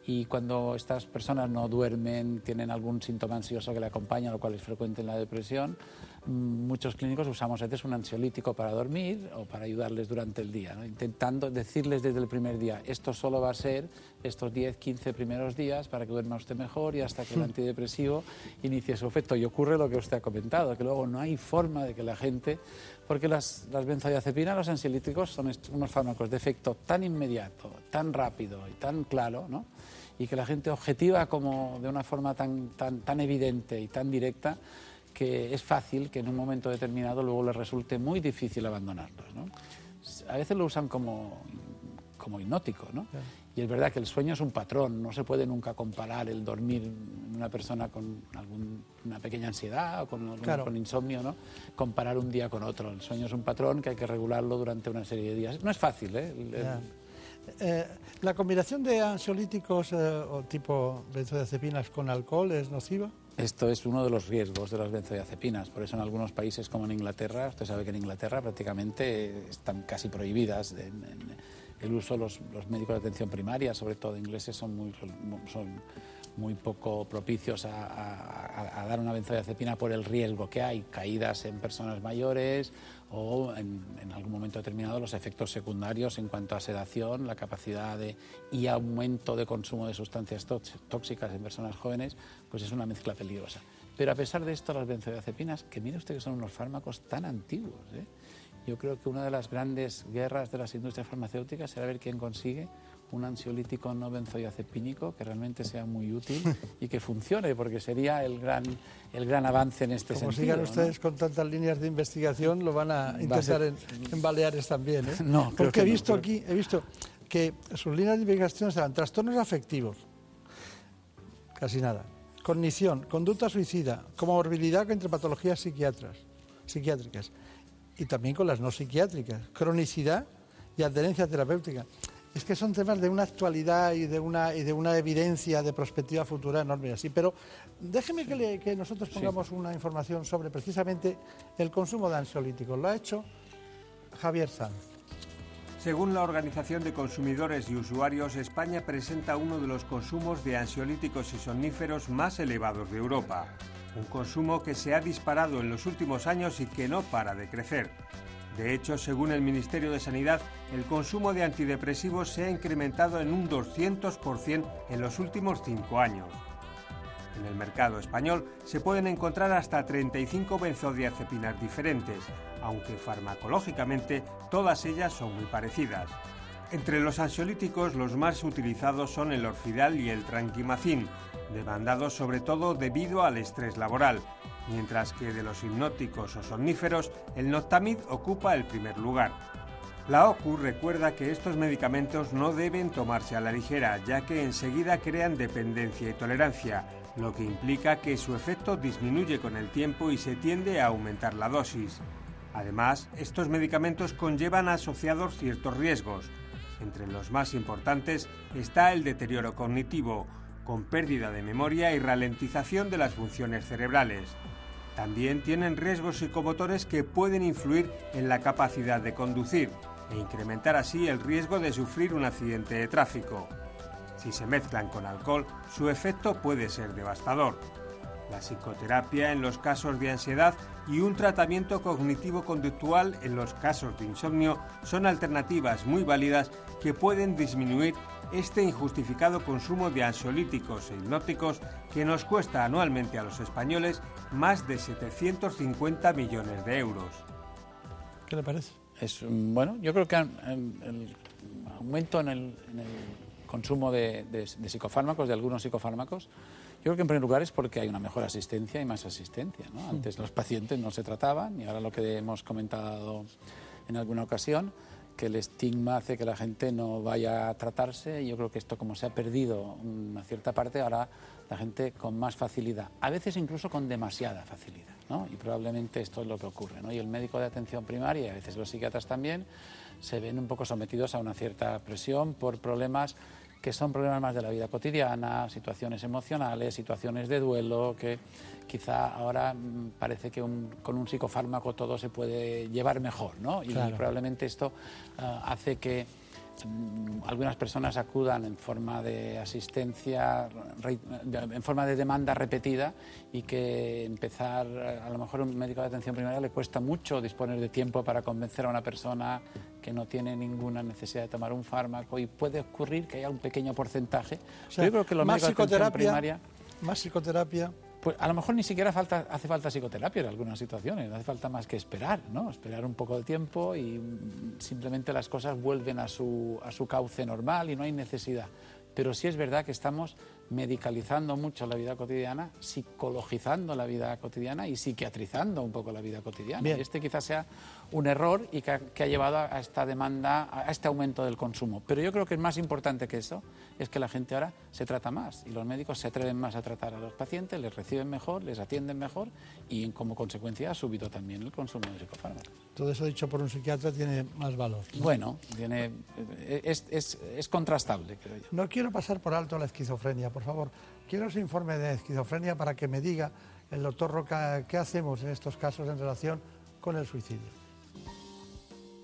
S22: y cuando estas personas no duermen, tienen algún síntoma ansioso que le acompaña, lo cual es frecuente en la depresión, muchos clínicos usamos a veces un ansiolítico para dormir o para ayudarles durante el día, intentando decirles desde el primer día, esto solo va a ser estos 10, 15 primeros días para que duerma usted mejor y hasta que el hmm. antidepresivo inicie su efecto. Y ocurre lo que usted ha comentado, que luego no hay forma de que la gente, porque las, las benzodiazepinas, los ansiolíticos son unos fármacos de efecto tan inmediato, tan rápido y tan claro, ¿no? y que la gente objetiva como de una forma tan, tan, tan evidente y tan directa que es fácil que en un momento determinado luego les resulte muy difícil abandonarlos. ¿no? A veces lo usan como, como hipnótico, ¿no? Y es verdad que el sueño es un patrón, no se puede nunca comparar el dormir en una persona con una pequeña ansiedad o con, con, insomnio, ¿no? Comparar un día con otro. El sueño es un patrón que hay que regularlo durante una serie de días. No es fácil, ¿eh?
S1: Eh, ¿La combinación de ansiolíticos eh, o tipo benzodiazepinas con alcohol es nociva?
S22: Esto es uno de los riesgos de las benzodiazepinas. Por eso en algunos países como en Inglaterra, usted sabe que en Inglaterra prácticamente están casi prohibidas el uso los, los médicos de atención primaria, sobre todo ingleses, son muy, poco propicios a, a, dar una benzodiazepina por el riesgo que hay, caídas en personas mayores o en, algún momento determinado los efectos secundarios en cuanto a sedación, la capacidad de, y aumento de consumo de sustancias tóxicas en personas jóvenes, pues es una mezcla peligrosa. Pero a pesar de esto, las benzodiazepinas, que mire usted que son unos fármacos tan antiguos, ¿eh? yo creo que una de las grandes guerras de las industrias farmacéuticas será ver quién consigue un ansiolítico no benzodiazepínico que realmente sea muy útil y que funcione, porque sería el gran, el gran avance en este
S1: Como
S22: sentido.
S1: sigan ustedes con tantas líneas de investigación, lo van a intentar en, Baleares también. ¿eh?
S22: No,
S1: porque he visto aquí, he visto que sus líneas de investigación serán trastornos afectivos, casi nada, cognición, conducta suicida, comorbilidad entre patologías psiquiatras, psiquiátricas y también con las no psiquiátricas, cronicidad y adherencia terapéutica. Es que son temas de una actualidad y de una, y de una evidencia de perspectiva futura enorme así. Pero déjeme que, nosotros pongamos una información sobre precisamente el consumo de ansiolíticos. Lo ha hecho Javier Sanz.
S27: Según la Organización de Consumidores y Usuarios, España presenta uno de los consumos de ansiolíticos y somníferos más elevados de Europa. Un consumo que se ha disparado en los últimos años y que no para de crecer. De hecho, según el Ministerio de Sanidad, el consumo de antidepresivos se ha incrementado en un 200% en los últimos cinco años. En el mercado español se pueden encontrar hasta 35 benzodiazepinas diferentes, aunque farmacológicamente todas ellas son muy parecidas. Entre los ansiolíticos los más utilizados son el orfidal y el tranquimacin, demandados sobre todo debido al estrés laboral, mientras que de los hipnóticos o somníferos, el Noctamid ocupa el primer lugar. La OCU recuerda que estos medicamentos no deben tomarse a la ligera, ya que enseguida crean dependencia y tolerancia, lo que implica que su efecto disminuye con el tiempo y se tiende a aumentar la dosis. Además, estos medicamentos conllevan asociados ciertos riesgos. Entre los más importantes está el deterioro cognitivo, con pérdida de memoria y ralentización de las funciones cerebrales. También tienen riesgos psicomotores que pueden influir en la capacidad de conducir e incrementar así el riesgo de sufrir un accidente de tráfico. Si se mezclan con alcohol, su efecto puede ser devastador. La psicoterapia en los casos de ansiedad y un tratamiento cognitivo-conductual en los casos de insomnio son alternativas muy válidas que pueden disminuir este injustificado consumo de ansiolíticos e hipnóticos que nos cuesta anualmente a los españoles más de 750 millones de euros.
S1: ¿Qué le parece?
S22: Es, bueno, yo creo que el aumento en el, consumo de, psicofármacos, de algunos psicofármacos, yo creo que en primer lugar es porque hay una mejor asistencia y más asistencia. Antes los pacientes no se trataban y ahora lo que hemos comentado en alguna ocasión, que el estigma hace que la gente no vaya a tratarse. Yo creo que esto, como se ha perdido una cierta parte, ahora la gente con más facilidad, a veces incluso con demasiada facilidad. ¿no? Y probablemente esto es lo que ocurre. ¿no? Y el médico de atención primaria, y a veces los psiquiatras también, se ven un poco sometidos a una cierta presión por problemas que son problemas más de la vida cotidiana, situaciones emocionales, situaciones de duelo, que quizá ahora mm, parece que con un psicofármaco todo se puede llevar mejor, ¿no? Y probablemente esto ah, hace que algunas personas acudan en forma de asistencia, en forma de demanda repetida y que empezar, a lo mejor un médico de atención primaria le cuesta mucho disponer de tiempo para convencer a una persona que no tiene ninguna necesidad de tomar un fármaco y puede ocurrir que haya un pequeño porcentaje.
S1: yo creo que los médicos de atención primaria... Más psicoterapia
S22: pues a lo mejor ni siquiera falta, hace falta psicoterapia en algunas situaciones, no hace falta más que esperar, ¿no? Esperar un poco de tiempo y simplemente las cosas vuelven a su, a su cauce normal y no hay necesidad. Pero sí es verdad que estamos medicalizando mucho la vida cotidiana, psicologizando la vida cotidiana y psiquiatrizando un poco la vida cotidiana. Y este quizás sea un error y que ha, llevado a esta demanda, a este aumento del consumo. Pero yo creo que es más importante que eso es que la gente ahora se trata más y los médicos se atreven más a tratar a los pacientes, les reciben mejor, les atienden mejor y como consecuencia ha subido también el consumo de psicofármacos.
S1: Todo eso dicho por un psiquiatra tiene más valor.
S22: Bueno, tiene, es, es, es, contrastable, creo yo.
S1: No quiero pasar por alto la esquizofrenia, por favor. Quiero ese informe de esquizofrenia para que me diga el doctor Roca qué hacemos en estos casos en relación con el suicidio.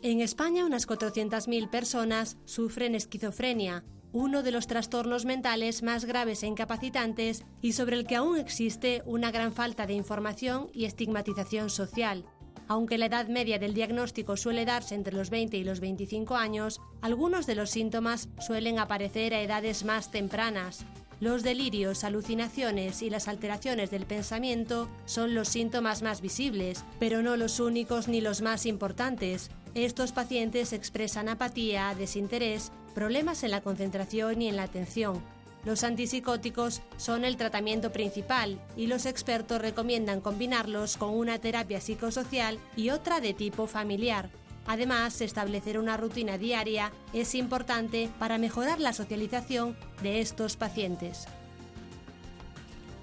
S2: En España unas 400.000 personas sufren esquizofrenia uno de los trastornos mentales más graves e incapacitantes y sobre el que aún existe una gran falta de información y estigmatización social. Aunque la edad media del diagnóstico suele darse entre los 20 y los 25 años, algunos de los síntomas suelen aparecer a edades más tempranas. Los delirios, alucinaciones y las alteraciones del pensamiento son los síntomas más visibles, pero no los únicos ni los más importantes. Estos pacientes expresan apatía, desinterés, problemas en la concentración y en la atención. Los antipsicóticos son el tratamiento principal y los expertos recomiendan combinarlos con una terapia psicosocial y otra de tipo familiar. Además, establecer una rutina diaria es importante para mejorar la socialización de estos pacientes.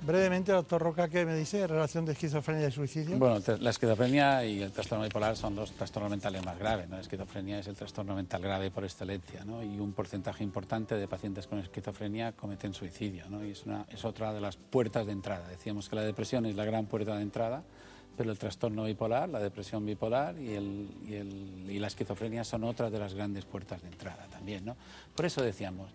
S1: Brevemente, doctor Roca, ¿qué me dice relación de esquizofrenia y suicidio?
S22: Bueno, la esquizofrenia y el trastorno bipolar son los trastornos mentales más graves. ¿no? La esquizofrenia es el trastorno mental grave por excelencia ¿no? y un porcentaje importante de pacientes con esquizofrenia cometen suicidio. ¿no? Y es, una, es otra de las puertas de entrada. Decíamos que la depresión es la gran puerta de entrada, pero el trastorno bipolar, la depresión bipolar y, el, y, el, y la esquizofrenia son otras de las grandes puertas de entrada también. ¿no? Por eso decíamos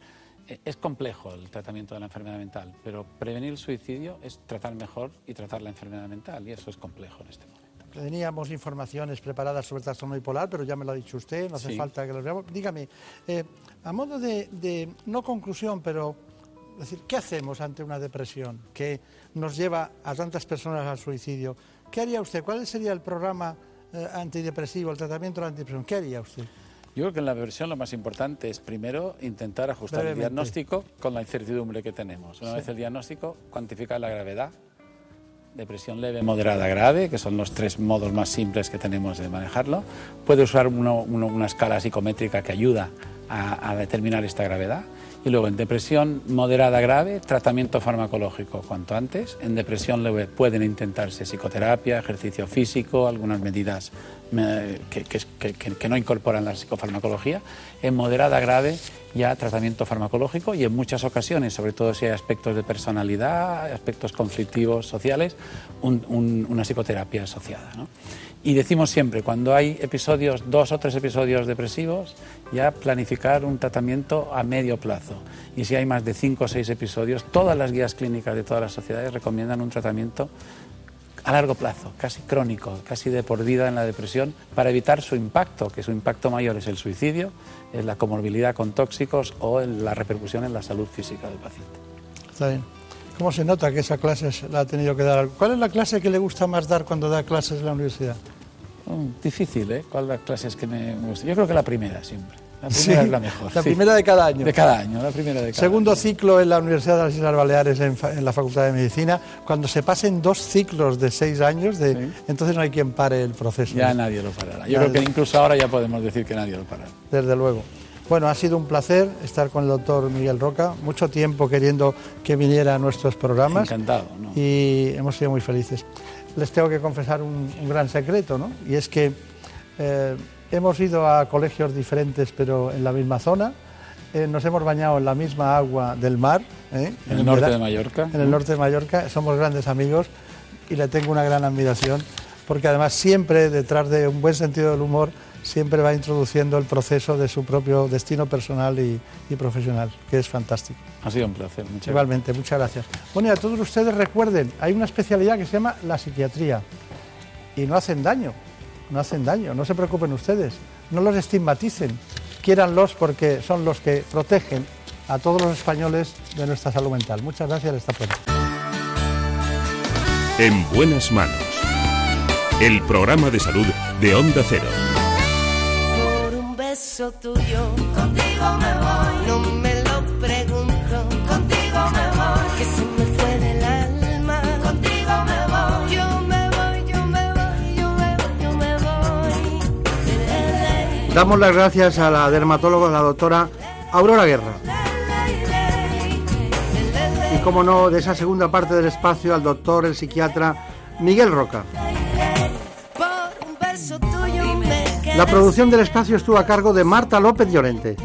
S22: es complejo el tratamiento de la enfermedad mental, pero prevenir el suicidio es tratar mejor y tratar la enfermedad mental, y eso es complejo en este momento.
S1: Teníamos informaciones preparadas sobre el trastorno bipolar, pero ya me lo ha dicho usted, no hace falta que lo veamos. Dígame, eh, a modo de, de, no conclusión, pero decir, ¿qué hacemos ante una depresión que nos lleva a tantas personas al suicidio? ¿Qué haría usted? ¿Cuál sería el programa eh, antidepresivo, el tratamiento de la antidepresión? ¿Qué haría usted?
S22: Yo creo que en la depresión lo más importante es primero intentar ajustar el diagnóstico con la incertidumbre que tenemos. Una
S1: Sí.
S22: vez el diagnóstico, cuantificar la gravedad, depresión leve, moderada, grave, que son los tres modos más simples que tenemos de manejarlo. Puede usar uno- uno- una escala psicométrica que ayuda a, a determinar esta gravedad. Y luego en depresión moderada grave, tratamiento farmacológico cuanto antes. En depresión leve pueden intentarse psicoterapia, ejercicio físico, algunas medidas que, no incorporan la psicofarmacología. En moderada grave ya tratamiento farmacológico y en muchas ocasiones, sobre todo si hay aspectos de personalidad, aspectos conflictivos sociales, un- un- una psicoterapia asociada. Y decimos siempre, cuando hay episodios, dos o tres episodios depresivos, ya planificar un tratamiento a medio plazo. Y si hay más de cinco o seis episodios, todas las guías clínicas de todas las sociedades recomiendan un tratamiento a largo plazo, casi crónico, casi de por vida en la depresión, para evitar su impacto, que su impacto mayor es el suicidio, es la comorbilidad con tóxicos o el- la repercusión en la salud física del paciente.
S1: Está bien. ¿Cómo se nota que esa clase se la ha tenido que dar? ¿Cuál es la clase que le gusta más dar cuando da clases en la universidad?
S22: Mm, difícil, ¿eh? ¿Cuál es la clase que me gusta? Yo creo que la primera siempre. La
S1: Sí,
S22: primera es la mejor.
S1: La
S22: sí.
S1: primera de cada año.
S22: De cada año, la primera de cada
S1: Segundo ciclo en la Universidad de las Islas Baleares, en, la Facultad de Medicina. Cuando se pasen dos ciclos de seis años, de, entonces no hay quien pare el proceso.
S22: Ya
S1: ¿no?
S22: nadie lo parará. Yo
S1: Nadie.
S22: creo que incluso ahora ya podemos decir que nadie lo parará.
S1: Desde luego. Bueno, ha sido un placer estar con el doctor Miguel Roca. Mucho tiempo queriendo que viniera a nuestros programas.
S22: Encantado, ¿no?
S1: Y hemos sido muy felices. Les tengo que confesar un, un gran secreto, ¿no? Y es que eh, hemos ido a colegios diferentes, pero en la misma zona. Eh, nos hemos bañado en la misma agua del mar. ¿eh?
S22: En el norte de Mallorca.
S1: En el norte de Mallorca. Somos grandes amigos y le tengo una gran admiración porque además siempre detrás de un buen sentido del humor siempre va introduciendo el proceso de su propio destino personal y, y profesional, que es fantástico.
S22: Ha sido un placer. Muchas
S1: Igualmente, muchas gracias. Bueno, y a todos ustedes recuerden, hay una especialidad que se llama la psiquiatría y no hacen daño, no hacen daño, no se preocupen ustedes, no los estigmaticen, quiéranlos porque son los que protegen a todos los españoles de nuestra salud mental. Muchas gracias, hasta pronto.
S6: En buenas manos. El programa de salud de Onda Cero.
S26: por un beso tuyo. Contigo me voy.
S1: Damos las gracias a la dermatóloga, la doctora Aurora Guerra. Y como no, de esa segunda parte del espacio al doctor, el psiquiatra Miguel Roca. La producción del espacio estuvo a cargo de Marta López Llorente.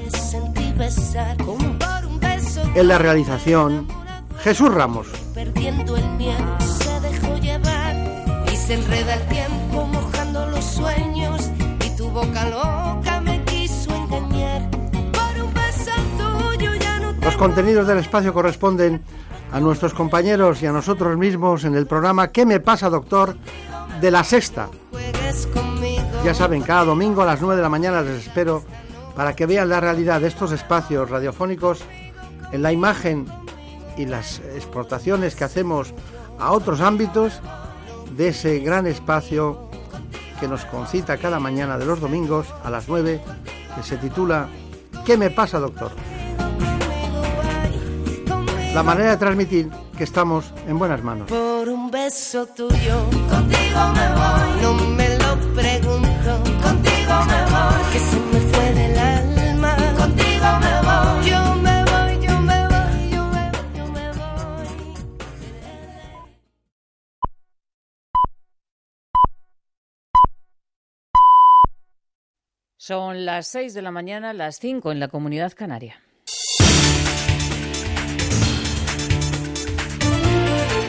S1: En la realización, Jesús Ramos.
S26: perdiendo el miedo se dejó llevar y se enreda el tiempo mojando los sueños boca loca me quiso engañar por un beso tuyo ya
S1: contenidos del espacio corresponden a nuestros compañeros y a nosotros mismos en el programa ¿Qué me pasa, doctor? de la sexta. Ya saben, cada domingo a las 9 de la mañana les espero para que vean la realidad de estos espacios radiofónicos en la imagen y las exportaciones que hacemos a otros ámbitos de ese gran espacio que nos concita cada mañana de los domingos a las 9, que se titula ¿Qué me pasa, doctor? La manera de transmitir que estamos en buenas manos.
S26: Por un beso tuyo, contigo me voy, no me lo pregunto, contigo me voy, que se
S8: Son las 6 de la mañana, las 5 en la comunidad canaria.